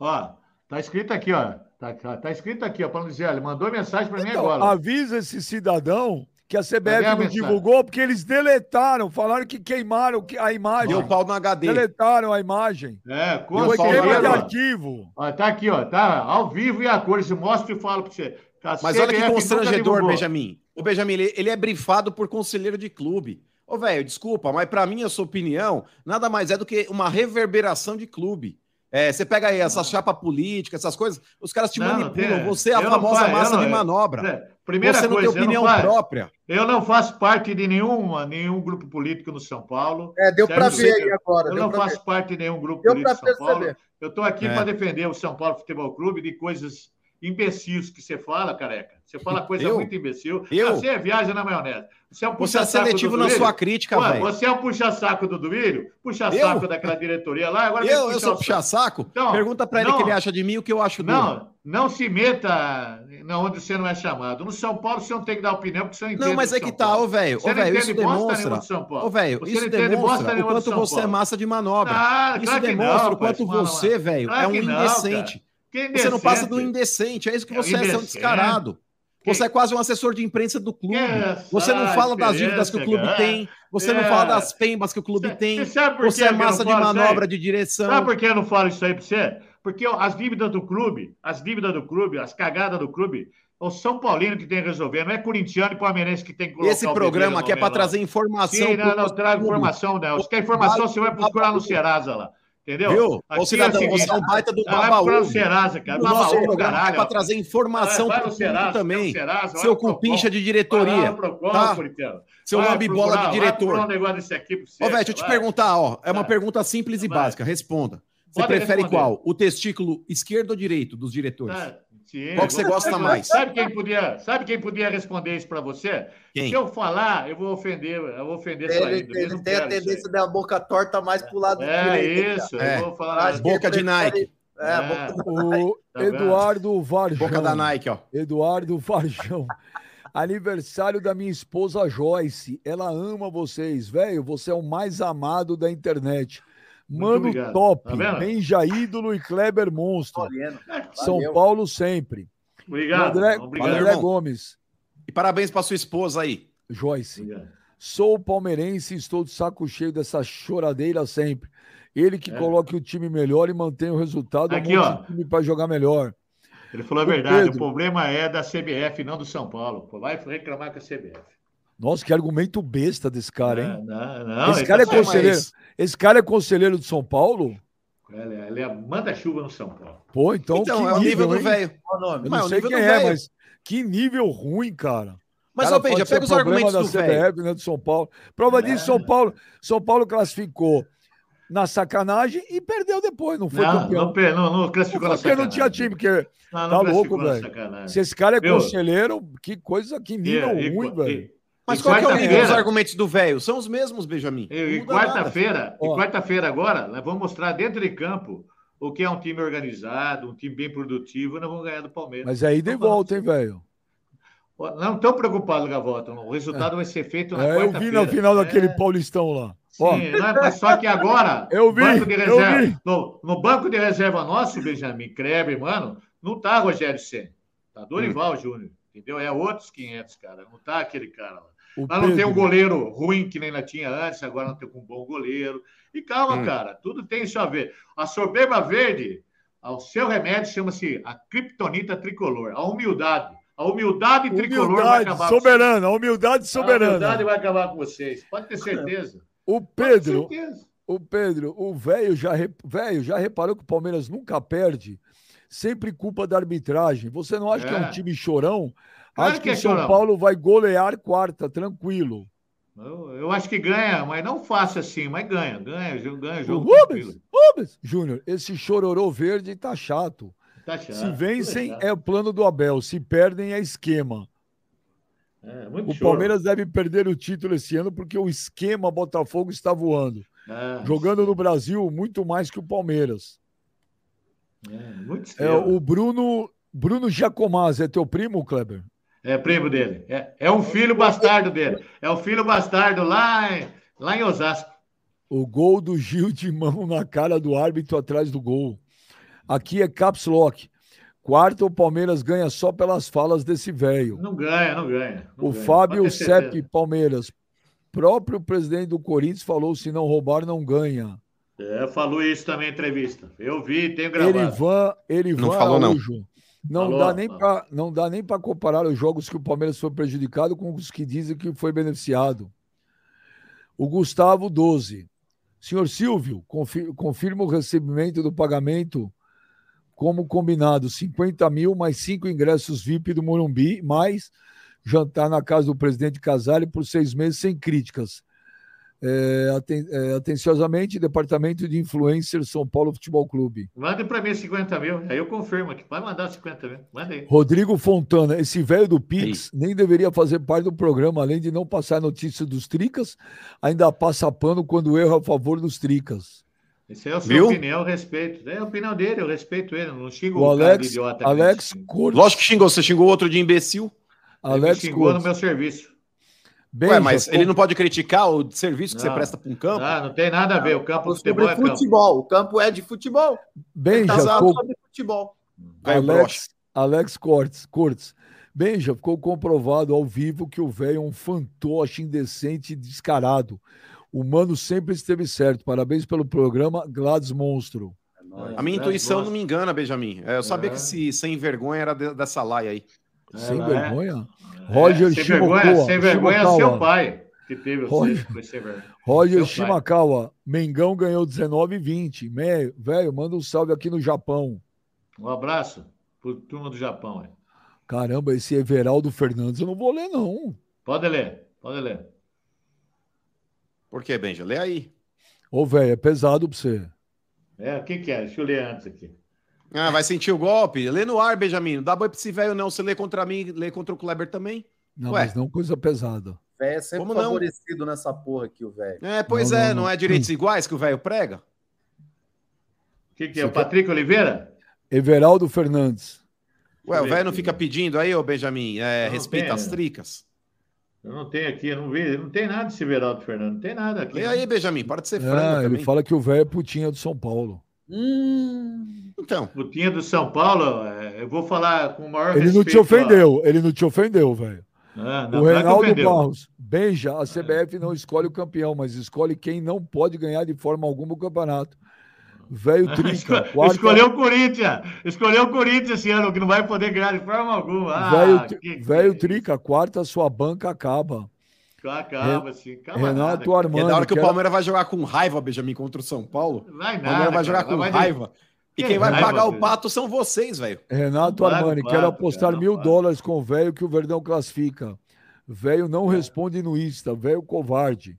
Ó, tá escrito aqui, ó. Tá, tá escrito aqui, ó, pra não dizer, olha, mandou mensagem pra mim Então, agora. avisa esse cidadão que a CBF a não divulgou, porque eles deletaram, falaram que queimaram que- a imagem. Deu pau no HD. Deletaram a imagem. É, Foi pau queima de arquivo. Ó, tá aqui, ó, tá ao vivo e a cores. Eu mostro e falo pra você. A Mas olha que CBF constrangedor. Benjamin. O Benjamin, ele, ele é brifado por conselheiro de clube. Ô, velho, desculpa, mas pra mim, a sua opinião, nada mais é do que uma reverberação de clube. É, você pega aí essa chapa política, essas coisas, os caras te Não, manipulam. tem- você é a não famosa massa não- de eu- manobra. Primeira você não coisa, tem opinião eu, não faço, própria. eu não faço parte de nenhuma, nenhum grupo político no São Paulo. É, deu Sérgio, ver aí agora. Eu não faço parte de nenhum grupo Deu político de São Paulo. perceber. Eu estou aqui É. para defender o São Paulo Futebol Clube de coisas imbecis que você fala, careca. Você fala coisa Eu? muito imbecil. Eu? Você viaja na maionese. Você é um Você é seletivo na sua crítica, velho. Você é um puxa-saco do Duílio, puxa-saco daquela diretoria lá. Agora Eu, eu sou saco. puxa-saco? Então, Pergunta pra ele o que ele acha de mim e o que eu acho dele. Não, não se meta na onde você não é chamado. No São Paulo você não tem que dar opinião porque você não entende. Não, mas é que São tá, ô, velho. Ô, velho, isso demonstra. Ô, velho, Você isso demonstra o quanto você é massa de manobra. Ah, Isso claro demonstra não, o quanto você, velho, é um indecente. Você não passa do indecente. é isso que É você é, você é um descarado. Você é quase um assessor de imprensa do clube. Que Você não fala das dívidas que o clube tem, você não É. fala das pembas que o clube Você- tem, por você é não massa de manobra de direção. Sabe por que eu não falo isso aí pra você? Porque as dívidas do clube, as dívidas do clube, as cagadas do clube, é o São Paulino que tem que resolver, não é corintiano e palmeirense que tem que colocar Esse programa aqui é para trazer informação. Sim, não, não trago informação, não. Se quer informação, você vai procurar no Serasa lá. Entendeu? Viu? Aqui Ô, cidadão, é o seguinte, você é um baita do ah, vai no babaú. Serasa, cara. O nosso Babaú do programa é para trazer informação para o Serasa, também. Serasa, Seu cupincha de diretoria. Procon, tá? Seu procurar, de diretor. um negócio desse aqui você. Ô, velho, deixa eu te perguntar, ó. É uma pergunta simples e básica. Responda. Você prefere qual? O testículo esquerdo ou direito dos diretores? Tá, sim. Qual que você gosta mais? Sabe quem podia, sabe quem podia responder isso pra você? Quem? Se eu falar, eu vou ofender, eu vou ofender sua Ele, índole. Ele não tem a tendência da boca torta mais pro lado É direito, isso, É. eu vou falar. Acho Boca de Nike. É, É. boca O Tá vendo? Eduardo Varjão. Boca da Nike, ó. Eduardo Varjão. Aniversário da minha esposa Joyce. Ela ama vocês, velho. Você é o mais amado da internet. Mano obrigado. top. Tá? Benja ídolo e Kleber monstro. São Valeu. Paulo sempre. Obrigado. André, obrigado. André. Gomes. E parabéns pra sua esposa aí. Joyce. Obrigado. Sou palmeirense e estou de saco cheio dessa choradeira sempre. Ele que É. coloque o time melhor e mantém o resultado. Aqui, ó. time para jogar melhor. Ele falou a Ô, verdade, Pedro. o problema é da CBF, não do São Paulo. Vai reclamar com a CBF. Nossa, que argumento besta desse cara, hein? Não, não, não, Esse cara é tá certo. conselheiro. Esse cara é conselheiro de São Paulo? Ele, é- ele é manda-chuva no São Paulo. Pô, então, Então, que é o nível do hein? velho. Eu Mas é não sei nível quem do é, velho. mas que nível ruim, cara. Mas, Cara, ô, Benja, pega os argumentos do da velho. CBF, né, do São Paulo. Prova disso, São Paulo, São Paulo classificou na sacanagem e perdeu depois, não foi Não, campeão. não, não, não classificou na Porque não sacanagem. tinha time, porque Não, não Tá louco, velho. sacanagem. se esse cara é conselheiro, que coisa, que nível E- ruim, velho. Mas e qual que é o nível dos argumentos do velho? São os mesmos, Benjamin. E, e quarta-feira, e quarta-feira agora, nós vamos mostrar dentro de campo o que é um time organizado, um time bem produtivo, e nós vamos ganhar do Palmeiras. Mas aí de falando volta, hein, velho. Não estou preocupado, Gavota. O resultado vai ser feito na É, eu quarta-feira. vi na final daquele É, Paulistão lá. Sim, é- mas só que agora, (laughs) Eu vi, banco de eu reserva, vi. No, no banco de reserva nosso, Benjamin Kreber, mano, não tá Rogério Senna. Tá Dorival Júnior. Entendeu? É outros 500, cara. Não tá aquele cara lá. O Nós não tem um goleiro ruim que nem nós tinha antes, agora não tem um bom goleiro. E calma, Hum. cara, tudo tem isso a ver. A soberba verde, o seu remédio chama-se a criptonita tricolor, a humildade. A humildade tricolor vai Humildade acabar com soberana, a humildade vocês. A soberana. humildade vai acabar com vocês. Pode ter certeza. O Pedro, certeza. o Pedro, o velho já, velho já reparou que o Palmeiras nunca perde? Sempre culpa da arbitragem. Você não acha que é um É. time chorão? Claro acho que, que é o São. Paulo vai golear quarta, tranquilo. Eu, eu acho que ganha, mas não fácil assim, mas ganha, ganha, ganha, ganha O jogo Rubens, tranquilo. Rubens, Júnior, esse chororô verde tá chato. Tá chato, Se vencem, tudo é o plano do Abel. Se perdem, é esquema. É, O choro. Palmeiras deve perder o título esse ano porque o esquema Botafogo está voando. É, Jogando no Brasil muito mais que o Palmeiras. é, muito É, o Bruno, Bruno Giacomazzi é teu primo, Kleber? É primo dele. É, é um filho bastardo dele. É o filho bastardo lá em, lá em Osasco. O gol do Gil de mão na cara do árbitro atrás do gol. Aqui é caps lock. Quarto, o Palmeiras ganha só pelas falas desse velho. Não ganha, não ganha. não O ganha. Fábio. Sepp Palmeiras. Próprio presidente do Corinthians falou: se não roubar, não ganha. É, falou isso também em entrevista. Eu vi, tenho gravado. Erivan, Erivan Não falou, não. Araújo. Não, Falou, dá nem pra, não dá nem para comparar os jogos que o Palmeiras foi prejudicado com os que dizem que foi beneficiado. O Gustavo 12. Senhor Silvio, confi- confirma o recebimento do pagamento como combinado: 50 mil mais cinco ingressos VIP do Morumbi, mais jantar na casa do presidente Casale por seis meses sem críticas. É, aten- é, atenciosamente, Departamento de Influencers São Paulo Futebol Clube. Manda para mim 50 mil. Aí eu confirmo aqui. Pode mandar 50 mil. Manda aí. Rodrigo Fontana, esse velho do Pix nem deveria fazer parte do programa, além de não passar notícia dos Tricas, ainda passa pano quando erra a favor dos Tricas. Essa é a sua Viu? opinião, eu respeito. É a opinião dele, eu respeito ele. Não xingo O o, cara de Alex, idiota. Alex me Cortes, Lógico que xingou. Você xingou outro de imbecil. Ele Alex xingou no meu serviço. Benja, Ué, mas ele não pode criticar o serviço que você Não. presta para um campo? Ah, não tem nada a ver. O campo de Sobre futebol é campo. futebol. O campo é de futebol. Benja, Casado ficou- sobre futebol. Alex, Alex Cortes, Cortes. Benja, ficou comprovado ao vivo que o velho é um fantoche indecente e descarado. O mano sempre esteve certo. Parabéns pelo programa Gladys Monstro. É nóis. A minha É, intuição gosto. não me engana, Benjamin. É, Eu sabia É. que esse sem vergonha era de- dessa laia aí. Sem é. vergonha? Roger sem vergonha, Shimokawa, sem vergonha é Shimokawa. seu pai que teve Roger- você, sem vergonha. Roger. Shimakawa, Mengão ganhou 19 e 20. Me- Velho, manda um salve aqui no Japão. Um abraço pro turma do Japão. aí. Caramba, esse Everaldo Fernandes eu não vou ler, não. Pode ler, pode ler. Por quê, Benja? Lê aí. Ô, velho, é pesado pra você. É, o que, que é? Deixa eu ler antes aqui. Ah, vai sentir o golpe? Lê no ar, Benjamin. Não dá boi pra esse velho, não. Você lê contra mim, lê contra o Kleber também. Não, Ué. mas não coisa pesada. O velho é sempre Como não? favorecido nessa porra aqui, o velho. É, pois Não, é, não, não, não. é direitos iguais que o velho prega? O que, que é? O Patrick Oliveira? Everaldo Fernandes. Ué, o velho não fica pedindo aí, ô Benjamin, é, Não, respeita tem, as tricas. Eu não tenho aqui, eu não vi, não tem nada de Severaldo Fernando, não tem nada aqui. Lê aí, Benjamin, para de ser frango É, ele também. fala que o velho é putinha do São Paulo. Hum, Então, Putinha do São Paulo, é, eu vou falar com o maior Ele não respeito. te ofendeu, ele não te ofendeu, velho. ó. Ah, O não, não é Reinaldo ofendeu. Barros, beija, a CBF não escolhe o campeão, mas escolhe quem não pode ganhar de forma alguma o campeonato. Velho Trica, (laughs) Esco- quarta, Escolheu o Corinthians. Escolheu o Corinthians esse ano, que não vai poder ganhar de forma alguma. Ah, velho, que- velho Trica, quarta, sua banca acaba. Acaba, assim. Acaba Renato nada, E é Armando. da hora que o quero- Palmeiras vai jogar com raiva, Benjamin, contra o São Paulo. Vai O nada. Palmeiras vai jogar cara. com Vai- raiva. E Que quem vai raiva, pagar o pato são vocês, velho. Renato Armani, o quero apostar cara, mil dólares com o velho que o Verdão classifica. Velho não responde no Insta, velho covarde.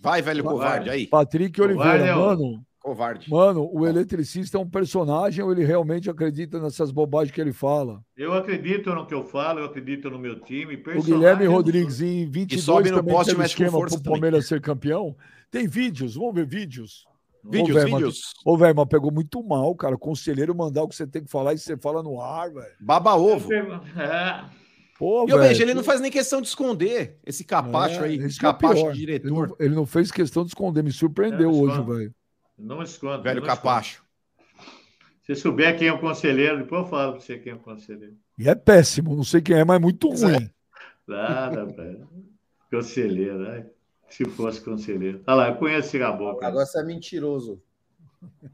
Vai, velho Covarde. covarde, aí. Patrick Covarde Oliveira, é o- mano, Covarde. mano, o eletricista é um personagem ou ele realmente acredita nessas bobagens que ele fala? Eu acredito no que eu falo, eu acredito no meu time. O Guilherme Rodrigues em 22 sobe no também poste e esquema pro também. Palmeiras ser campeão. Tem vídeos, vamos ver vídeos. Vídeos, Ô, velho, vídeos. Ô, velho, mas pegou muito mal, cara. Conselheiro mandar o que você tem que falar e você fala no ar, velho. Baba ovo. É, Pô, E eu vejo, ele não faz nem questão de esconder esse capacho É, aí, isso que é o capacho pior. de Ele diretor, não, ele não fez questão de esconder, me surpreendeu É, hoje, velho. Não escondo. velho não capacho. escondo. Se souber quem é o conselheiro, depois eu falo pra você quem é o conselheiro. E é péssimo, não sei quem é, mas muito ruim. Nada, (laughs) velho. Conselheiro, ai. Se fosse conselheiro. Olha lá, eu conheço esse caboclo. Agora você é mentiroso.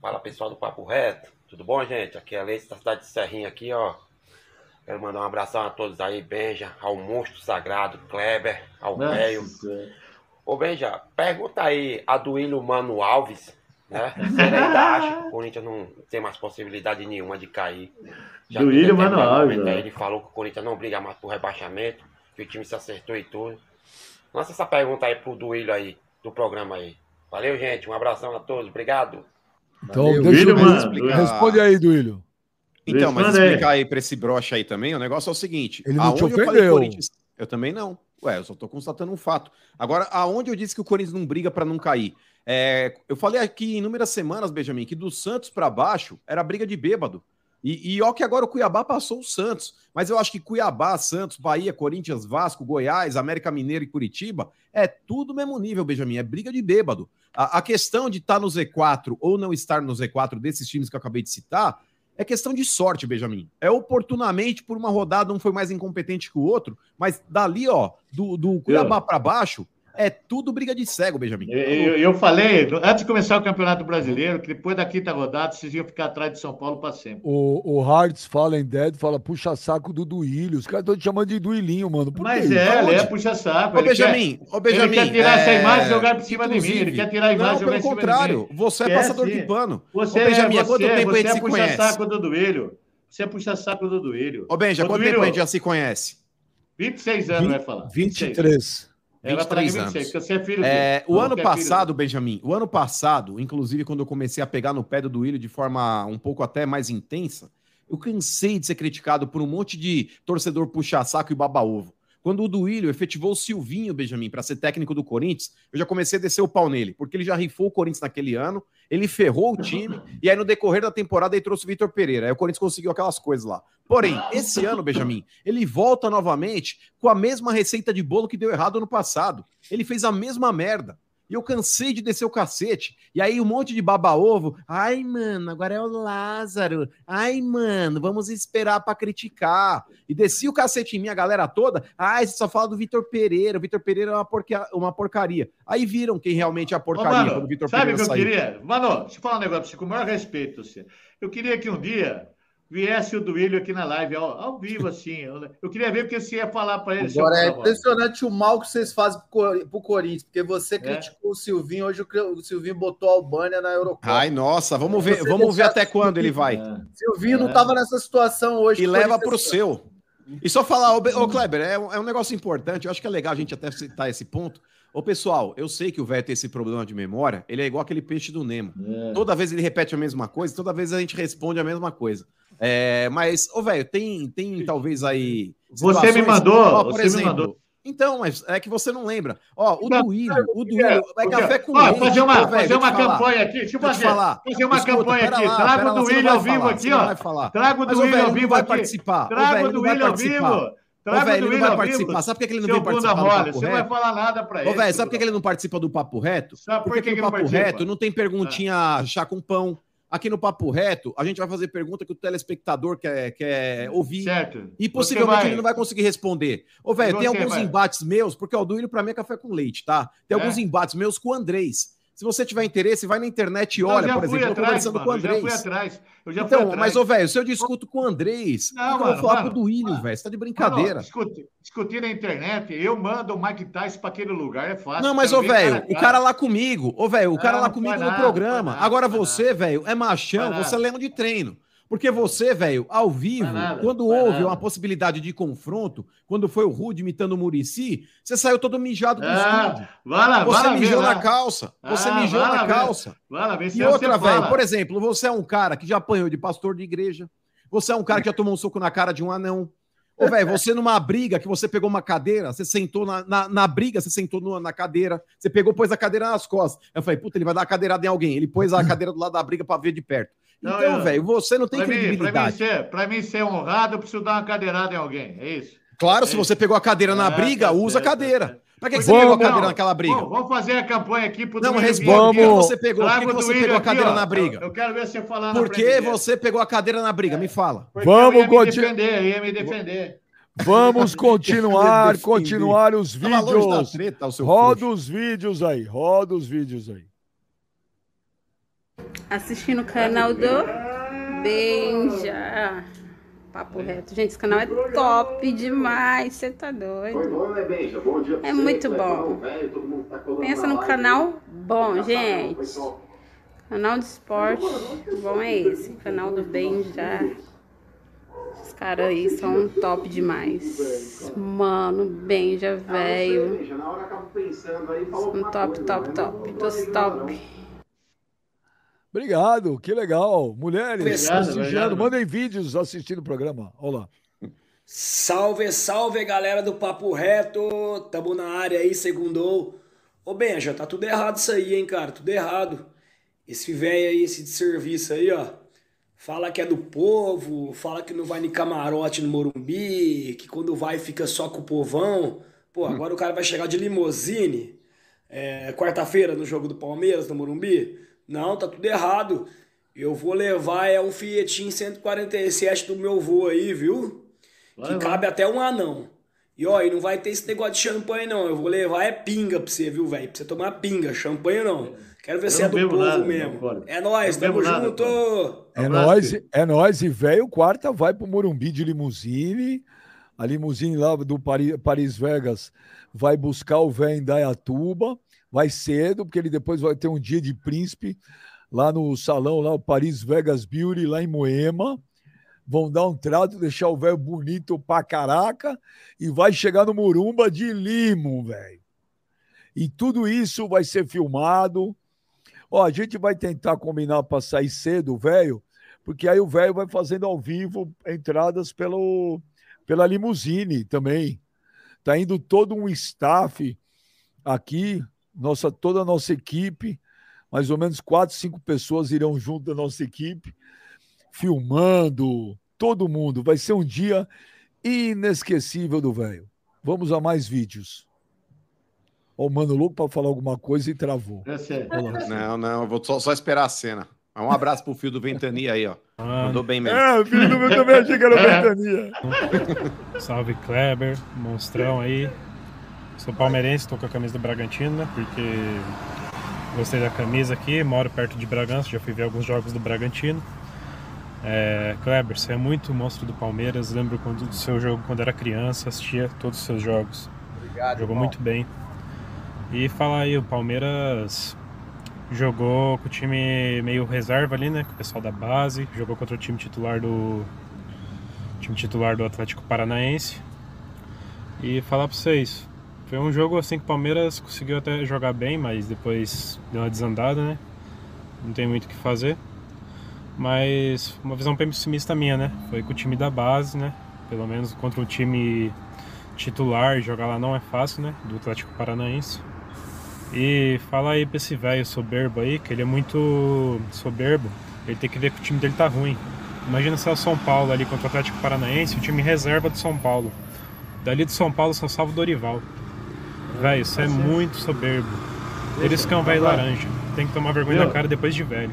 Fala pessoal do Papo Reto, tudo bom, gente? Aqui é a Leite da cidade de Serrinha aqui, ó. Quero mandar um abração a todos aí, Benja, ao monstro sagrado, Kleber, ao velho. Ô Benja, pergunta aí a do William Mano Alves, né? Ainda (laughs) acha que o Corinthians não tem mais possibilidade nenhuma de cair. Já Do que William em Mano determinado Alves, momento aí ó. Ele falou que o Corinthians não briga mais por rebaixamento, que o time se acertou e tudo. Lança essa pergunta aí pro Duílio aí, do programa aí. Valeu, gente. Um abração a todos. Obrigado. Então, Valeu. deixa William, eu mano, explicar. Responde aí, Duílio. Então, mas explicar aí pra esse broche aí também, o negócio é o seguinte. Ele não te eu ofendeu. Corinthians- Eu também não. Ué, eu só tô constatando um fato. Agora, aonde eu disse que o Corinthians não briga pra não cair? É, eu falei aqui em inúmeras semanas, Benjamin, que do Santos pra baixo era briga de bêbado. E, e ó que agora o Cuiabá passou o Santos. Mas eu acho que Cuiabá, Santos, Bahia, Corinthians, Vasco, Goiás, América Mineiro e Curitiba é tudo mesmo nível, Benjamin. É briga de bêbado. A, a questão de estar no Z4 ou não estar no Z4 desses times que eu acabei de citar é questão de sorte, Benjamin. É oportunamente por uma rodada um foi mais incompetente que o outro, mas dali, ó, do, do Cuiabá pra baixo, é tudo briga de cego, Benjamin. Eu, eu- eu falei, antes de começar o Campeonato Brasileiro, que depois da quinta rodada vocês iam ficar atrás de São Paulo para sempre. O, o Hearts fala em Dead, fala puxa saco do Duílio. Os caras estão te chamando de Duilinho, mano. Por Mas quê? é, ele é Aonde? puxa-saco. Ô, ele Benjamin, ô, quer, Benjamin. ele quer tirar essa é, imagem e jogar por cima de mim. Ele quer tirar a imagem Não, e jogar pelo contrário, de mim. você é Quer passador sim. de pano. Você, Ô, Benjamin, há você, quanto tempo a você gente é se conhece? puxa-saco do Duílio. Você é puxa-saco do Duílio. Ô, Benja, Ô, quanto Duílio, tempo a gente já se conhece? 26 anos vai falar. 23. É, vai falar que 23 anos. 26, porque você é filho É, o Não, ano é passado, Benjamin, o ano passado, inclusive quando eu comecei a pegar no pé do Duílio de forma um pouco até mais intensa, eu cansei de ser criticado por um monte de torcedor puxa-saco e baba-ovo. Quando o Duílio efetivou o Silvinho, Benjamin, para ser técnico do Corinthians, eu já comecei a descer o pau nele, porque ele já rifou o Corinthians naquele ano, ele ferrou o time, (laughs) e aí no decorrer da temporada ele trouxe o Vitor Pereira. Aí o Corinthians conseguiu aquelas coisas lá. Porém, esse ano, Benjamin, ele volta novamente com a mesma receita de bolo que deu errado ano passado. Ele fez a mesma merda. E eu cansei de descer o cacete. E aí um monte de baba-ovo. Ai, mano, agora é o Lázaro. Ai, mano, vamos esperar pra criticar. E desci o cacete em mim, a galera toda. Ai, você só fala do Vitor Pereira. O Vitor Pereira é uma, porca... uma porcaria. Aí viram quem realmente é a Ô, porcaria mano, quando o Vitor sabe o Pereira que eu saiu. queria? Mano, deixa eu falar um negócio com o maior respeito. Você. Eu queria que um dia viesse o Duílio aqui na live, ao, ao vivo, assim. Eu, eu queria ver o que você ia falar para ele. Agora é impressionante o mal que vocês fazem pro Cor- pro Corinthians, porque você É. criticou o Silvinho, hoje o o Silvinho botou a Albânia na Eurocopa. Ai, nossa, vamos ver, Você vamos ver até quando ele vai. É. Silvinho não É. estava nessa situação hoje. E o leva Corinthians- pro seu. E só falar, ô, ô Kleber, é um, é um negócio importante, eu acho que é legal a gente até citar esse ponto. Ô, pessoal, eu sei que o velho tem esse problema de memória, ele é igual aquele peixe do Nemo. É. Toda vez ele repete a mesma coisa, toda vez a gente responde a mesma coisa. É, mas, ô, velho, tem, tem talvez aí. Você me mandou, Ó, você me exemplo, mandou. Então, mas é que você não lembra. Ó, o Não, Duílio, o Duílio é café com Ó, leite. fazer uma, velho, fazer uma campanha aqui. Deixa eu fazer, falar. fazer uma Escuta, campanha aqui. lá, Traga o Duílio ao vivo aqui, ó. Traga o Duílio ao vivo vai participar. Traga o ele Duílio ao vivo. Ô, Traga velho, o ele não vai participar. vivo. Sabe por que ele não vem participar do Papo você não vai falar nada pra ele. Ô, velho, sabe por que ele não participa do Papo Reto? Sabe por Porque que aqui que no ele não Papo participa? Reto não tem perguntinha chá com pão. Aqui no Papo Reto, a gente vai fazer pergunta que o telespectador quer, quer ouvir. Certo. E possivelmente ele não vai conseguir responder. Ô, velho, tem alguns vai? embates meus, porque o Duílio pra mim é café com leite, tá? Tem É? alguns embates meus com o Andrés. Se você tiver interesse, vai na internet e olha, por fui exemplo, eu tô atrás, conversando mano, com o eu já fui Andrés. atrás. Eu já fui Então, atrás. mas, ô, velho, se eu discuto com o Andrés, Não, eu mano, vou falar mano. com o Duílio, velho? Você tá de brincadeira. Mano, discutir, discutir na internet, eu mando o Mike Tyson para aquele lugar, é fácil. Não, mas, ô, velho, o cara. lá comigo, ô, velho, o cara Não, lá comigo no nada, programa. Agora você, velho, é machão, você é de treino. Porque você, velho, ao vivo, nada, quando houve nada. uma possibilidade de confronto, quando foi o Rude imitando o Murici, você saiu todo mijado do Ah, estúdio. vai lá, vai Você lá ver mijou lá. na calça. Você Ah, mijou vai na calça. Vai lá, vê se E você outra, velho, por exemplo, você é um cara que já apanhou de pastor de igreja. Você é um cara que já tomou um soco na cara de um anão. Ô, velho, você numa briga que você pegou uma cadeira, você sentou na, na, na briga, você sentou no- na cadeira, você pegou, pôs a cadeira nas costas. Eu falei, puta, ele vai dar uma cadeirada em alguém. Ele pôs a (laughs) cadeira do lado da briga pra ver de perto. Não, Então, eu- velho, você não tem Pra mim, pra, mim credibilidade. ser, pra mim ser honrado, eu preciso dar uma cadeirada em alguém. É isso. Claro, se você pegou a cadeira na É, briga, tá usa a certo, tá cadeira. Pra que, que você pegou a Não, cadeira naquela briga? Bom, vamos fazer a campanha aqui pro Não. Por que Guilherme. você pegou? Por que, você pegou a cadeira ó. na briga? Eu, eu quero ver você falar na Por que você pegou a cadeira na briga? Me fala. Porque Vamos eu ia me defender, eu ia me defender. Vamos (laughs) continuar, continuar os vídeos. Roda os vídeos aí, roda os vídeos aí. Assistindo o canal do Benja. Papo reto. Gente, esse canal é top demais. Você tá doido? É muito bom. Pensa num canal bom, gente. Canal de esporte bom é esse. Canal do Benja. Os caras aí são top demais. Mano, Benja, velho. São top, top, top. Dos top. Obrigado, que legal. Mulheres, Obrigado, mandem vídeos assistindo o programa. Olha lá. Salve, salve galera do Papo Reto, tamo na área aí, segundou. Ô Benja, tá tudo errado isso aí, hein, cara, tudo errado. Esse velho aí, esse de serviço aí, ó, fala que é do povo, fala que não vai nem camarote no Morumbi, que quando vai fica só com o povão. Pô, agora o cara vai chegar de limousine, é, quarta-feira no jogo do Palmeiras, no Morumbi. Não, tá tudo errado. Eu vou levar é um Fiatinho 147 do meu vô aí, viu? Vai, que vai. cabe até um anão. E ó, e não vai ter esse negócio de champanhe, não. Eu vou levar é pinga pra você, viu, velho? Pra você tomar pinga. Champanhe não. Quero ver se é do povo nada, mesmo. não. É nóis, Não tamo nada, junto! É nóis, é nóis. E velho, quarta vai pro Morumbi de limusine. A limusine lá do Paris, Paris Vegas vai buscar o velho em Dayatuba. Vai cedo, porque ele depois vai ter um dia de príncipe lá no salão, lá o Paris Vegas Beauty, lá em Moema. Vão dar um trato, deixar o velho bonito pra caraca e vai chegar no Morumba de limo, velho. E tudo isso vai ser filmado. Ó, a gente vai tentar combinar para sair cedo, velho, porque aí o velho vai fazendo ao vivo entradas pelo, pela limusine também. Tá indo todo um staff aqui, nossa, toda a nossa equipe, mais ou menos quatro, cinco pessoas irão junto da nossa equipe, filmando, todo mundo. Vai ser um dia inesquecível do velho. Vamos a mais vídeos. Ó, o Mano Louco para falar alguma coisa e travou. Lá. Não, não, eu vou só, só esperar a cena. Um abraço pro fio do Ventania aí, ó. Mandou bem mesmo. É, filho do meu também achei que era ventania. Salve Kleber, monstrão aí. Sou palmeirense, tô com a camisa do Bragantino, né? Porque gostei da camisa aqui, moro perto de Bragança, já fui ver alguns jogos do Bragantino. É, Kleber, você é muito monstro do Palmeiras, lembro quando, do seu jogo quando era criança, assistia todos os seus jogos. Obrigado. Jogou muito bem. E falar aí, o Palmeiras jogou com o time meio reserva ali, né? Com o pessoal da base, jogou contra o time titular do time titular do Atlético Paranaense. E falar pra vocês, foi um jogo assim que o Palmeiras conseguiu até jogar bem, mas depois deu uma desandada, né? Não tem muito o que fazer. Mas uma visão pessimista minha, né? Foi com o time da base, né? Pelo menos contra o time titular, jogar lá não é fácil, né? Do Atlético Paranaense. E fala aí pra esse velho soberbo aí, que ele é muito soberbo, ele tem que ver que o time dele tá ruim. Imagina se é o São Paulo ali contra o Atlético Paranaense, o time reserva do São Paulo. Dali de São Paulo só salva o Dorival. Velho, isso é muito soberbo. Eles que é um velho laranja. Tem que tomar vergonha na cara depois de velho.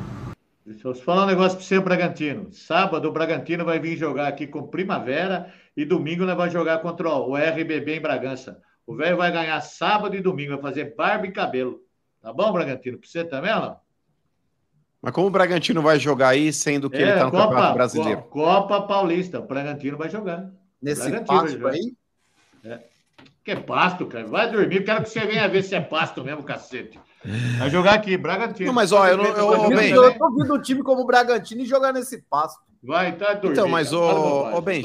Deixa eu falar um negócio para você, Bragantino. Sábado o Bragantino vai vir jogar aqui com Primavera e domingo nós vamos jogar contra o RBB em Bragança. O velho vai ganhar sábado e domingo, vai fazer barba e cabelo. Tá bom, Bragantino? Pra você também, ó? Mas como o Bragantino vai jogar aí, sendo que ele É, tá no Campeonato Brasileiro? Co- Copa Paulista. O Bragantino vai jogar. Nesse Bragantino vai jogar. aí? Que é pasto, cara. Vai dormir. Quero que você venha ver se é pasto mesmo, cacete. Vai jogar aqui, Bragantino. Não, mas, ó, eu não- eu- Eu, Ô, Ben. eu tô vendo um time como o Bragantino e jogar nesse pasto. Vai, tá dormindo. Então, mas, cara. ô- Benji.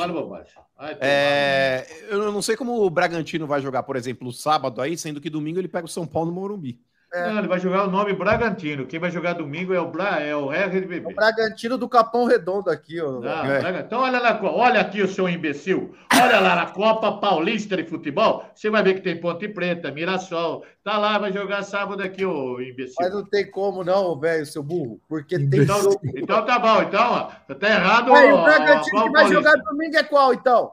Vai tomar. É, eu não sei como o Bragantino vai jogar, por exemplo, sábado aí, sendo que domingo ele pega o São Paulo no Morumbi. Não, ele vai jogar o nome Bragantino. Quem vai jogar domingo é o, Bra... é o RBB. O Bragantino do Capão Redondo aqui, ó. Não, É. Braga- Então olha lá, olha aqui o seu imbecil. Olha lá na Copa Paulista de Futebol. Você vai ver que tem Ponte Preta, Mirassol. Tá lá, vai jogar sábado aqui, ô imbecil. Mas não tem como não, velho, seu burro. Porque tem Então, jogo. então tá bom, então, ó. Tá errado. Aí, o Bragantino que vai Paulista? jogar domingo é qual, então?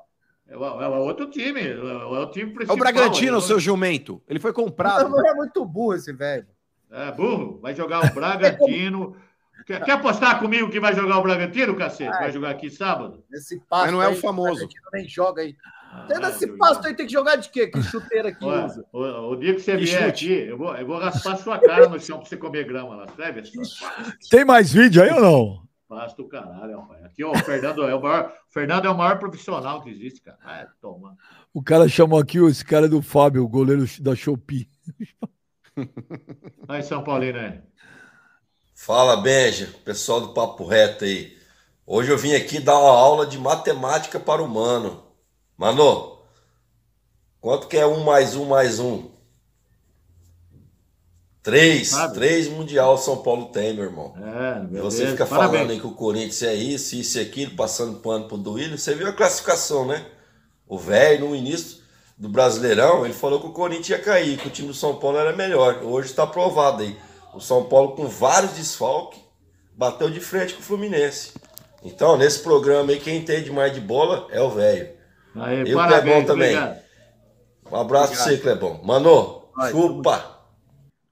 É, o- é o outro time. É o é o time É principal. o Bragantino, é, seu jumento. Ele foi comprado. Não, é muito burro esse velho. É burro. Vai jogar o Bragantino. (laughs) Quer, quer apostar comigo que vai jogar o Bragantino, cacete? Vai jogar aqui sábado? Esse pasto Mas não é o aí, famoso. Bragantino nem joga aí. Até Ah, nesse meu pasto aí tem que jogar de quê? Que chuteira que Olha, usa? o, o dia que você Que vier chute. aqui, eu vou, eu vou raspar sua cara no chão pra você comer grama lá. Só. Tem mais vídeo aí ou não? Faz do caralho, rapaz. Aqui, ó, o Fernando é o maior, o Fernando é o maior profissional que existe, cara. Ah, toma. O cara chamou aqui esse cara do Fábio, o goleiro da Shopee. Aí, São Paulino aí. Fala, Benja, pessoal do Papo Reto aí. Hoje eu vim aqui dar uma aula de matemática para o Mano. Mano, quanto que é um mais um mais um? Três. Sabe? Três Mundial São Paulo tem, meu irmão. É, beleza. você fica Parabéns. falando aí que o Corinthians é isso, isso e aquilo, passando pano pro Duílio. Você viu a classificação, né? O velho, no início do Brasileirão, ele falou que o Corinthians ia cair, que o time do São Paulo era melhor. Hoje está provado aí. O São Paulo, com vários desfalques, bateu de frente com o Fluminense. Então, nesse programa aí, quem entende mais de bola é o velho. E o Clebão também. obrigado. Um abraço pra você, Clebão. Mano, Vai, chupa!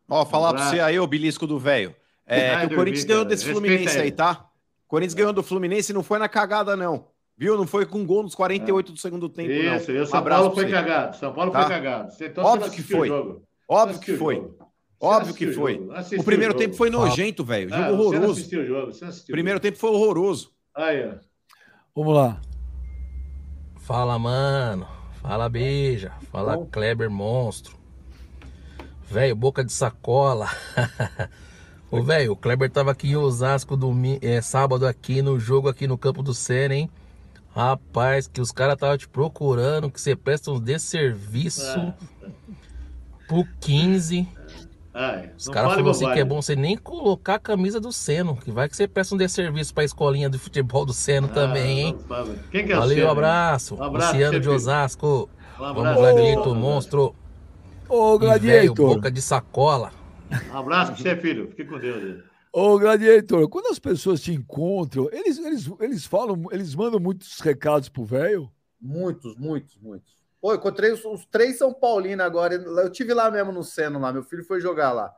Ó, falar pra você aí, ô belisco do velho. É que o Corinthians ganhou desse Respeita Fluminense aí, tá? O Corinthians ganhou do Fluminense e não foi na cagada, não. Viu? Não foi com gol nos 48 do segundo tempo, não. Isso, e o Um São Paulo foi você. cagado. São Paulo Tá. foi cagado. Você, então Óbvio você não que foi. o jogo. Óbvio Você que o foi. jogo. Você Óbvio que o foi. jogo. Assistiu O primeiro jogo. tempo foi nojento, velho. Ah, Jogo Você não horroroso. assistiu o jogo. Você não assistiu O primeiro o tempo foi horroroso. jogo. Aí, ó. Vamos lá. Fala, mano. Fala, beija. Fala, Kleber Monstro. Velho, boca de sacola. (laughs) Ô, velho, o Kleber tava aqui em Osasco domi- é, sábado aqui no jogo aqui no campo do Sena, hein? Rapaz, que os caras tava te procurando, que você presta uns desserviço Ah, pro 15. ai, Os caras falaram assim que é bom você nem colocar a camisa do Seno, que vai que você presta um desserviço pra escolinha de futebol do Seno também, Ah, hein? não fala. Quem que é o Valeu, Ciro? abraço. Um abraço, Luciano de. Osasco. Um Vamos, abraço, Gladiator, Ciro. monstro. Ô, Gladiator. boca de sacola. Um abraço pra você, filho. Fique com Deus. Ô, Gladiator, quando as pessoas te encontram, eles, eles, eles falam, eles mandam muitos recados pro velho? Muitos, muitos, muitos. Pô, eu encontrei os, os três São Paulino agora. Eu tive lá mesmo no Seno lá. Meu filho foi jogar lá.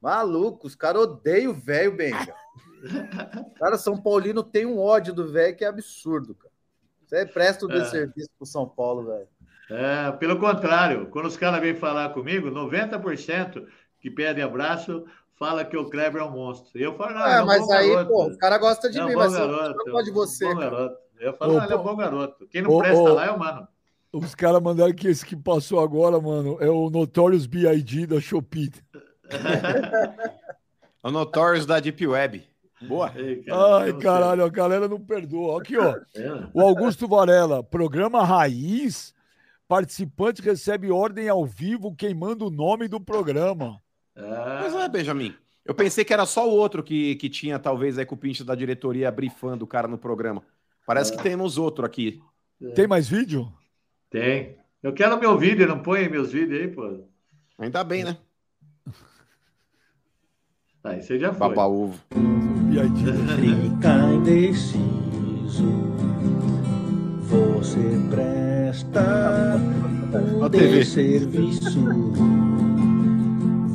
Maluco, os caras odeiam o velho, Benja. Cara, São Paulino tem um ódio do velho que é absurdo, cara. Você presta o É. desserviço pro São Paulo, velho. É, pelo contrário, quando os caras vêm falar comigo, 90% que pedem abraço fala que o Kleber é um monstro. E eu falo, não, É, ele é um mas aí, garoto. pô, o cara gosta de É um mim, mas eu garoto, não gosto de é um você, bom cara. garoto. Eu falo, Ô, não, ele é um bom garoto. Quem não Ô, presta ô. lá é o mano. Os caras mandaram que esse que passou agora, mano, é o Notorious B.I.D. da Shopee. É (laughs) o Notorious da Deep Web. Boa. Ei, cara, Ai, caralho, a galera não perdoa. Aqui, ó. É. O Augusto Varela, programa Raiz, participante recebe ordem ao vivo queimando o nome do programa. Mas Ah, é, Benjamin. Eu pensei que era só o outro que, que tinha, talvez, aí com o pinche da diretoria brifando o cara no programa. Parece que temos outro aqui. Tem mais vídeo? tem. Eu quero meu vídeo, não põe meus vídeos aí, pô. Ainda bem, né? Aí você já foi. Baba ovo. Fica indeciso, você presta Ó um a TV. desserviço.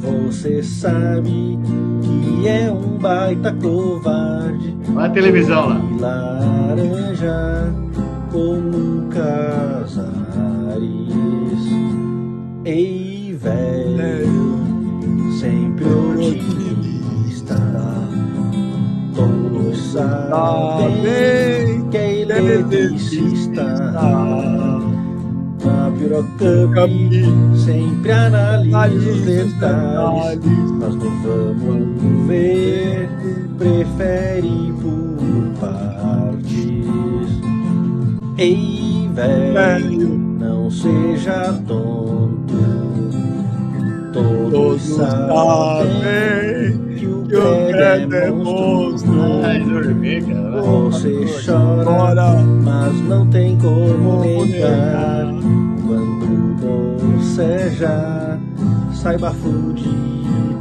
Você sabe que é um baita covarde. Vai a televisão lá. Laranja como Casares. Ei, velho, sempre sempre otimista. Todos sabem que é eletricista. Pirocup sempre analisa os detalhes, mas não vamos ver, prefere por partes. Ei, velho, não seja tonto. Todos sabem que o Greg é monstro. Ai, dormi, cara. Você chora, mas não tem como negar. Boceja, saiba fludir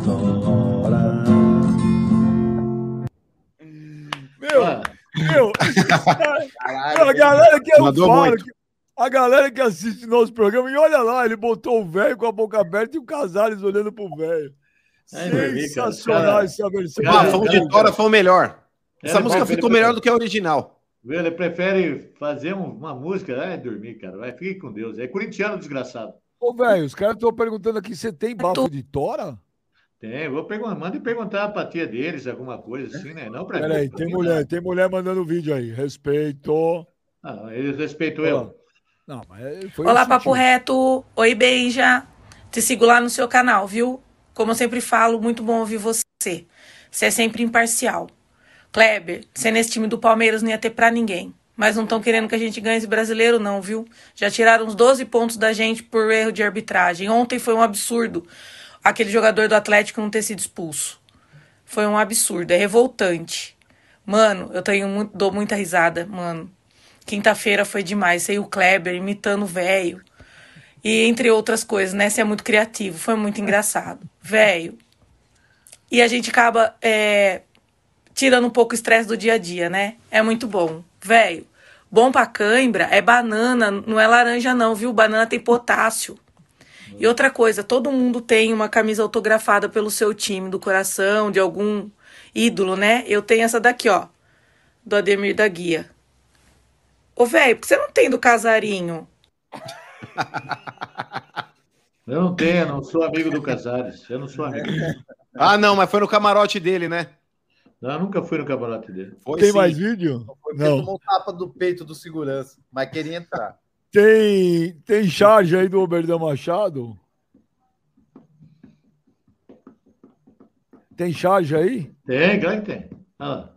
tora. Meu, Ah, meu, Caralho, a galera que eu Mandou falo, muito. que- a galera que assiste nosso programa, e olha lá, ele botou o velho com a boca aberta e o Casares olhando pro velho. Cara. Sensacional essa versão. Ah, de Tora foi o melhor. Essa Era música ficou melhor do que a original. Ele prefere fazer um- uma música. Ai, dormir, cara. Vai, fique com Deus. É corintiano desgraçado. Ô, velho, os caras estão perguntando aqui, você tem bafo de tora? Tem, vou perguntar, manda perguntar pra tia deles alguma coisa assim, né? Não pra Peraí, tem mim, mulher, tem mulher mandando vídeo aí. Respeito. Ah, eles respeitam eu. Não, mas foi Olá. Papo Reto. Oi, Beija. Te sigo lá no seu canal, viu? Como eu sempre falo, muito bom ouvir você. Você é sempre imparcial. Kleber, você nesse time do Palmeiras não ia ter pra ninguém. Mas não estão querendo que a gente ganhe esse brasileiro, não, viu? Já tiraram uns 12 pontos da gente por erro de arbitragem. Ontem foi um absurdo aquele jogador do Atlético não ter sido expulso. Foi um absurdo, é revoltante. Mano, eu tenho mu- dou muita risada, mano. Quinta-feira foi demais. Sei o Kleber imitando o velho. E entre outras coisas, né? Você é muito criativo. Foi muito engraçado. (laughs) Velho. E a gente acaba é, tirando um pouco o estresse do dia a dia, né? É muito bom. Velho. Bom pra cãibra é banana, não é laranja, não, viu? Banana tem potássio. E outra coisa, todo mundo tem uma camisa autografada pelo seu time, do coração, de algum ídolo, né? Eu tenho essa daqui, ó. Do Ademir da Guia. Ô, velho, por que você não tem do Casarinho? Eu não tenho, eu não sou amigo do Casares. Eu não sou amigo. Ah, não, mas foi no camarote dele, né? Não, eu nunca fui no camarote dele. Foi Tem sim. mais vídeo? Porque Não. tomou um tapa do peito do segurança, mas queria entrar. (laughs) Tem, tem charge aí do Oberdão Machado? Tem charge aí? Tem, claro que tem. Lá.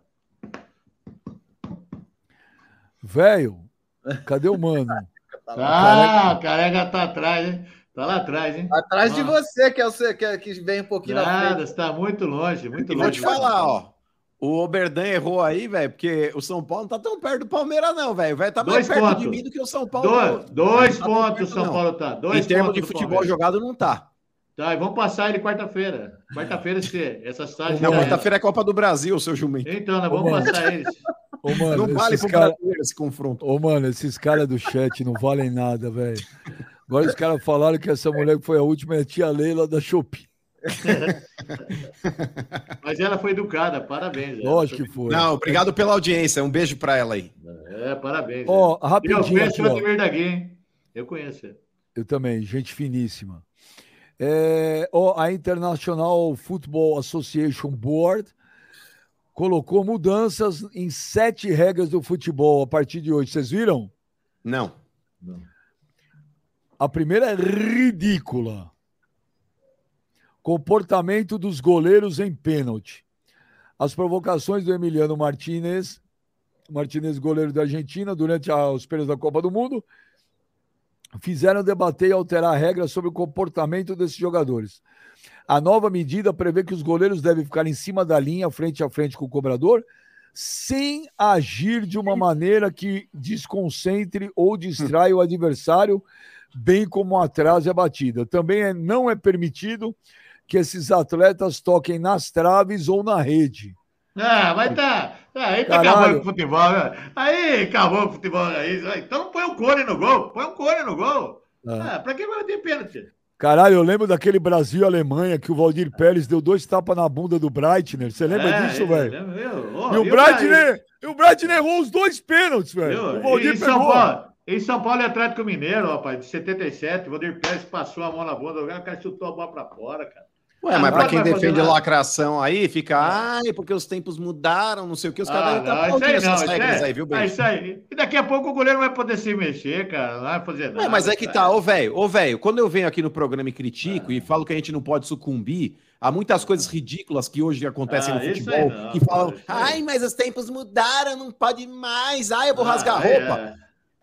Velho, cadê o mano? (laughs) Ah, o careca tá atrás, hein? Tá lá atrás, hein? Atrás de Ó. você, que é o seu, que, é- que vem um pouquinho na Nada, frente. você tá muito longe, muito E longe. vou te falar, ó. O Oberdan errou aí, velho, porque o São Paulo não tá tão perto do Palmeiras, não, velho. Vai tá mais Dois perto de pontos. mim do que o São Paulo. Dois, dois Não tá pontos o São não. Paulo tá. Dois Em termos de do futebol Palmeiras. jogado, não tá. Tá, e vamos passar ele quarta-feira. Quarta-feira, se essa tarde. Não, quarta-feira é Copa do Brasil, seu jumento. Então, nós Ô, vamos mano. passar eles. Ô, mano, Não vale pro cara- brasileiro esse confronto. Ô, mano, esses caras do chat não valem nada, velho. Agora os caras falaram que essa mulher que foi a última é a tia Leila da Shopee. (laughs) Mas ela foi educada, parabéns. Lógico que foi. Não, obrigado pela audiência. Um beijo pra ela aí. É, parabéns. Ó, Eu rapidinho conheço aqui, o. Ademir da Guia, hein? Eu conheço. ele. Eu também, gente finíssima. É, ó, a International Football Association Board colocou mudanças em sete regras do futebol a partir de hoje. Vocês viram? Não. A primeira é ridícula. Comportamento dos goleiros em pênalti. As provocações do Emiliano Martinez, Martinez, goleiro da Argentina, durante os períodos da Copa do Mundo, fizeram debater e alterar regras sobre o comportamento desses jogadores. A nova medida prevê que os goleiros devem ficar em cima da linha, frente a frente com o cobrador, sem agir de uma maneira que desconcentre ou distrai o adversário, bem como atrase a batida. Também é- não é permitido que esses atletas toquem nas traves ou na rede. Ah, vai tá. Aí tá Caralho. acabando o futebol, né? Aí acabou o futebol aí. Então põe um cone no gol. Põe um cone no gol. Ah. Ah, pra que vai ter pênalti? Caralho, eu lembro daquele Brasil e Alemanha que o Valdir Pérez deu dois tapas na bunda do Breitner. Você lembra É, disso, velho? E o Breitner, e o Breitner errou os dois pênaltis, velho. O Valdir Em São, pegou. Paulo, em São Paulo e Atlético Mineiro, rapaz, de 77, o Valdir Pérez passou a mão na bunda do cara, o cara chutou a bola pra fora, cara. Ué, mas pra Agora quem defende lacração aí, fica, ai, porque os tempos mudaram, não sei o que, os caras Ah, devem não, estar isso aí não, isso regras é- aí, viu, ah, bem? isso aí. E daqui a pouco o goleiro vai poder se mexer, cara. Não vai fazer nada. Não, mas é que tá, ô velho, ô velho, quando eu venho aqui no programa e critico e falo que a gente não pode sucumbir a muitas coisas ridículas que hoje acontecem Ah, no futebol, não, que falam, ai, mas os tempos mudaram, não pode mais, ai, eu vou Ah, rasgar a roupa. é.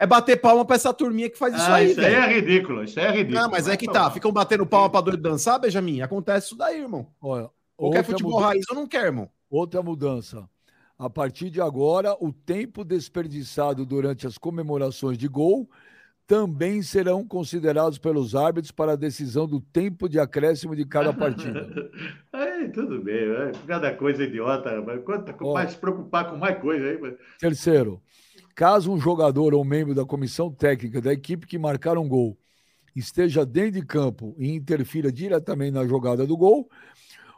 É. bater palma pra essa turminha que faz isso Ah, aí, isso aí é ridículo, isso aí é ridículo. Não, mas é que tá, ficam batendo palma pra doido dançar, Benjamin? Acontece isso daí, irmão. Olha, Qualquer futebol muda- raiz eu não quero, irmão. Outra mudança. A partir de agora, o tempo desperdiçado durante as comemorações de gol também serão considerados pelos árbitros para a decisão do tempo de acréscimo de cada partida. (laughs) Aí, tudo bem, vai. cada coisa idiota, rapaz. Quanto Ó. mais se preocupar com mais coisa aí. mas- Terceiro, caso um jogador ou membro da comissão técnica da equipe que marcar um gol esteja dentro de campo e interfira diretamente na jogada do gol,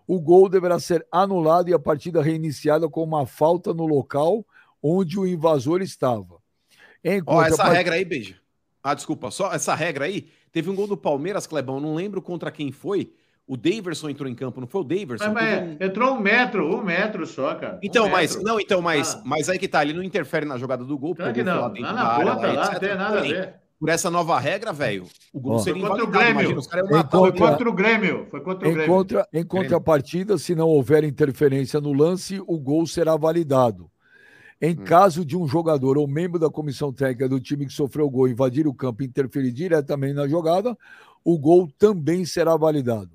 o gol deverá ser anulado e a partida reiniciada com uma falta no local onde o invasor estava. Em Ó, essa contrapart- regra aí, beija. Ah, desculpa, só essa regra aí. Teve um gol do Palmeiras, Clebão, não lembro contra quem foi. O Daverson entrou em campo, não foi o Daverson? Mas, mas um- entrou um metro, um metro só, cara. Um Então, mas, metro. não, então, mas, Ah. mas aí que tá, ele não interfere na jogada do gol, Claro porque não. lá dentro Lá da na área, ponta, lá, não tem nada a ver. Por essa nova regra, velho, o gol Ó. seria Foi contra o. Grêmio. Imagina, os caras Foi contra- o Grêmio. Foi contra o Em, Grêmio. contra, em contrapartida, se não houver interferência no lance, o gol será validado. Em Hum. caso de um jogador ou membro da comissão técnica do time que sofreu o gol invadir o campo e interferir diretamente na jogada, o gol também será validado.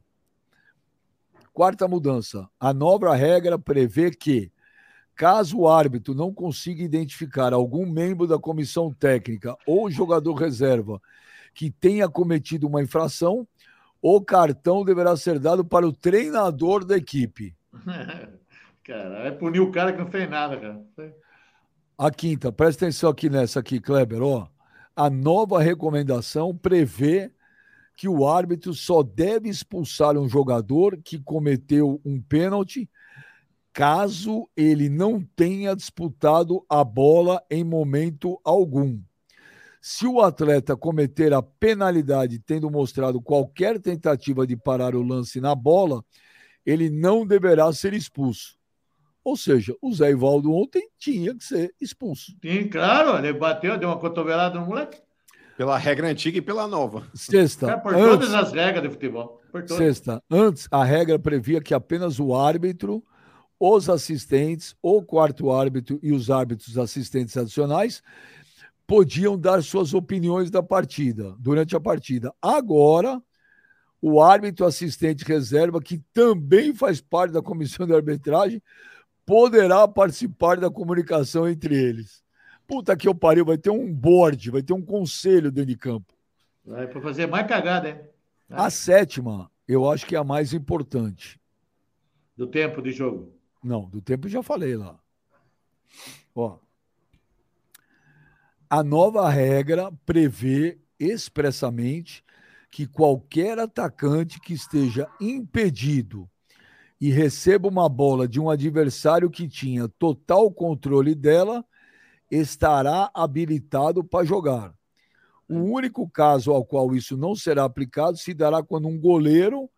Quarta mudança. A nova regra prevê que, caso o árbitro não consiga identificar algum membro da comissão técnica ou jogador reserva que tenha cometido uma infração, o cartão deverá ser dado para o treinador da equipe. (laughs) Cara, vai punir o cara que não fez nada, cara. A quinta, presta atenção aqui nessa aqui, Kleber, ó. A nova recomendação prevê que o árbitro só deve expulsar um jogador que cometeu um pênalti caso ele não tenha disputado a bola em momento algum. Se o atleta cometer a penalidade tendo mostrado qualquer tentativa de parar o lance na bola, ele não deverá ser expulso. Ou seja, o Zé Ivaldo ontem tinha que ser expulso. Sim, claro, ele bateu, deu uma cotovelada no moleque. Pela regra antiga e pela nova. Sexta, Cara, por antes, todas as regras de futebol. Por todas. sexta, antes a regra previa que apenas o árbitro, os assistentes, o quarto árbitro e os árbitros assistentes adicionais podiam dar suas opiniões da partida, durante a partida. Agora, o árbitro assistente reserva, que também faz parte da comissão de arbitragem, poderá participar da comunicação entre eles. Puta que eu pariu, vai ter um board, vai ter um conselho dentro de campo. Vai pra fazer mais cagada, hein? A sétima, eu acho que é a mais importante. Do tempo de jogo. Não, do tempo eu já falei lá. Ó. A nova regra prevê expressamente que qualquer atacante que esteja impedido e receba uma bola de um adversário que tinha total controle dela estará habilitado para jogar. O único caso ao qual isso não será aplicado se dará quando um goleiro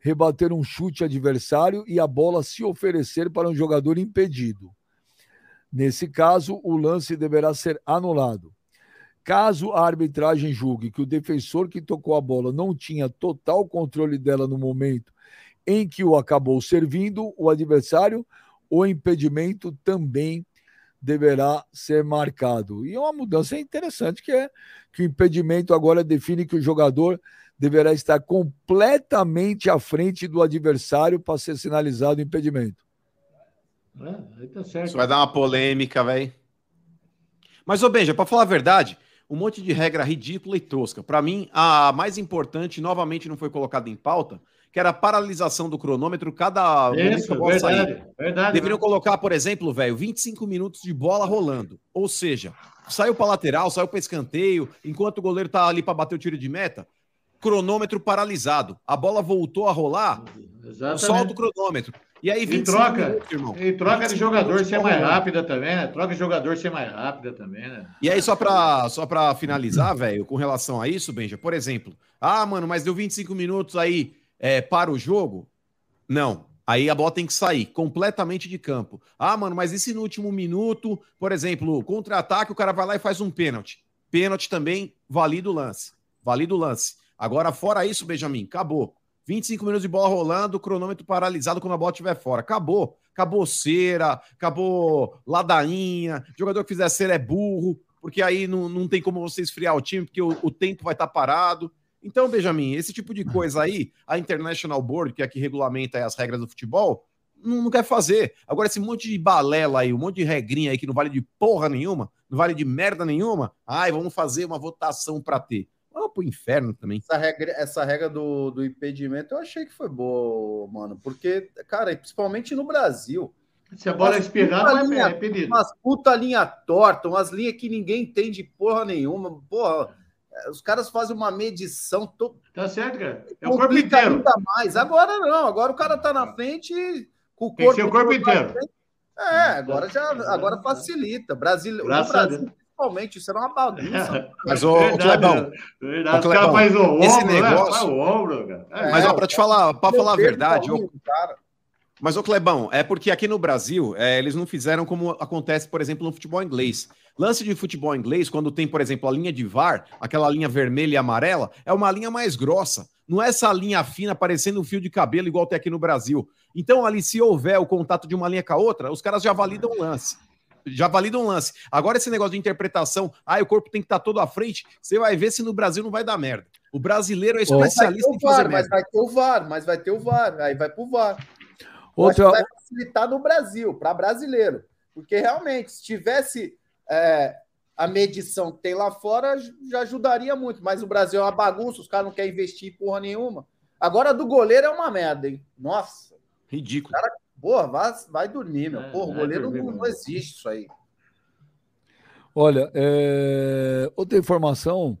rebater um chute adversário e a bola se oferecer para um jogador impedido. Nesse caso, o lance deverá ser anulado. Caso a arbitragem julgue que o defensor que tocou a bola não tinha total controle dela no momento em que o acabou servindo o adversário, o impedimento também deverá ser marcado. E é uma mudança interessante que é que o impedimento agora define que o jogador deverá estar completamente à frente do adversário para ser sinalizado o impedimento. É, aí tá certo. Isso vai dar uma polêmica, velho. Mas, ô Benja, pra falar a verdade, um monte de regra ridícula e tosca. Pra mim, a mais importante, novamente não foi colocada em pauta, que era a paralisação do cronômetro cada Isso, bola verdade, verdade. Deveriam colocar, por exemplo, velho, 25 minutos de bola rolando. Ou seja, saiu para lateral, saiu para escanteio, enquanto o goleiro tá ali para bater o tiro de meta, cronômetro paralisado. A bola voltou a rolar, Exatamente. solta o cronômetro. E aí, E 25 troca, minutos, irmão. e troca de 25 jogador ser mais rápida também, né? Troca de jogador ser mais rápida também, né? E aí, só pra, só pra finalizar, velho, com relação a isso, Benja, por exemplo, ah, mano, mas deu 25 minutos aí é, para o jogo. Não. Aí a bola tem que sair completamente de campo. Ah, mano, mas e se no último minuto, por exemplo, contra-ataque, o cara vai lá e faz um pênalti? Pênalti também, valida o lance. Valida o lance. Agora, fora isso, Benjamin, acabou. 25 minutos de bola rolando, cronômetro paralisado quando a bola estiver fora. Acabou. Acabou cera, acabou ladainha. Jogador que fizer cera é burro, porque aí não, não tem como você esfriar o time, porque o, o tempo vai estar parado. Então, Benjamin, esse tipo de coisa aí, a International Board, que é a que regulamenta as regras do futebol, não, não, quer fazer. Agora, esse monte de balela aí, um monte de regrinha aí que não vale de porra nenhuma, não vale de merda nenhuma, ai, vamos fazer uma votação para ter. Vamos pro inferno também. Essa regra, essa regra do, do impedimento eu achei que foi boa, mano, porque, cara, principalmente no Brasil. Se a bola espirrar, não é linha, impedido. Umas puta linha torta, umas linhas que ninguém entende porra nenhuma. Porra, os caras fazem uma medição. To... Tá certo, cara. É o corpo inteiro. ainda mais. Agora não, agora o cara tá na frente com o Tem que ser o corpo inteiro. É, agora já agora facilita. Brasil, Graças no Brasil, principalmente, isso era uma bagunça. (laughs) Mas, ô, ô Clebão, verdade. ô, Os caras Clebão, fazem o esse ombro, né? negócio- Faz o ombro, cara. É, Mas, É, ó, pra te falar, pra falar a Meu verdade, ô, cara. Mas, ô Clebão, é porque aqui no Brasil, é, eles não fizeram como acontece, por exemplo, no futebol inglês. Lance de futebol inglês, quando tem, por exemplo, a linha de VAR, aquela linha vermelha e amarela, é uma linha mais grossa. Não é essa linha fina parecendo um fio de cabelo igual tem aqui no Brasil. Então, ali, se houver o contato de uma linha com a outra, os caras já validam o lance. Já validam o lance. Agora, esse negócio de interpretação, ah, o corpo tem que estar todo à frente, você vai ver se no Brasil não vai dar merda. O brasileiro é Mas vai ter especialista o em fazer VAR, mas merda. vai ter o VAR, mas vai ter o VAR, aí vai pro VAR. Outra- acho que vai facilitar no Brasil, para brasileiro. Porque realmente, se tivesse é, a medição que tem lá fora, já ajudaria muito. Mas o Brasil é uma bagunça, os caras não querem investir em porra nenhuma. Agora do goleiro é uma merda, hein? Nossa. Ridículo. Cara, porra, vai, vai dormir, meu. É, Porra, goleiro dormir, não, não existe isso aí. Olha, é, outra informação.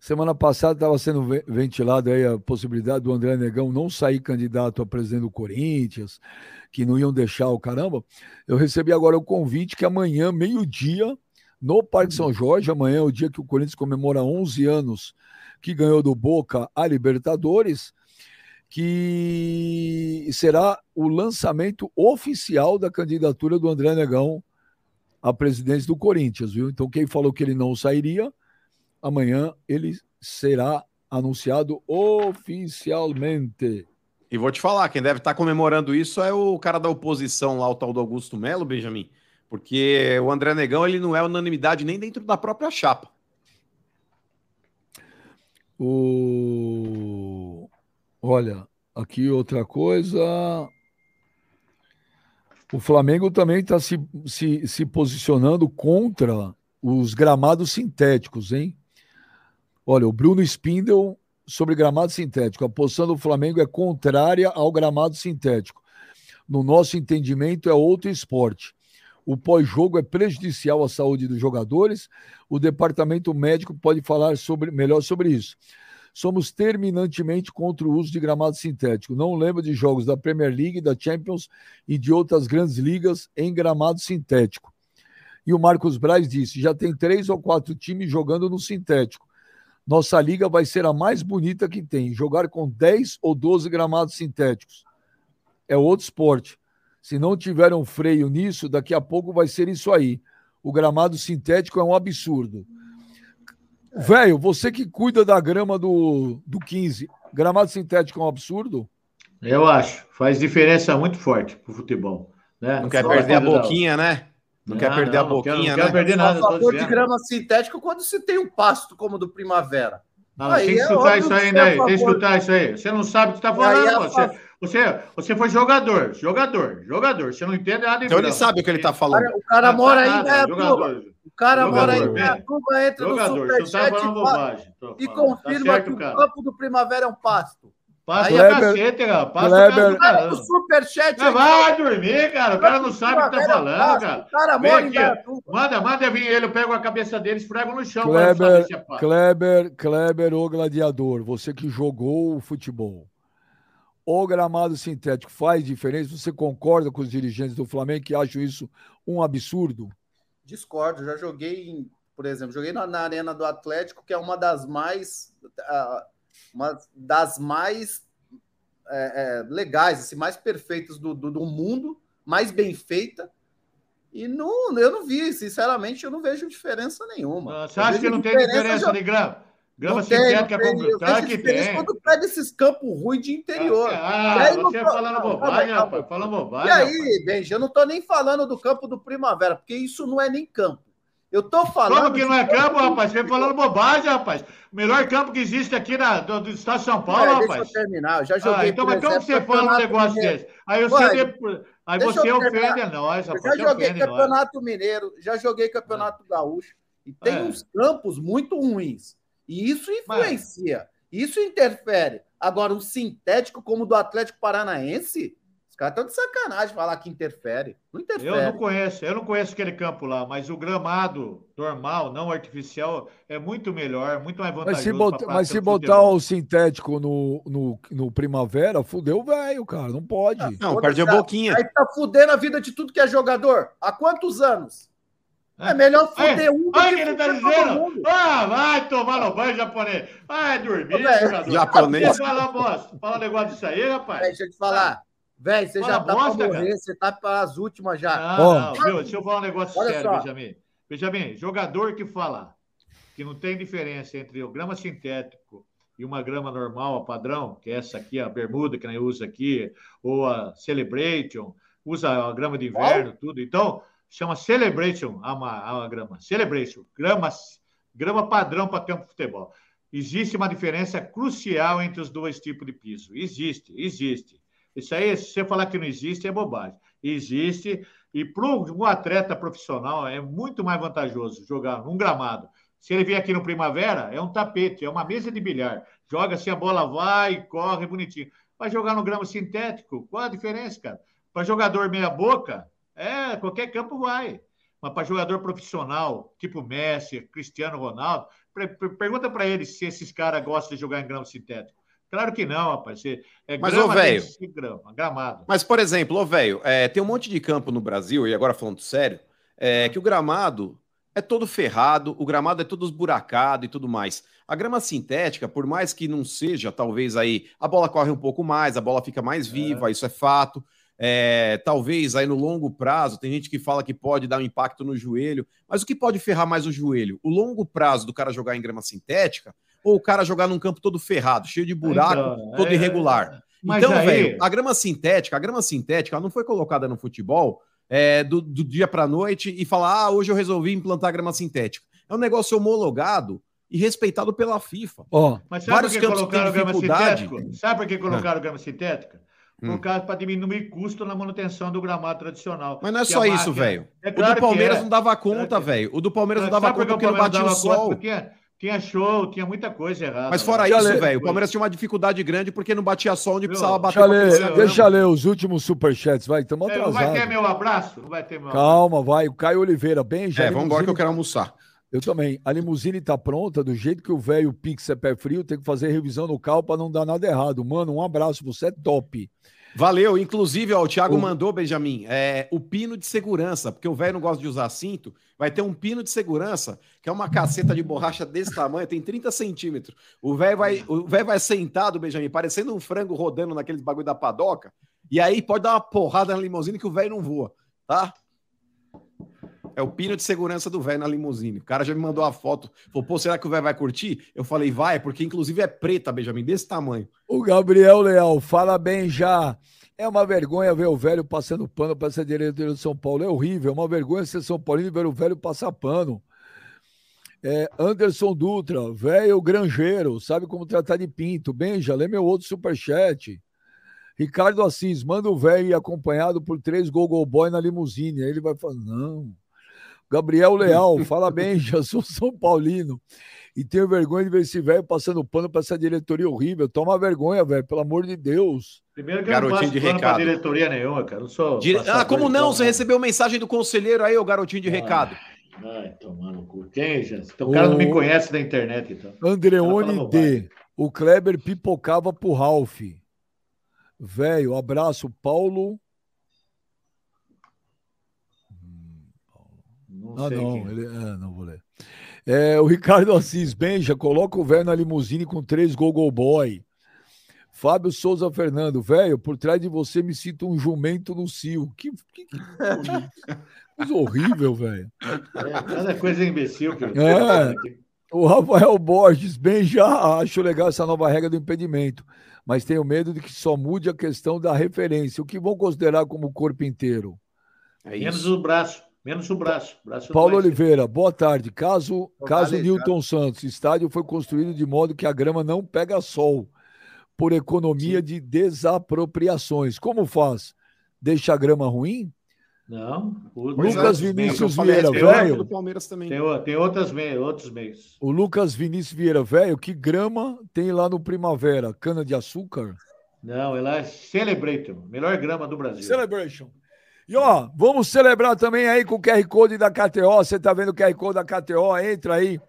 Semana passada estava sendo ve- ventilado aí a possibilidade do André Negão não sair candidato a presidente do Corinthians, que não iam deixar o caramba. Eu recebi agora o convite que amanhã, meio-dia, no Parque São Jorge, amanhã é o dia que o Corinthians comemora 11 anos que ganhou do Boca a Libertadores, que será o lançamento oficial da candidatura do André Negão à presidência do Corinthians, viu? Então, quem falou que ele não sairia, amanhã ele será anunciado oficialmente. E vou te falar, quem deve estar comemorando isso é o cara da oposição lá, o tal do Augusto Melo, Benjamin. Porque o André Negão, ele não é unanimidade nem dentro da própria chapa. O... Olha, aqui outra coisa. O Flamengo também está se, se, se posicionando contra os gramados sintéticos, hein? Olha, o Bruno Spindel sobre gramado sintético. A posição do Flamengo é contrária ao gramado sintético. No nosso entendimento, é outro esporte. O pós-jogo é prejudicial à saúde dos jogadores. O departamento médico pode falar sobre, melhor sobre isso. Somos terminantemente contra o uso de gramado sintético. Não lembro de jogos da Premier League, da Champions e de outras grandes ligas em gramado sintético. E o Marcos Braz disse: já tem três ou quatro times jogando no sintético. Nossa liga vai ser a mais bonita que tem. Jogar com 10 ou 12 gramados sintéticos. É outro esporte. Se não tiver um freio nisso, daqui a pouco vai ser isso aí. O gramado sintético é um absurdo. Velho, você que cuida da grama do, do 15, gramado sintético é um absurdo? Eu acho. Faz diferença muito forte pro futebol. Né? Não quer perder a boquinha, né? Não, quer Não, perder a não, não quero- boquinha, não quero né? perder nada, a favor de grama sintético quando se tem um pasto como o do Primavera. Não, Aí tem que é escutar óbvio isso aí, você é né? a Tem que escutar isso aí. Você não sabe o que está falando. é a Você, você, você foi jogador, jogador, jogador. Você não entende nada. Então ele sabe o que ele tá falando. O cara Não mora tá aí Indaiatuba. jogador. O cara mora aí né? Indaiatuba, entra Jogador, no você não tá Superchat falando e, e confirma Tá certo, que cara. o campo do Primavera é um pasto. Passa Aí o é- cacete, cara. Passa Kleber- o cara Superchat... Mas vai dormir, cara. O cara não sabe o que tá é falando, cara. O cara Vem mora aqui. Manda, manda vir ele, eu pego a cabeça dele, esfrego no chão. Kleber, é. Kleber, Kleber, o gladiador, você que jogou o futebol. O gramado sintético faz diferença? Você concorda com os dirigentes do Flamengo que acham isso um absurdo? Discordo, já joguei, em, por exemplo, joguei na, na Arena do Atlético, que é uma das mais. ah, uma das mais é, é, legais, assim, mais perfeitas do, do, do mundo, mais bem feita. E não, eu não vi, sinceramente, eu não vejo diferença nenhuma. Ah, Você acha que não tem diferença já- de grama? Grama Não sintética não tem. com Claro vejo que diferença tem. Quando pega esses campos ruins de interior. Ah, E aí não você tô- falando não, bobagem, rapaz. Falando E bobagem. rapaz. aí, Benji, eu não tô nem falando do campo do Primavera, porque isso não é nem campo. Eu tô falando. Como que não é campo, do- rapaz? Você falando bobagem, rapaz. O melhor campo que existe aqui na, do, do estado de São Paulo, É, deixa rapaz. eu terminar. Eu já joguei. Ah, então, mas como você fala um Campeonato negócio Mineiro. desse? Aí você, Ué, de- aí você eu ofende nós, Eu rapaz. já Você joguei ofende nós. Campeonato Mineiro, já joguei Campeonato Gaúcho. E tem É. uns campos muito ruins. E isso influencia. Isso interfere. Agora, um sintético como o do Atlético Paranaense, caras estão de sacanagem falar que interfere. Não interfere. Eu não conheço, eu não conheço aquele campo lá, mas o gramado normal, não artificial, é muito melhor, muito mais Mas vantajoso. se, pra bota- prática mas se botar o sintético no, no, no Primavera, fudeu o velho, cara. Não pode. Foda-se, Aí tá fudendo a vida de tudo que é jogador. Há quantos anos? É melhor fuder um do Olha que que ele tá dizendo. Ah, vai tomar no banho japonês. Vai dormir, Ô, jogador. Japonês. Fala bosta. Fala um negócio disso aí, rapaz. Deixa eu te falar. Velho, você Fala já tá bosta, pra morrer, cara. você tá para as últimas já. Não, não, viu? Deixa eu falar um negócio Olha sério, só. Benjamin. Benjamin, jogador que fala que não tem diferença entre o grama sintético e uma grama normal, a padrão, que é essa aqui, a bermuda que nós usa aqui, ou a Celebration, usa a grama de inverno, tudo. Então, chama Celebration a, ma- a grama. Celebration, grama, grama padrão para campo de futebol. Existe uma diferença crucial entre os dois tipos de piso. Existe, existe. Isso aí, se você falar que não existe, é bobagem. Existe, e para um atleta profissional é muito mais vantajoso jogar num gramado. Se ele vier aqui no Primavera, é um tapete, é uma mesa de bilhar. Joga assim, a bola vai, corre bonitinho. Vai jogar no grama sintético, qual a diferença, cara? Para jogador meia-boca, é, qualquer campo vai. Mas para jogador profissional, tipo Messi, Cristiano Ronaldo, per- per- pergunta para eles se esses caras gostam de jogar em grama sintético. Claro que não, rapaz. Você- É Mas, grama ô, ser grama, gramado. Mas, por exemplo, ô, velho, é, tem um monte de campo no Brasil, e agora falando sério, é, que o gramado é todo ferrado, o gramado é todo esburacado e tudo mais. A grama sintética, por mais que não seja, talvez aí, a bola corre um pouco mais, a bola fica mais viva, isso é fato. É, talvez aí no longo prazo, tem gente que fala que pode dar um impacto no joelho, mas o que pode ferrar mais o joelho? O longo prazo do cara jogar em grama sintética ou o cara jogar num campo todo ferrado, cheio de buraco, Então, todo é- irregular? mas então, aí- velho, a grama sintética, a grama sintética, ela não foi colocada no futebol é, do, do dia para noite e falar, ah, hoje eu resolvi implantar grama sintética. É um negócio homologado e respeitado pela FIFA. Ó, Mas sabe por que colocaram grama sintética? Sabe por que colocaram grama sintética? Por Hum. causa para diminuir custo na manutenção do gramado tradicional. Mas não é só isso, máquina- velho. É o claro do que Palmeiras é. não dava conta, velho. O do Palmeiras não dava Sabe por conta que porque não batia o sol. Porque tinha show, tinha muita coisa errada. Mas fora lá. isso, Deixa velho, o. Palmeiras tinha uma dificuldade grande porque não batia sol onde precisava Deixa bater. pra ler, deixa ler os últimos superchats, vai, estamos É, não vai ter atrasados. meu abraço? Não vai ter meu Calma, vai. O Caio Oliveira, bem, já. É, vamos embora que eu quero almoçar. Eu também. A limusine tá pronta, do jeito que o velho Pix é pé frio, tem que fazer revisão no carro pra não dar nada errado. Mano, um abraço, você é top. Valeu. Inclusive, ó, o Thiago O- mandou, Benjamin, é, o pino de segurança, porque o velho não gosta de usar cinto. Vai ter um pino de segurança, que é uma caceta de borracha desse tamanho, tem 30 centímetros. O velho vai, o vai sentado, Benjamin, parecendo um frango rodando naqueles bagulho da padoca. E aí pode dar uma porrada na limusine que o velho não voa, tá? É o pino de segurança do velho na limusine. O cara já me mandou a foto. Falou, pô, será que o velho vai curtir? Eu falei, vai, porque inclusive é preta, Benjamin, desse tamanho. O Gabriel Leal, fala bem já. É uma vergonha ver o velho passando pano para essa diretoria de São Paulo. É horrível, é uma vergonha ser São Paulino ver o velho passar pano. É, Anderson Dutra, velho granjeiro, sabe como tratar de pinto. Benja, lê meu outro superchat. Ricardo Assis, manda o velho acompanhado por três Gogol Boy na limusine. Aí ele vai falar, não. Gabriel Leal, fala bem, (laughs) já sou São Paulino. E tenho vergonha de ver esse velho passando pano para essa diretoria horrível. Toma vergonha, velho, pelo amor de Deus. Primeiro que eu não Garotinho de recado. diretoria nenhuma, cara. Eu sou Dire- Ah, como não? Você recebeu mensagem do conselheiro aí, o garotinho de Ah. recado. Ai, tomar no cu. Quem, gente? Então, o cara não me conhece da internet, então. Andreone D. O Kleber pipocava pro Ralph. Velho, abraço, Paulo. Não Ah, sei não, quem. ele, ah, não vou ler. É, o Ricardo Assis, Benja, coloca o velho na limusine com três Gogol Boy. Fábio Souza Fernando, velho, por trás de você me sinto um jumento no cio. Que, que, que (laughs) coisa horrível, velho. É, cada coisa imbecil que eu É. O Rafael Borges, bem, já acho legal essa nova regra do impedimento, mas tenho medo de que só mude a questão da referência. O que vão considerar como corpo inteiro? É Menos o braço. Menos o braço. Braço Paulo. Oliveira, boa tarde. Caso, Tô caso. Newton Santos, estádio foi construído de modo que a grama não pega sol, por economia de desapropriações. Como faz? Deixa a grama ruim? Não. o- Lucas tem outros Vinícius meios. Vieira, Tem velho. outro- do Palmeiras também. Tem, o- tem outras outros meios. O Lucas Vinícius Vieira, velho, que grama tem lá no Primavera? Cana de açúcar? Não, ela é Celebrator, melhor grama do Brasil. Celebration. E ó, vamos celebrar também aí com o QR Code da KTO. Você tá vendo o QR Code da KTO? Entra aí.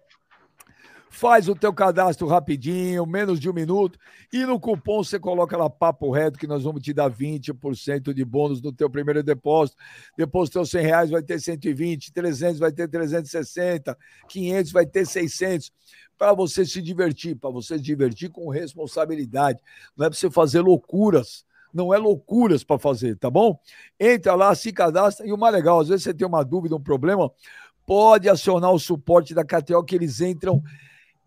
Faz o teu cadastro rapidinho, menos de um minuto. E no cupom você coloca lá papo reto que nós vamos te dar 20% de bônus no teu primeiro depósito. Depois teu 100 reais vai ter 120, 300 vai ter 360, 500 vai ter 600. Para você se divertir, para você se divertir com responsabilidade. Não é para você fazer loucuras não é loucuras para fazer, tá bom? Entra lá, se cadastra. E o mais legal, às vezes você tem uma dúvida, um problema, pode acionar o suporte da KTO que eles entram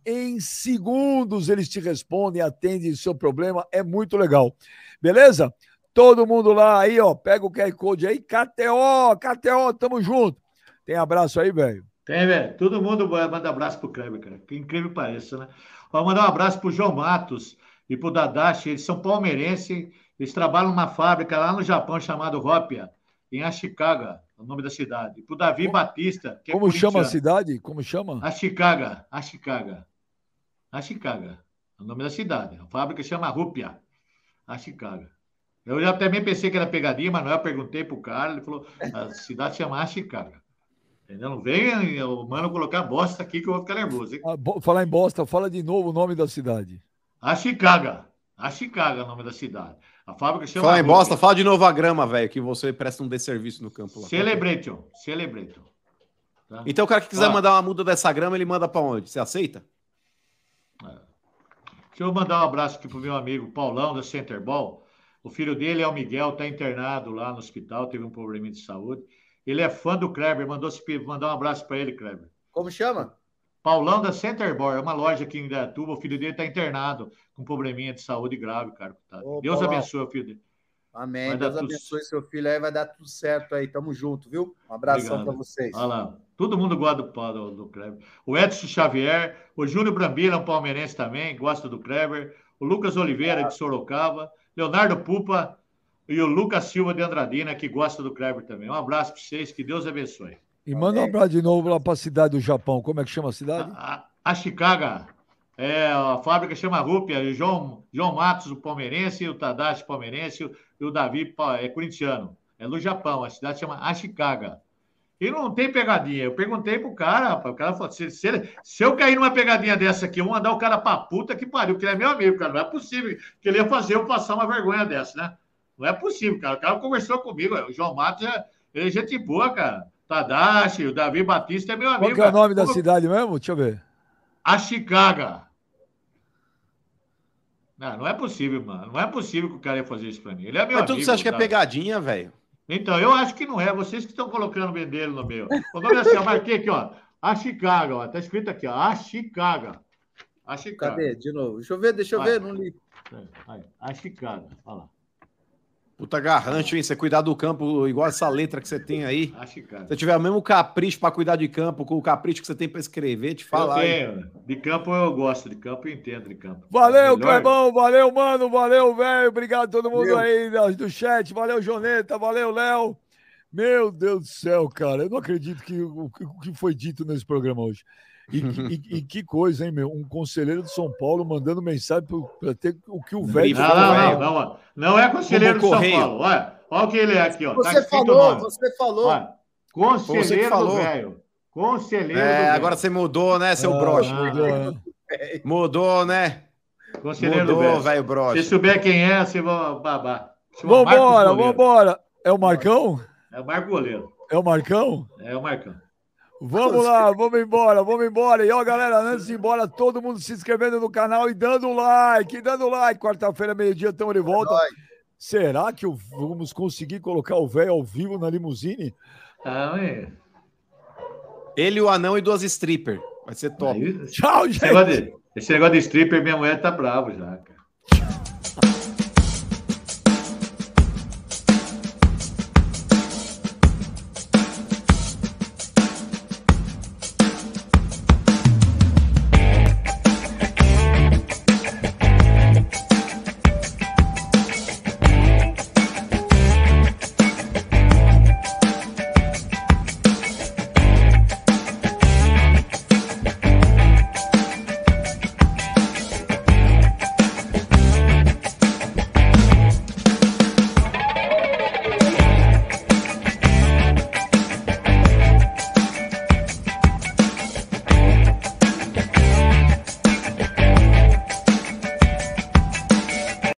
em segundos, eles te respondem, atendem o seu problema, é muito legal. Beleza? Todo mundo lá aí, ó, pega o QR Code aí, KTO, KTO, tamo junto. Tem abraço aí, velho? Tem, velho. Todo mundo vai mandar abraço pro Kleber, cara. Que incrível pareça, né? Vou mandar um abraço pro João Matos e pro Dadashi. Eles são palmeirenses. Eles trabalham numa fábrica lá no Japão chamada Rópia, em Ashikaga, o nome da cidade. E pro Davi Batista, que é Como chama a cidade? Como chama? Ashikaga, Ashikaga. Ashikaga, é o nome da cidade. A fábrica chama Rúpia, Ashikaga. Eu já também pensei que era pegadinha, mas não, eu perguntei pro cara, ele falou, a cidade chama Ashikaga. Entendeu? Não venha o mano colocar bosta aqui que eu vou ficar nervoso? Ah, falar em bosta, fala de novo o nome da cidade. Ashikaga. Ashikaga é o nome da cidade. A fábrica chama Fala em bosta, fala de novo a grama, velho, que você presta um desserviço no campo lá. Celebration, Celebration. Tá? Então o cara que quiser Ó, mandar uma muda dessa grama, ele manda pra onde? Você aceita? Deixa eu mandar um abraço aqui pro meu amigo Paulão da Center Ball. O filho dele é o Miguel, está internado lá no hospital, teve um probleminha de saúde. Ele é fã do Kleber, mandou mandar um abraço para ele, Kleber. Como chama? Paulão da Center Ball, é uma loja aqui em Indaiatuba. O filho dele está internado com um probleminha de saúde grave, cara. Ô, Deus Paulão. abençoe o filho dele. Amém. Vai Deus tudo- abençoe seu filho aí, vai dar tudo certo aí. Tamo junto, viu? Um abração para vocês. Olha lá. Todo mundo gosta do, do, do Kleber. O Edson Xavier, o Júnior Brambila, um palmeirense também, gosta do Kleber. O Lucas Oliveira, de Sorocaba. Leonardo Pupa e o Lucas Silva de Andradina, que gosta do Kleber também. Um abraço para vocês, que Deus abençoe. E manda um abraço de novo lá para a cidade do Japão. Como é que chama a cidade? A, a Chicago, é, a fábrica chama Rúpia, o João, João Matos, o palmeirense, o Tadashi, palmeirense, e o Davi é corintiano. É no Japão, a cidade chama Ashikaga. E não tem pegadinha. Eu perguntei pro cara, rapaz, o cara falou: se, se, ele- se eu cair numa pegadinha dessa aqui, eu vou mandar o cara pra puta que pariu, que ele é meu amigo, cara. Não é possível que ele ia fazer eu passar uma vergonha dessa, né? Não é possível, cara. O cara conversou comigo. O João Matos é, ele é gente boa, cara. Tadashi, o Davi Batista é meu amigo. Qual que é o cara. nome da cidade mesmo? Deixa eu ver. a Chicago. Não, não é possível, mano. Não é possível que o cara ia fazer isso pra mim. Ele é meu Mas amigo. você acha que é pegadinha, velho? Então, eu acho que não é. Vocês que estão colocando o vendeiro no meu. O nome é assim, eu marquei aqui, ó. A Chicago, ó. Tá escrito aqui, ó. A Chicago. A Chicago. Cadê? De novo. Deixa eu ver, deixa eu Vai. ver. Não li. A Chicago. Olha lá. Puta garrancho, hein? Você cuidar do campo igual essa letra que você tem aí. A Chicago. Se você tiver o mesmo capricho pra cuidar de campo, com o capricho que você tem pra escrever, te falar. De campo eu gosto. De campo eu entendo de campo. Valeu, Melhor- Clebão, valeu, mano, valeu, velho. Obrigado a todo mundo Valeu. aí do- do chat. Valeu, Joneta, valeu, Léo. Meu Deus do céu, cara. Eu não acredito que o que- o que foi dito nesse programa hoje. E, que- e- e que coisa, hein, meu? Um conselheiro de São Paulo mandando mensagem para ter o que o velho Não, falou, não, não, não, não é conselheiro de São. Paulo. Olha, olha o que ele é aqui, ó. Tá Você o falou, você falou. Olha, você conselheiro do falou. velho. Conselheiro do É, velho. agora você mudou, né, seu Ah, broche? mudou, né? Mudou, né? Conselheiro do Mudou, velho. velho broche. Se souber quem é, você vai babar. Vambora, vambora. É o Marcão? É o Marco Goleiro. É o Marcão? É o Marcão. Vamos lá, vamos embora, vamos embora. E ó, galera, antes de ir embora, todo mundo se inscrevendo no canal e dando like, dando like. Quarta-feira, meio-dia, estamos de volta. Será que vamos conseguir colocar o velho ao vivo na limusine? Ah, ué. Ele, o anão e duas stripper. Vai ser top. Aí- Tchau, Esse negócio, de, esse negócio de stripper, minha mulher tá brava já, cara.